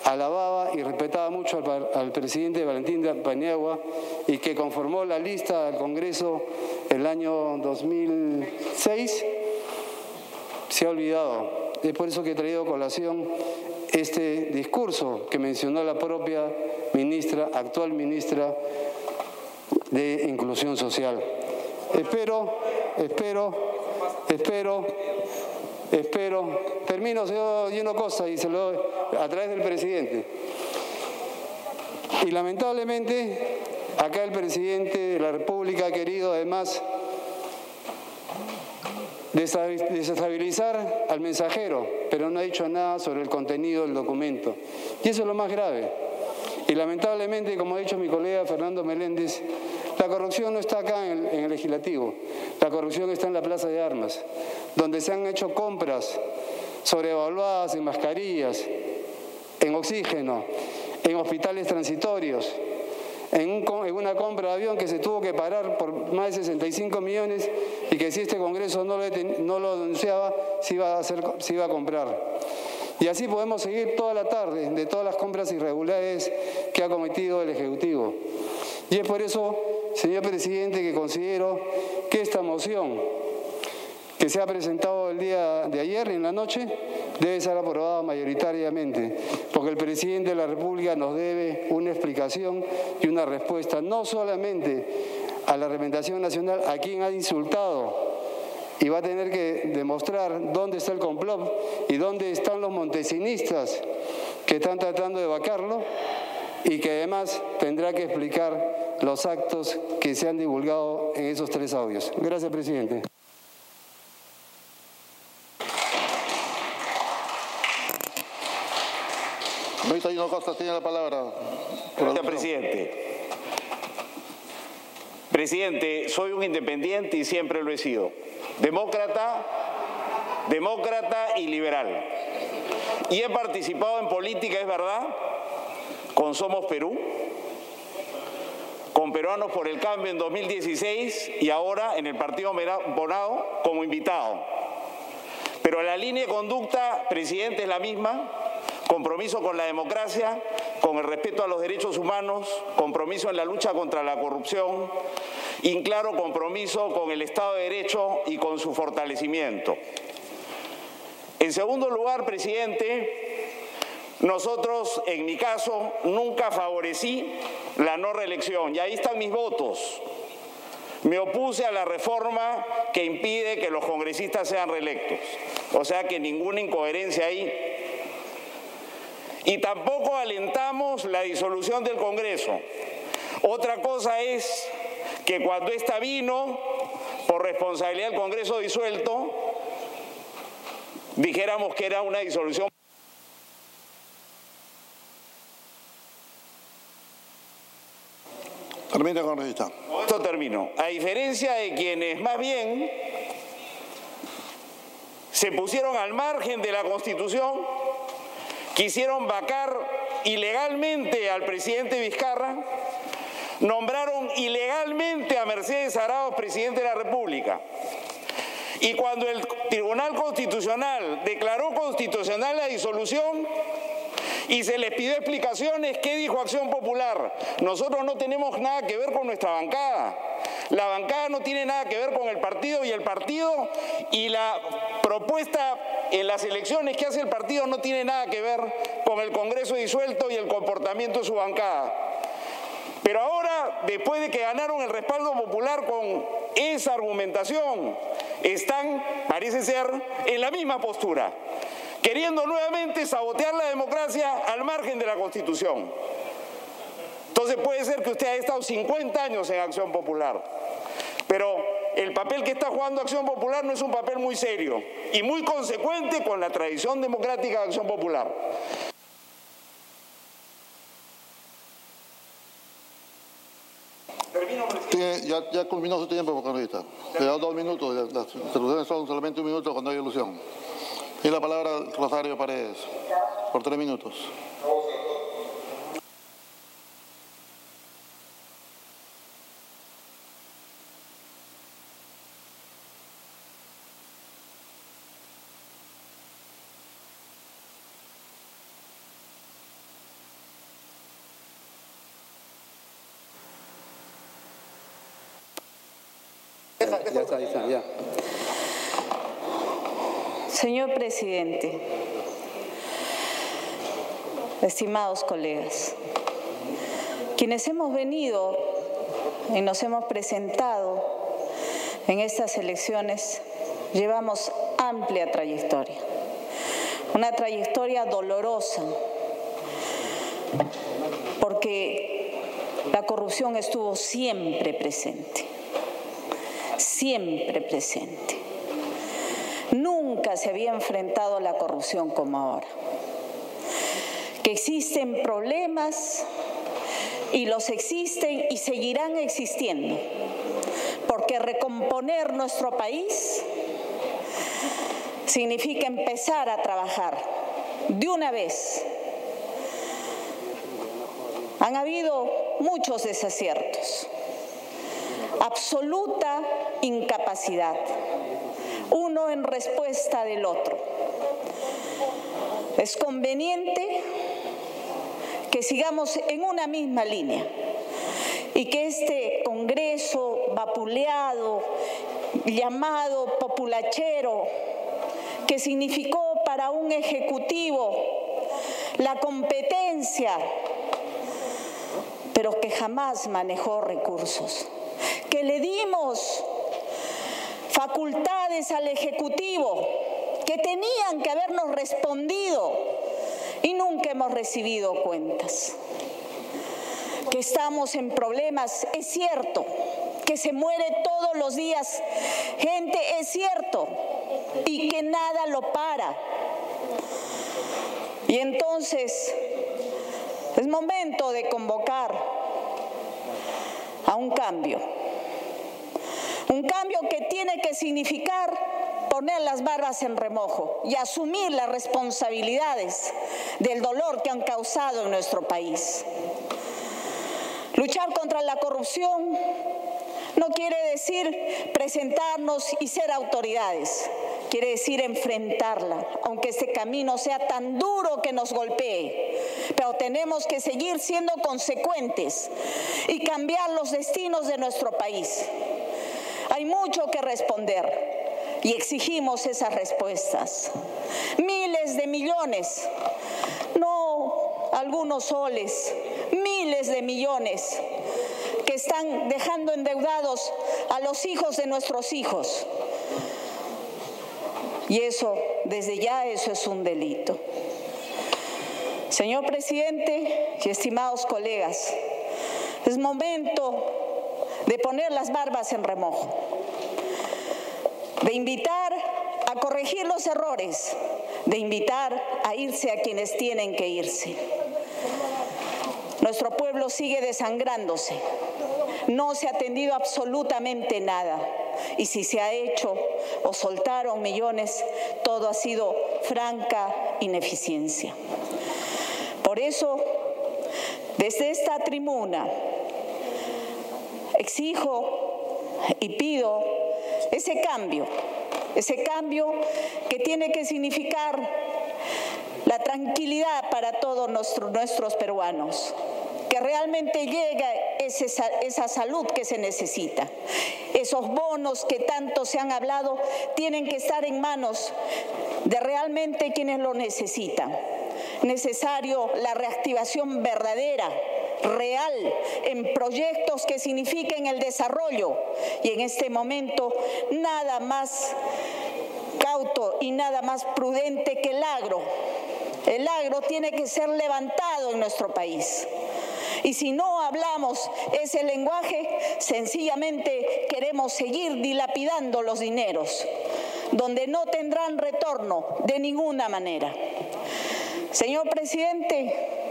alababa y respetaba mucho al, presidente Valentín Paniagua y que conformó la lista del Congreso el año 2006, se ha olvidado. Es por eso que he traído a colación este discurso que mencionó la propia ministra, actual ministra de Inclusión Social. Espero, espero, espero, espero, termino, señor Lleno Cosa, y se lo doy a través del presidente. Y lamentablemente, acá el presidente de la República ha querido además desestabilizar al mensajero, pero no ha dicho nada sobre el contenido del documento. Y eso es lo más grave. Y lamentablemente, como ha dicho mi colega Fernando Meléndez, la corrupción no está acá en el, legislativo, la corrupción está en la plaza de armas, donde se han hecho compras sobrevaluadas en mascarillas, en oxígeno, en hospitales transitorios, en, una compra de avión que se tuvo que parar por más de 65 millones y que si este Congreso no lo, denunciaba, se se iba a comprar. Y así podemos seguir toda la tarde de todas las compras irregulares que ha cometido el Ejecutivo. Y es por eso Señor presidente, que considero que esta moción que se ha presentado el día de ayer en la noche debe ser aprobada mayoritariamente, porque el presidente de la República nos debe una explicación y una respuesta, no solamente a la representación nacional, a quien ha insultado y va a tener que demostrar dónde está el complot y dónde están los montesinistas que están tratando de vacarlo y que además tendrá que explicar los actos que se han divulgado en esos tres audios. Gracias, presidente. Costa tiene la palabra. Gracias, presidente. Presidente, soy un independiente y siempre lo he sido. Demócrata, demócrata y liberal. Y he participado en política, es verdad, con Somos Perú, con Peruanos por el Cambio en 2016 y ahora en el Partido Bonado como invitado. Pero la línea de conducta, presidente, es la misma, compromiso con la democracia, con el respeto a los derechos humanos, compromiso en la lucha contra la corrupción y claro compromiso con el Estado de Derecho y con su fortalecimiento. En segundo lugar, presidente, nosotros, en mi caso, nunca favorecí la no reelección y ahí están mis votos. Me opuse a la reforma que impide que los congresistas sean reelectos. O sea que ninguna incoherencia ahí. Y tampoco alentamos la disolución del Congreso. Otra cosa es que cuando esta vino, por responsabilidad del Congreso disuelto, dijéramos que era una disolución. Termina. Con esto termino. A diferencia de quienes más bien se pusieron al margen de la Constitución, quisieron vacar ilegalmente al presidente Vizcarra, nombraron ilegalmente a Mercedes Arauz presidente de la República. Y cuando el Tribunal Constitucional declaró constitucional la disolución, y se les pidió explicaciones. ¿Qué dijo Acción Popular? Nosotros no tenemos nada que ver con nuestra bancada. La bancada no tiene nada que ver con el partido y el partido y la propuesta en las elecciones que hace el partido no tiene nada que ver con el Congreso disuelto y el comportamiento de su bancada. Pero ahora, después de que ganaron el respaldo popular con esa argumentación, están, parece ser, en la misma postura queriendo nuevamente sabotear la democracia al margen de la Constitución. Entonces puede ser que usted haya estado 50 años en Acción Popular, pero el papel que está jugando Acción Popular no es un papel muy serio y muy consecuente con la tradición democrática de Acción Popular. ya, ya culminó su tiempo, congresista. Le da dos minutos, las interrupciones son solamente un minuto cuando hay ilusión. Y la palabra Rosario Paredes, por tres minutos. Ya está, ya está, ya. Señor presidente, estimados colegas, quienes hemos venido y nos hemos presentado en estas elecciones llevamos amplia trayectoria, una trayectoria dolorosa, porque la corrupción estuvo siempre presente, siempre presente. Nunca se había enfrentado a la corrupción como ahora. Que existen problemas y los existen y seguirán existiendo, porque recomponer nuestro país significa empezar a trabajar de una vez. Han habido muchos desaciertos, absoluta incapacidad uno en respuesta del otro. Es conveniente que sigamos en una misma línea y que este Congreso vapuleado, llamado populachero, que significó para un Ejecutivo la competencia, pero que jamás manejó recursos, que le dimos facultades al Ejecutivo que tenían que habernos respondido y nunca hemos recibido cuentas. Que estamos en problemas, es cierto. Que se muere todos los días gente, es cierto. Y que nada lo para. Y entonces es momento de convocar a un cambio un cambio que tiene que significar poner las barbas en remojo y asumir las responsabilidades del dolor que han causado en nuestro país. Luchar contra la corrupción no quiere decir presentarnos y ser autoridades. quiere decir enfrentarla, aunque este camino sea tan duro que nos golpee. Pero tenemos que seguir siendo consecuentes y cambiar los destinos de nuestro país. Hay mucho que responder y exigimos esas respuestas. Miles de millones, no algunos soles, miles de millones que están dejando endeudados a los hijos de nuestros hijos. Y eso, desde ya, eso es un delito. Señor presidente y estimados colegas, es momento de poner las barbas en remojo, de invitar a corregir los errores, de invitar a irse a quienes tienen que irse. Nuestro pueblo sigue desangrándose. No se ha atendido absolutamente nada. Y si se ha hecho o soltaron millones, todo ha sido franca ineficiencia. Por eso, desde esta tribuna, exijo y pido ese cambio, ese cambio que tiene que significar la tranquilidad para todos nuestros, peruanos, que realmente llegue esa salud que se necesita. Esos bonos que tanto se han hablado tienen que estar en manos de realmente quienes lo necesitan. Necesario la reactivación verdadera real en proyectos que signifiquen el desarrollo y en este momento nada más cauto y nada más prudente que el agro. El agro tiene que ser levantado en nuestro país. Y si no hablamos ese lenguaje, sencillamente queremos seguir dilapidando los dineros, donde no tendrán retorno de ninguna manera. Señor presidente,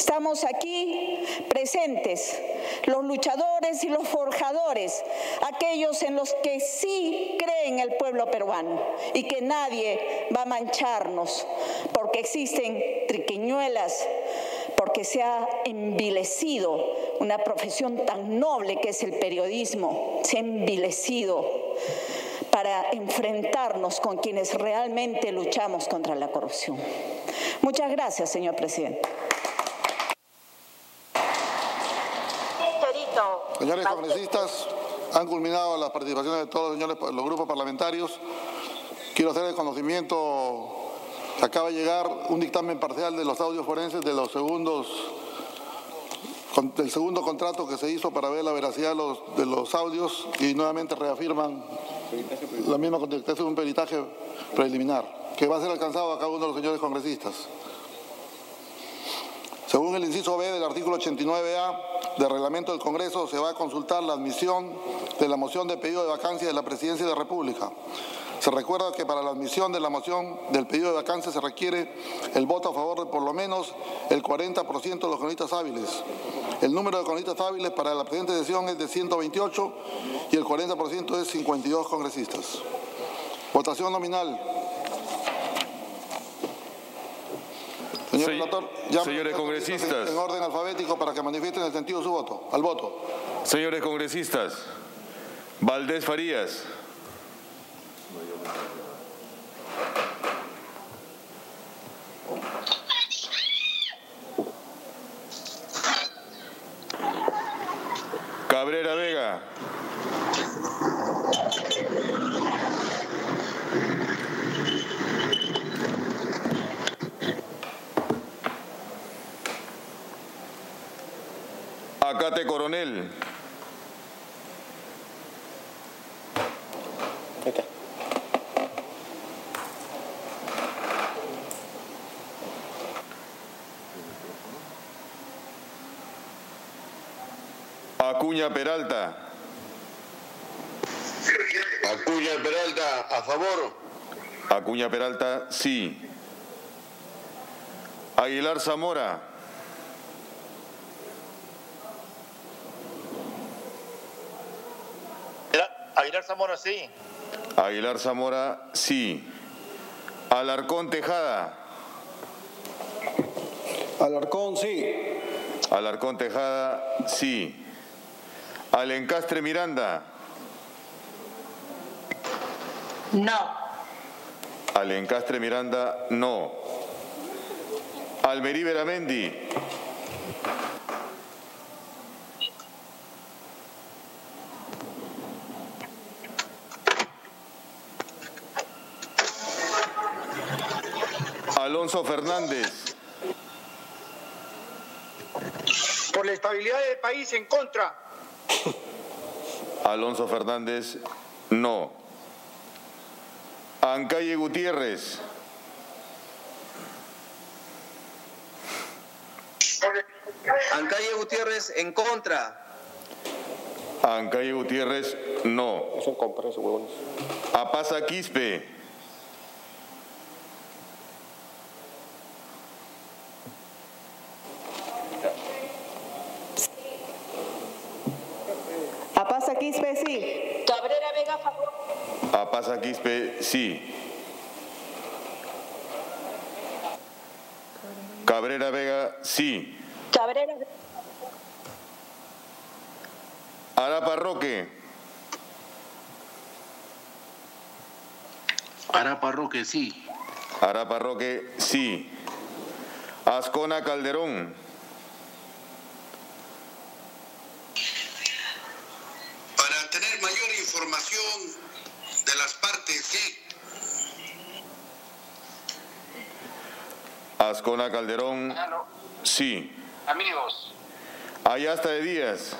Estamos aquí presentes, los luchadores y los forjadores, aquellos en los que sí creen el pueblo peruano y que nadie va a mancharnos porque existen triquiñuelas, porque se ha envilecido una profesión tan noble que es el periodismo, se ha envilecido para enfrentarnos con quienes realmente luchamos contra la corrupción. Muchas gracias, señor presidente. Señores congresistas, han culminado las participaciones de todos los, señores, los grupos parlamentarios. Quiero hacer el conocimiento que acaba de llegar un dictamen parcial de los audios forenses de los segundos del segundo contrato que se hizo para ver la veracidad de los, de los audios y nuevamente reafirman la misma contestación, un peritaje preliminar, que va a ser alcanzado a cada uno de los señores congresistas. Según el inciso B del artículo 89A del reglamento del Congreso, se va a consultar la admisión de la moción de pedido de vacancia de la Presidencia de la República. Se recuerda que para la admisión de la moción del pedido de vacancia se requiere el voto a favor de por lo menos el 40% de los congresistas hábiles. El número de congresistas hábiles para la presente sesión es de 128 y el 40% es 52 congresistas. Votación nominal. Señor señores congresistas. En orden alfabético para que manifiesten el sentido de su voto. Al voto. Señores congresistas. Valdés Farías. Cabrera Vega. Acate Coronel. Acuña Peralta. Acuña Peralta, a favor. Acuña Peralta, sí. Aguilar Zamora. Aguilar Zamora, sí. Aguilar Zamora, sí. Alarcón Tejada. Alarcón, sí. Alarcón Tejada, sí. Alencastre Miranda. No. Alencastre Miranda, no. Almerí Beramendi. Alonso Fernández. Por la estabilidad del país en contra. [LAUGHS] Alonso Fernández, no. Ancalle Gutiérrez. Ancalle Gutiérrez en contra. Ancalle Gutiérrez, no. Es un compreso, huevones. Apasa Quispe. Apasa Quispe, sí. Cabrera Vega, favor. Apasa Quispe, sí. Cabrera Vega, sí. Cabrera Arapa Roque. Arapa Roque, sí. Arapa Roque, sí. Ascona Calderón. Para tener mayor información de Ascona Calderón, sí. Amigos. Ayasta de Díaz.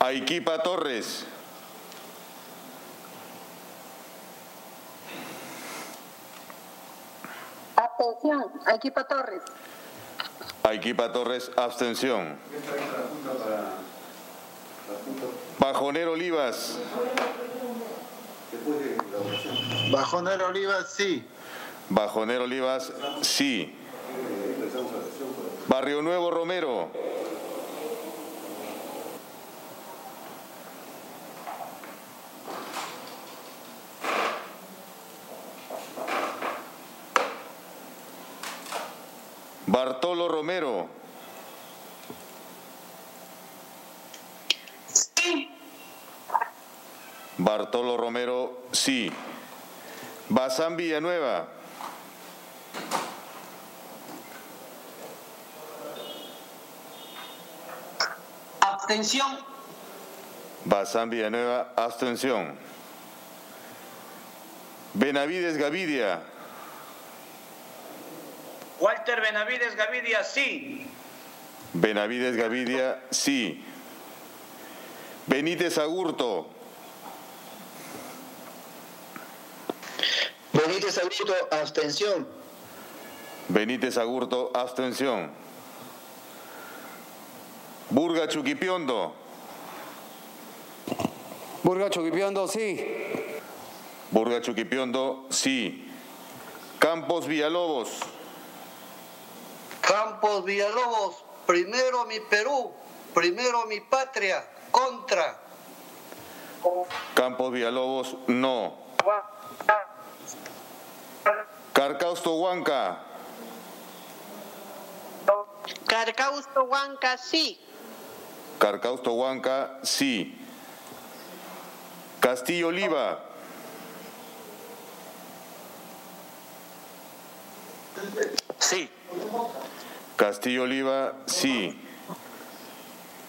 Aiquipa Torres. Atención, equipo Torres. Aiquipa Torres, abstención. Bajonero Olivas. Bajonero Olivas, sí. Bajonero Olivas, sí. Barrio Nuevo Romero. Bartolo Romero. Bartolo Romero, sí. Bazán Villanueva. Abstención. Bazán Villanueva, abstención. Benavides Gavidia. Walter Benavides Gavidia, sí. Benavides Gavidia, sí. Benítez Agurto. Benítez Augusto, abstención. Benítez Agurto, abstención. Burga Chuquipiondo. Burga Chuquipiondo, sí. Burga Chuquipiondo, sí. Campos Villalobos. Campos Villalobos, primero mi Perú, primero mi patria, contra. Campos Villalobos, no. Carcausto Huanca. Carcausto Huanca, sí. Carcausto Huanca, sí. Castillo Oliva. Sí. Castillo Oliva, sí.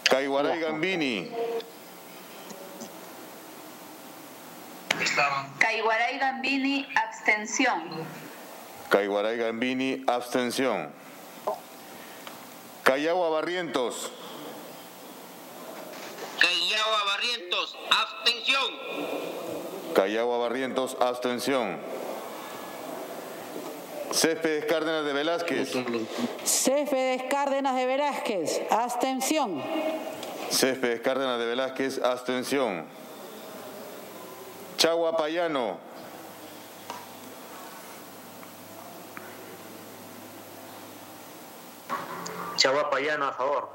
Caiguaray Gambini. Caiguaray Gambini, abstención. Caiguaray Gambini, abstención. Cayagua Barrientos. Callao Barrientos, abstención. Cayagua Barrientos, abstención. Céspedes Cárdenas de Velázquez. Céspedes Cárdenas de Velázquez, abstención. Céspedes Cárdenas de Velázquez, abstención. Chagua Payano. Chagua Payano, a favor.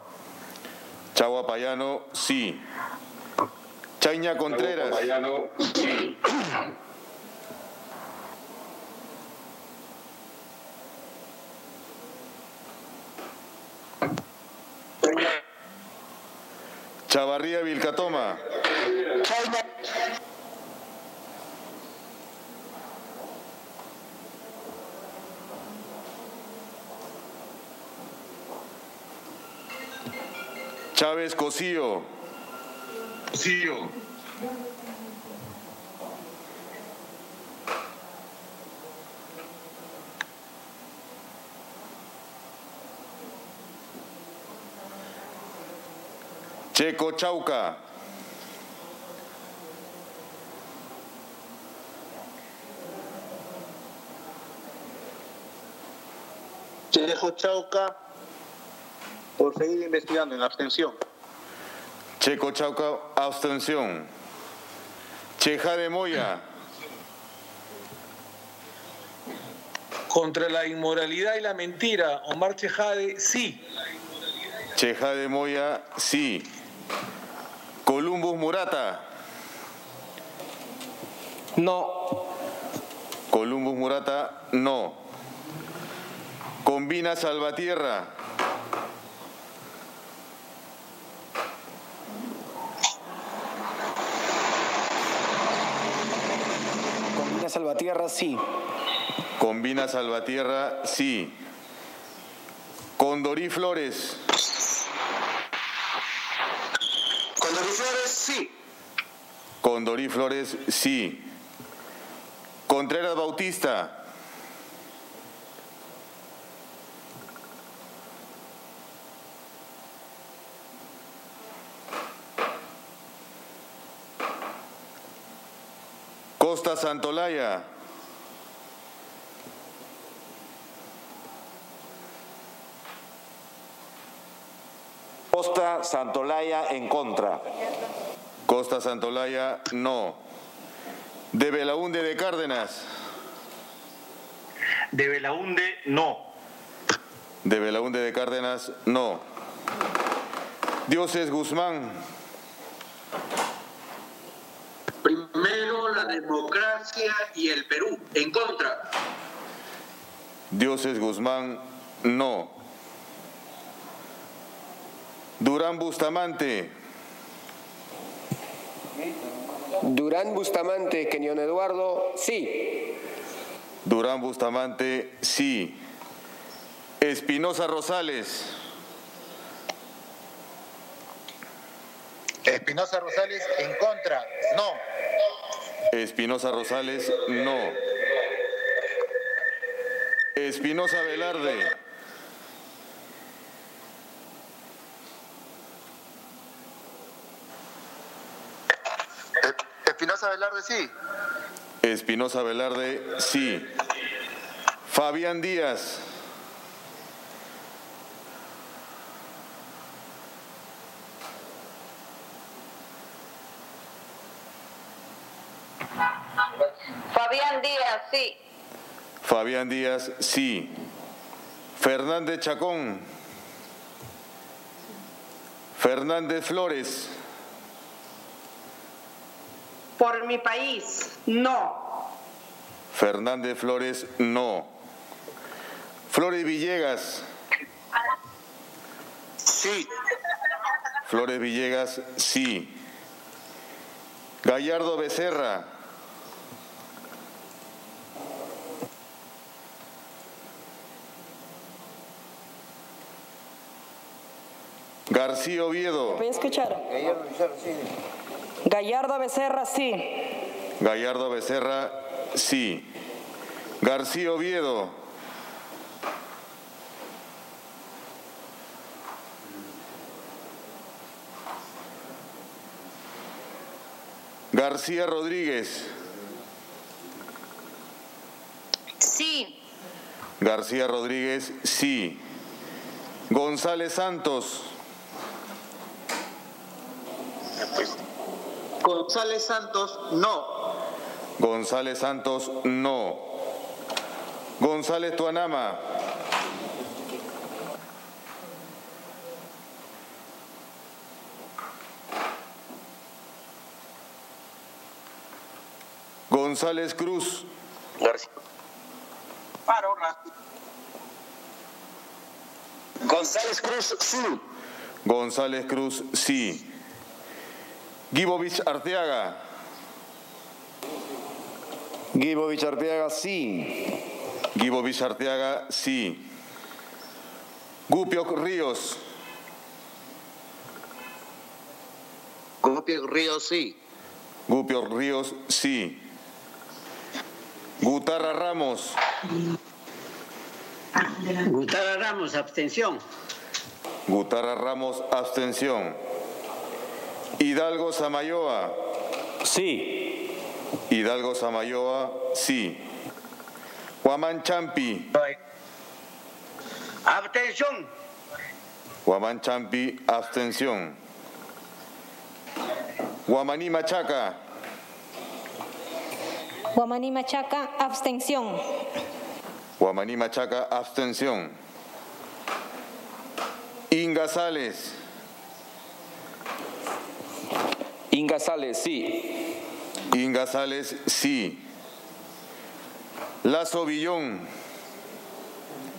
Chagua Payano, sí. Chaña Contreras. Chavarría Vilcatoma. Chávez Cosío. Cosío. Checo Chauca. Chejo Chauca, por seguir investigando en abstención. Checo Chauca, abstención. Cheja de Moya. Contra la inmoralidad y la mentira, Omar Chejade, sí. Cheja de Moya, sí. Columbus Murata. No. Columbus Murata, no. Combina Salvatierra. Combina Salvatierra, sí. Combina Salvatierra, sí. Condorí Flores. Condorí Flores, sí. Condorí Flores, sí. Contreras Bautista. Costa Santolaya. Costa Santolaya en contra. Costa Santolaya, no. De Belaunde de Cárdenas. De Belaunde, no. De Belaunde de Cárdenas, no. Dioses Guzmán. Primero la democracia y el Perú, en contra. Dioses Guzmán, no. Durán Bustamante. Durán Bustamante, Kenion Eduardo, sí. Durán Bustamante, sí. Espinosa Rosales. Espinosa Rosales, en contra, no. Espinosa Rosales, no. Espinosa Velarde. Espinosa Velarde, sí. Espinosa Velarde, sí. Fabián Díaz. Fabián Díaz, sí. Fabián Díaz, sí. Fernández Chacón. Fernández Flores. Por mi país, no. Fernández Flores, no. Flores Villegas. Sí. Flores Villegas, sí. Gallardo Becerra. García Oviedo. ¿Me escucharon? Gallardo Becerra, sí. Gallardo Becerra, sí. García Oviedo. García Rodríguez. Sí. García Rodríguez, sí. González Santos. González Santos, no. González Santos, no. González Tuanama. González Cruz. Paro. González Cruz, sí. González Cruz, sí. Gibovich Arteaga. Gibovich Arteaga, sí. Gibovich Arteaga, sí. Gupio Ríos. Gupio Ríos, sí. Gupio Ríos, sí. Gutarra Ramos. Gutarra Ramos, abstención. Gutarra Ramos, abstención. Hidalgo Samayoa. Sí. Hidalgo Samayoa, sí. Huamán Champi. Abstención. Huamán Champi, abstención. Guamaní Machaca. Guamaní Machaca, abstención. Guamaní Machaca, abstención. Inga Sales. Inga Sales, sí. Inga Sales, sí. Lazo Villón.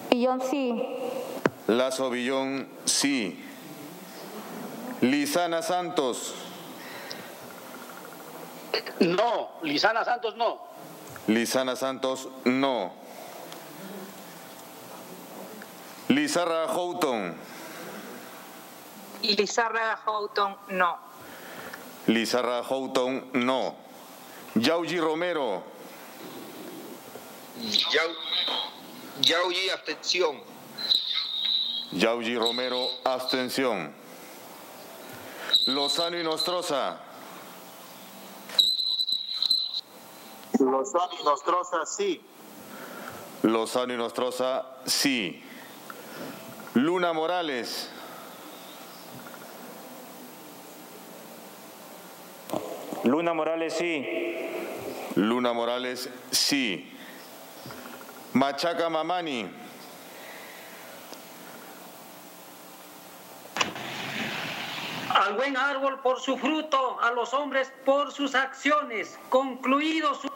Villón, sí. Lazo Villón, sí. Lisana Santos. No, Lisana Santos no. Lisana Santos, no. Lizarra Houghton. Lizarra Houghton, no. Lizarra Houghton, no. Yauji Romero. Yau, Yauji, abstención. Yauji Romero, abstención. Lozano y Nostroza. Lozano y Nostroza, sí. Lozano y Nostroza, sí. Luna Morales. Luna Morales, sí. Luna Morales, sí. Machaca Mamani. Al buen árbol por su fruto, a los hombres por sus acciones. Concluido su...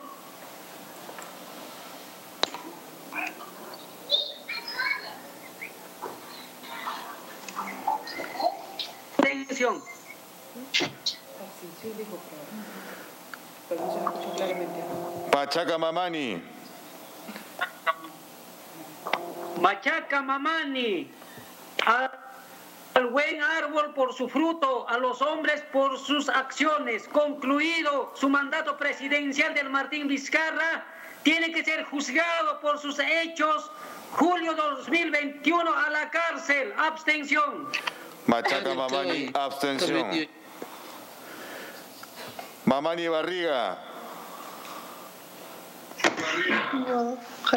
Atención. Pachaca Mamani. Machaca Mamani. Al, al buen árbol por su fruto, a los hombres por sus acciones. Concluido su mandato presidencial del Martín Vizcarra, tiene que ser juzgado por sus hechos. Julio 2021 a la cárcel. Abstención. Machaca Mamani, abstención. Mamani Barriga.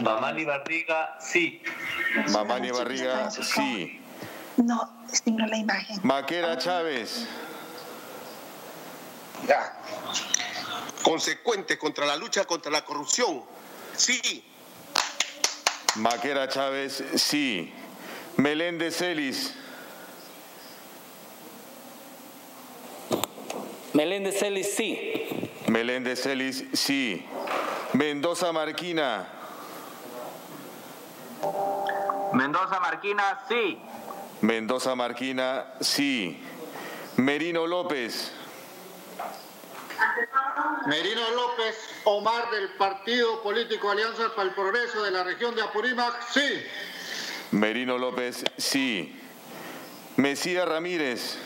Mamani Barriga, sí. Mamani Barriga, sí. No, extingo la imagen. Maquera Chávez. Ya. Consecuente contra la lucha contra la corrupción. Sí. Maquera Chávez, sí. Meléndez Celis. Meléndez Celis, sí. Meléndez Celis, sí. Mendoza Marquina. Mendoza Marquina, sí. Mendoza Marquina, sí. Merino López. Merino López Omar del Partido Político Alianza para el Progreso de la región de Apurímac, sí. Merino López, sí. Mesías Ramírez.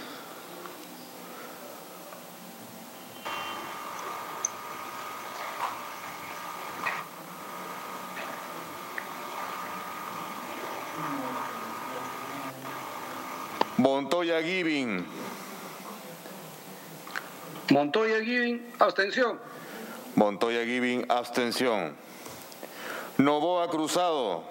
Montoya Giving. Montoya Giving, abstención. Montoya Giving, abstención. Novoa Cruzado.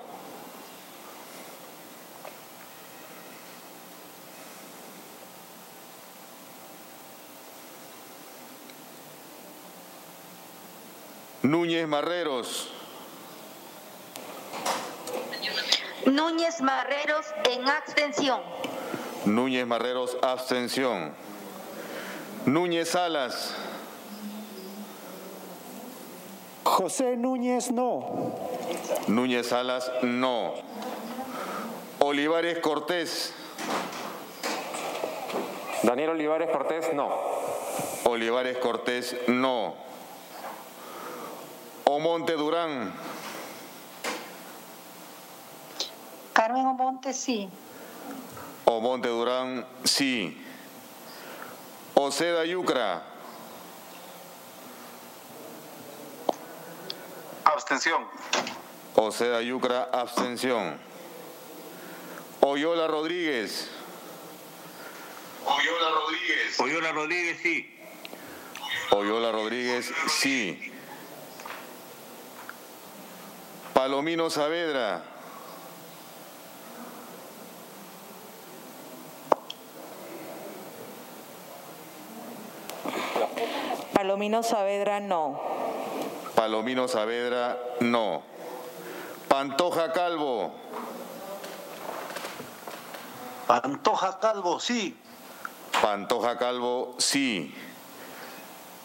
Núñez Marreros. Núñez Marreros en abstención. Núñez Marreros, abstención. Núñez Salas. José Núñez, no. Núñez Salas, no. Olivares Cortés. Daniel Olivares Cortés, no. Olivares Cortés, no. Omonte Durán, Carmen Omonte, sí. Omonte Durán, sí. Oceda Yucra, Abstención. Oceda Yucra, abstención. Oyola Rodríguez, Oyola Rodríguez. Oyola Rodríguez, sí. Oyola Rodríguez, sí. Palomino Saavedra, Palomino Saavedra, no. Palomino Saavedra, no. Pantoja Calvo, Pantoja Calvo, sí. Pantoja Calvo, sí.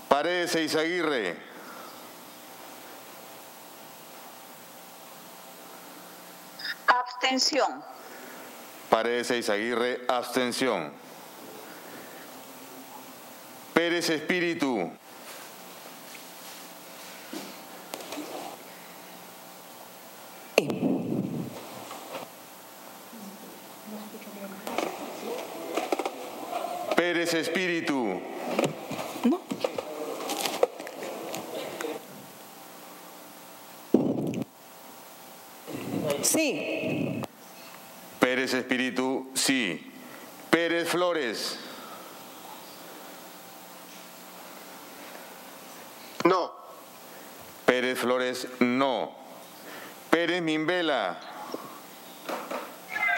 Paredes Eizaguirre, Abstención. Paredes Eizaguirre, abstención. Pérez Espíritu, Pérez Espíritu, Sí. Pérez Espíritu, sí. Pérez Flores, No. Pérez Flores, no. Pérez Mimbela,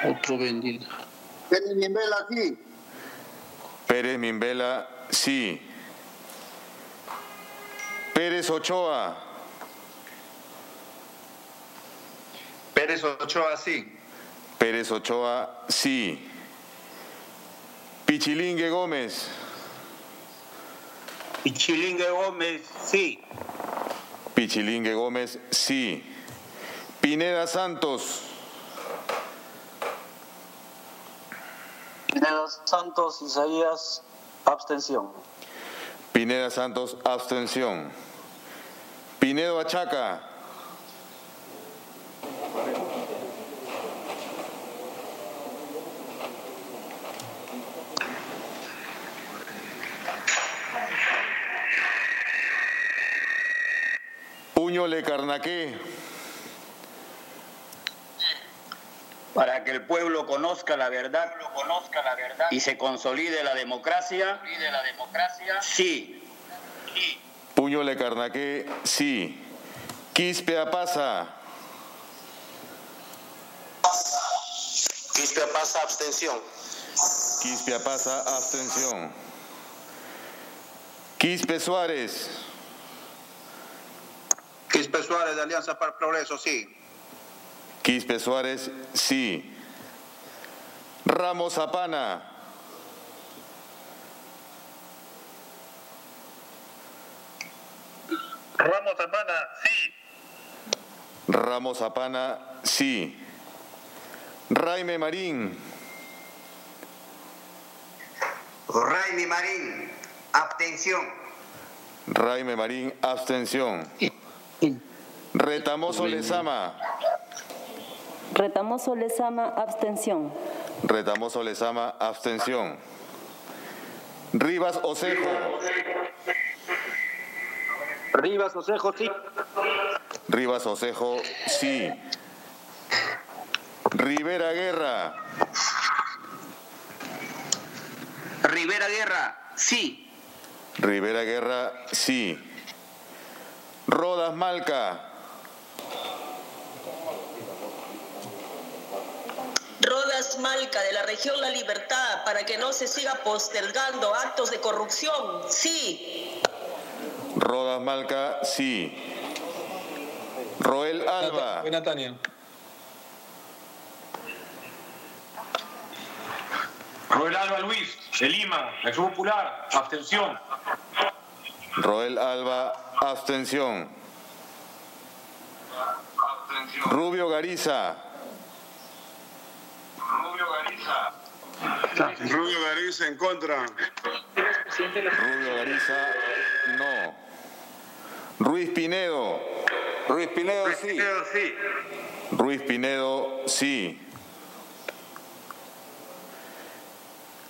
Otro bendito. Pérez Mimbela, sí. Pérez Mimbela, sí. Pérez Ochoa, Pérez Ochoa, sí. Pérez Ochoa, sí. Pichilingue Gómez, Pichilingue Gómez, sí. Pichilingue Gómez, sí. Pineda Santos, Pineda Santos, Isaías, abstención. Pineda Santos, abstención. Pinedo Achaca, Puño Le Carnaqué, Para que el pueblo conozca la verdad, y se consolide la democracia, sí. Puño Le Carnaqué, sí. Quispe Apasa, Quispe pasa abstención. Quispe Apasa, abstención. Quispe Suárez, Quispe Suárez de Alianza para el Progreso, sí. Quispe Suárez, sí. Ramos Zapana, Ramos Zapana, sí. Ramos Zapana, sí. Raime Marín, Raimi Marín, abstención. Raime Marín, abstención. Retamoso Lezama, Retamoso Lezama, abstención. Retamoso Lezama, abstención. Rivas Osejo, Rivas Osejo, sí. Rivas Osejo, sí. Rivera Guerra, Rivera Guerra, sí. Rivera Guerra, sí. Rodas Malca, Rodas Malca de la región La Libertad para que no se siga postergando actos de corrupción. Sí. Rodas Malca, sí. Roel Alba, Buena Tania. Roel Alba Luis, de Lima, Acción Popular, abstención. Roel Alba, abstención. Rubio Gariza, Rubio Gariza en contra. Rubio Gariza, no. Ruiz Pinedo. Ruiz Pinedo, sí. sí. Ruiz Pinedo, sí.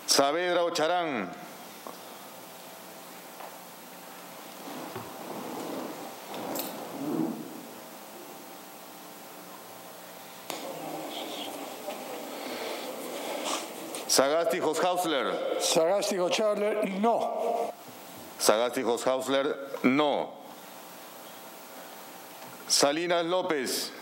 Saavedra Ocharán. Sagasti Hausler. Sagasti Hausler, no. Sagasti Hausler, no. Salinas López.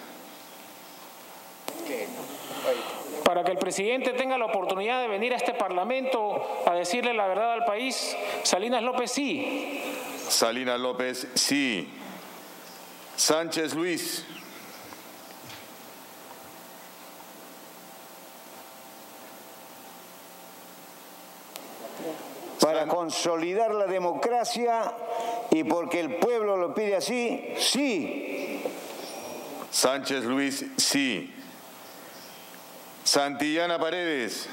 Para que el presidente tenga la oportunidad de venir a este Parlamento a decirle la verdad al país, Salinas López sí. Salinas López, sí. Sánchez Luis. Para consolidar la democracia y porque el pueblo lo pide así, sí. Sánchez Luis, sí. Santillana Paredes.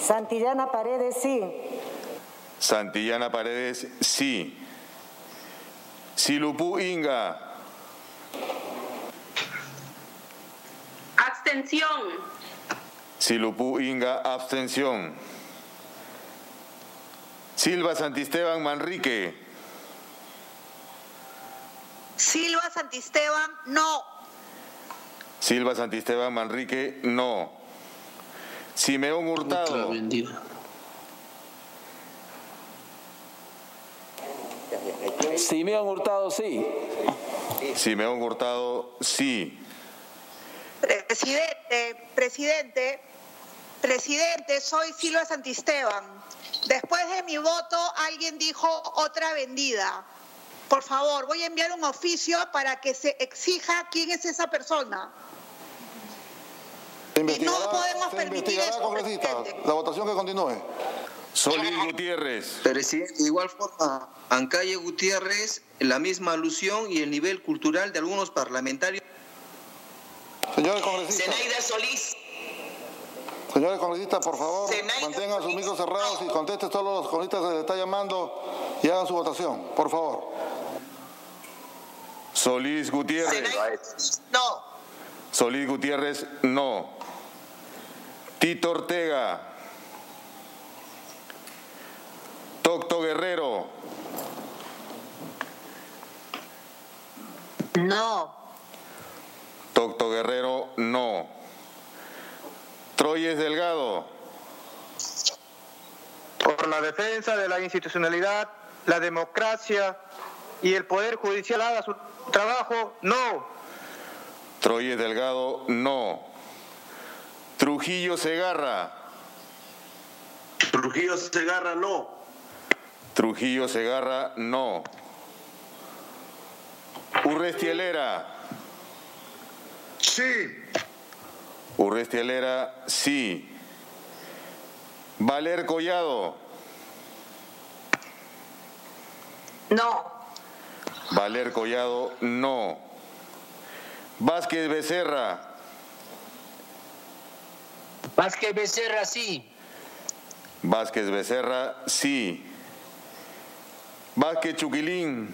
Santillana Paredes, sí. Santillana Paredes, sí. Silupú Inga. Abstención. Silupú Inga, abstención. Silva Santisteban Manrique. Silva Santisteban, no. Silva Santisteban Manrique, no. Simeón Hurtado. Simeón Hurtado, sí. Simeón Hurtado, sí. Presidente, presidente, presidente, soy Silva Santisteban. Después de mi voto, alguien dijo otra vendida. Por favor, voy a enviar un oficio para que se exija quién es esa persona. Se Y no podemos permitir eso, congresista. La votación que continúe. Solís Gutiérrez. Presidente, de igual forma, Ancalle Gutiérrez, la misma alusión y el nivel cultural de algunos parlamentarios. Señores congresistas. Zenaida Solís. Señores congresistas, por favor, mantengan sus micros cerrados y contesten todos los congresistas que les está llamando y hagan su votación, por favor. Solís Gutiérrez. No. Solís Gutiérrez, no. Tito Ortega. Tocto Guerrero. No. Tocto Guerrero, no. Troyes Delgado. Por la defensa de la institucionalidad, la democracia y el Poder Judicial haga su trabajo, no. Troyes Delgado, no. Trujillo Segarra. Trujillo Segarra, no. Trujillo Segarra, no. Urrestielera. Sí. Urrestielera, sí. Valer Collado. No. Valer Collado, no. Vázquez Becerra. Vázquez Becerra, sí. Vázquez Becerra, sí. Vázquez Chuquilín.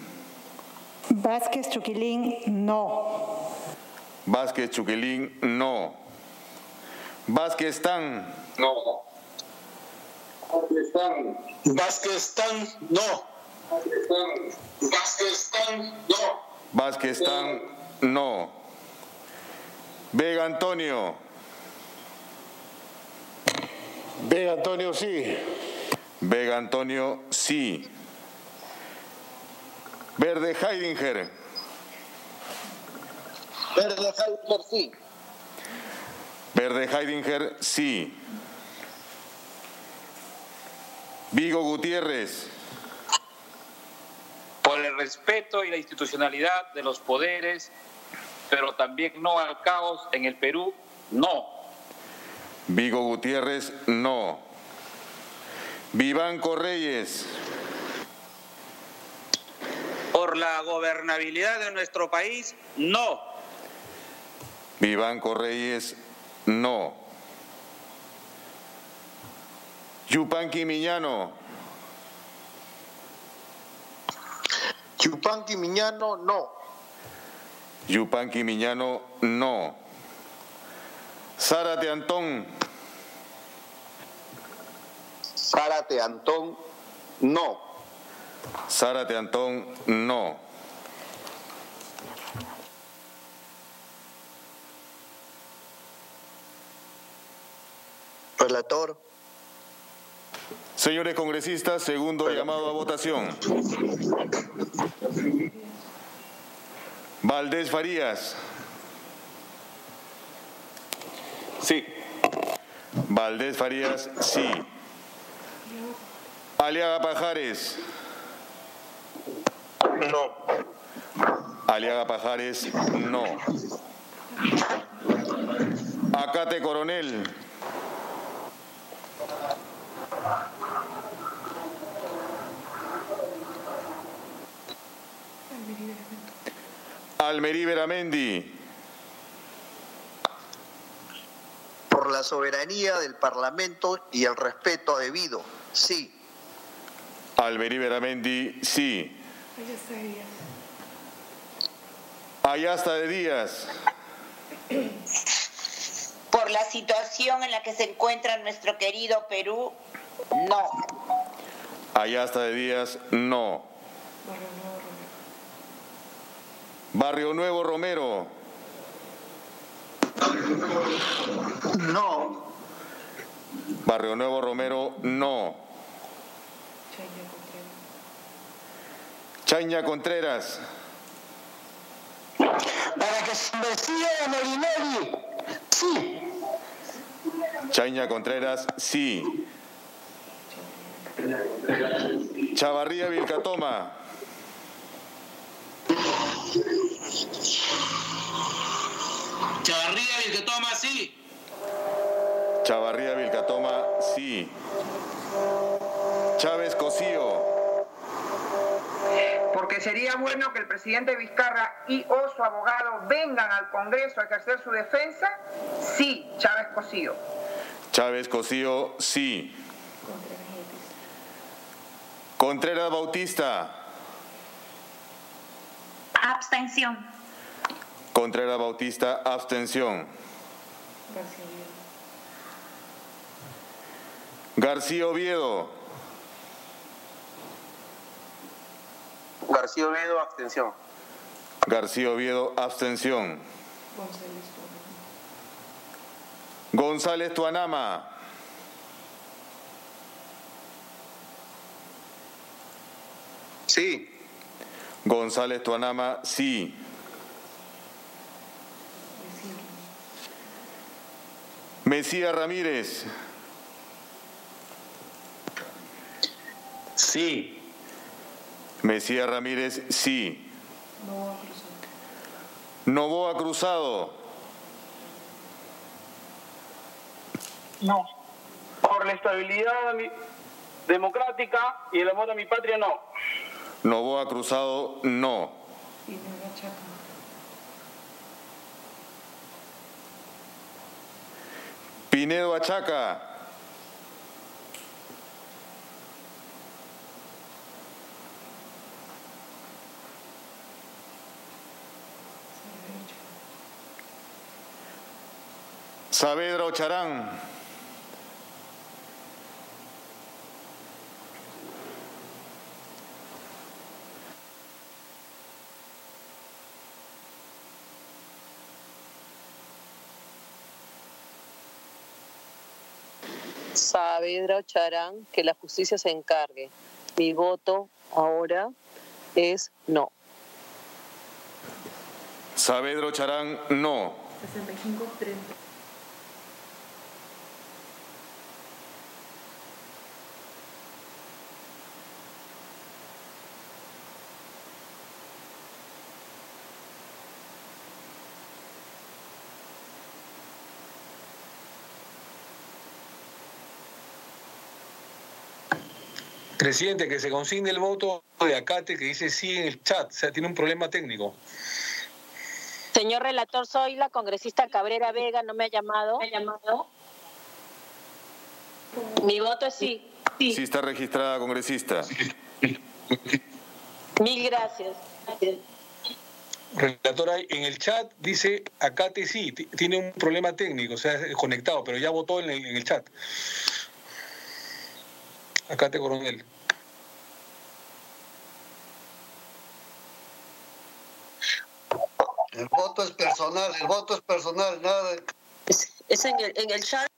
Vázquez Chuquilín, no. Vázquez Chuquilín, no. Vázquez Tan. No. Vázquez Tan, no. Vázquez Tan, no. Vázquez Tan, no. Vega Antonio. Vega Antonio, sí. Vega Antonio, sí. Verde Heidinger. Verde Heidinger, sí. Verde Heidinger, sí. Vigo Gutiérrez. Por el respeto y la institucionalidad de los poderes, pero también no al caos en el Perú, no. Vigo Gutiérrez, no. Vivanco Reyes. Por la gobernabilidad de nuestro país, no. Vivanco Reyes, no. Yupanqui Miñano. Yupanqui Miñano, no. Yupanqui Miñano, no. Zárate Antón. Zárate Antón, no. Zárate Antón, no. Relator. Señores congresistas, segundo llamado a votación. Valdés Farías. Sí. Valdés Farías, sí. Aliaga Pajares. No. Aliaga Pajares, no. Acate Coronel. Almerí Veramendi. Por la soberanía del Parlamento y el respeto debido, sí. Almerí Veramendi, sí. Ayasta de Díaz. [CLEARS THROAT] Por la situación en la que se encuentra nuestro querido Perú, no. Ayasta de Díaz, no. Barrio Nuevo Romero. No. Barrio Nuevo Romero, no. Chaña Contreras. Para que se investigue a Molinelli. Sí. Chaña Contreras, sí. Chavarría Vilcatoma. Chavarría y el que toma sí. Chavarría Vilcatoma, sí. Chávez Cosío. Porque sería bueno que el presidente Vizcarra y o su abogado vengan al Congreso a ejercer su defensa. Sí, Chávez Cosío. Chávez Cosío, sí. Contreras Bautista. Abstención. Contreras Bautista, abstención. García Oviedo. García Oviedo, abstención. García Oviedo, abstención. González Tuanama. Sí. González Tuanama, sí. Mesías Ramírez. Sí. Mesías Ramírez, sí. Novoa Cruzado. No. Por la estabilidad democrática y el amor a mi patria, no. Novoa Cruzado, no. Pinedo Achaca. Saavedra Ocharán. Saavedra Ocharán, que la justicia se encargue. Mi voto ahora es no. Saavedra Ocharán, no. 65 Presidente, que se consigne el voto de Acate que dice sí en el chat, o sea, tiene un problema técnico. Señor relator, soy la congresista Cabrera Vega, no me ha llamado. ¿Me ha llamado? Mi voto es sí. Sí está registrada congresista. Mil gracias. Relatora, en el chat dice Acate sí, tiene un problema técnico, o sea, es conectado, pero ya votó en el, en el chat. Acate Coronel. El voto es personal, el voto es personal, nada de... Es, en, el, en el chat.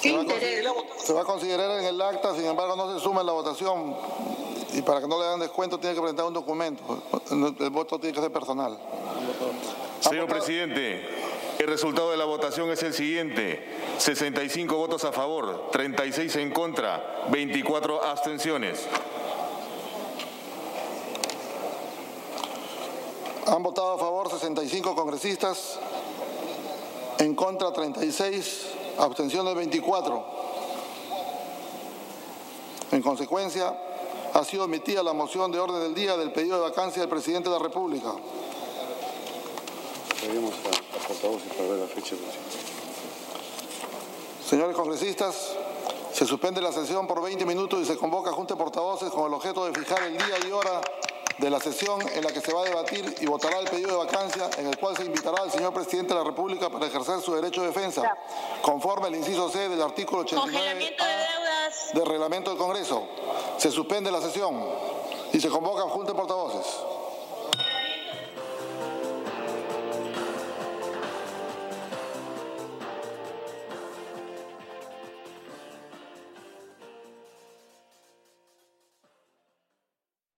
Se va, a considerar, se va a considerar en el acta, sin embargo no se suma en la votación y para que no le hagan descuento tiene que presentar un documento. El voto tiene que ser personal. Señor presidente, el resultado de la votación es el siguiente. 65 votos a favor, 36 en contra, 24 abstenciones. Han votado a favor 65 congresistas, en contra 36, abstenciones 24. En consecuencia, ha sido omitida la moción de orden del día del pedido de vacancia del presidente de la República. Pedimos a, a portavoces para ver la fecha. Señores congresistas, se suspende la sesión por 20 minutos y se convoca a Junta de Portavoces con el objeto de fijar el día y hora de la sesión en la que se va a debatir y votará el pedido de vacancia en el cual se invitará al señor presidente de la República para ejercer su derecho de defensa, conforme al inciso C del artículo 89 del reglamento del Congreso. Se suspende la sesión y se convoca a Junta de Portavoces.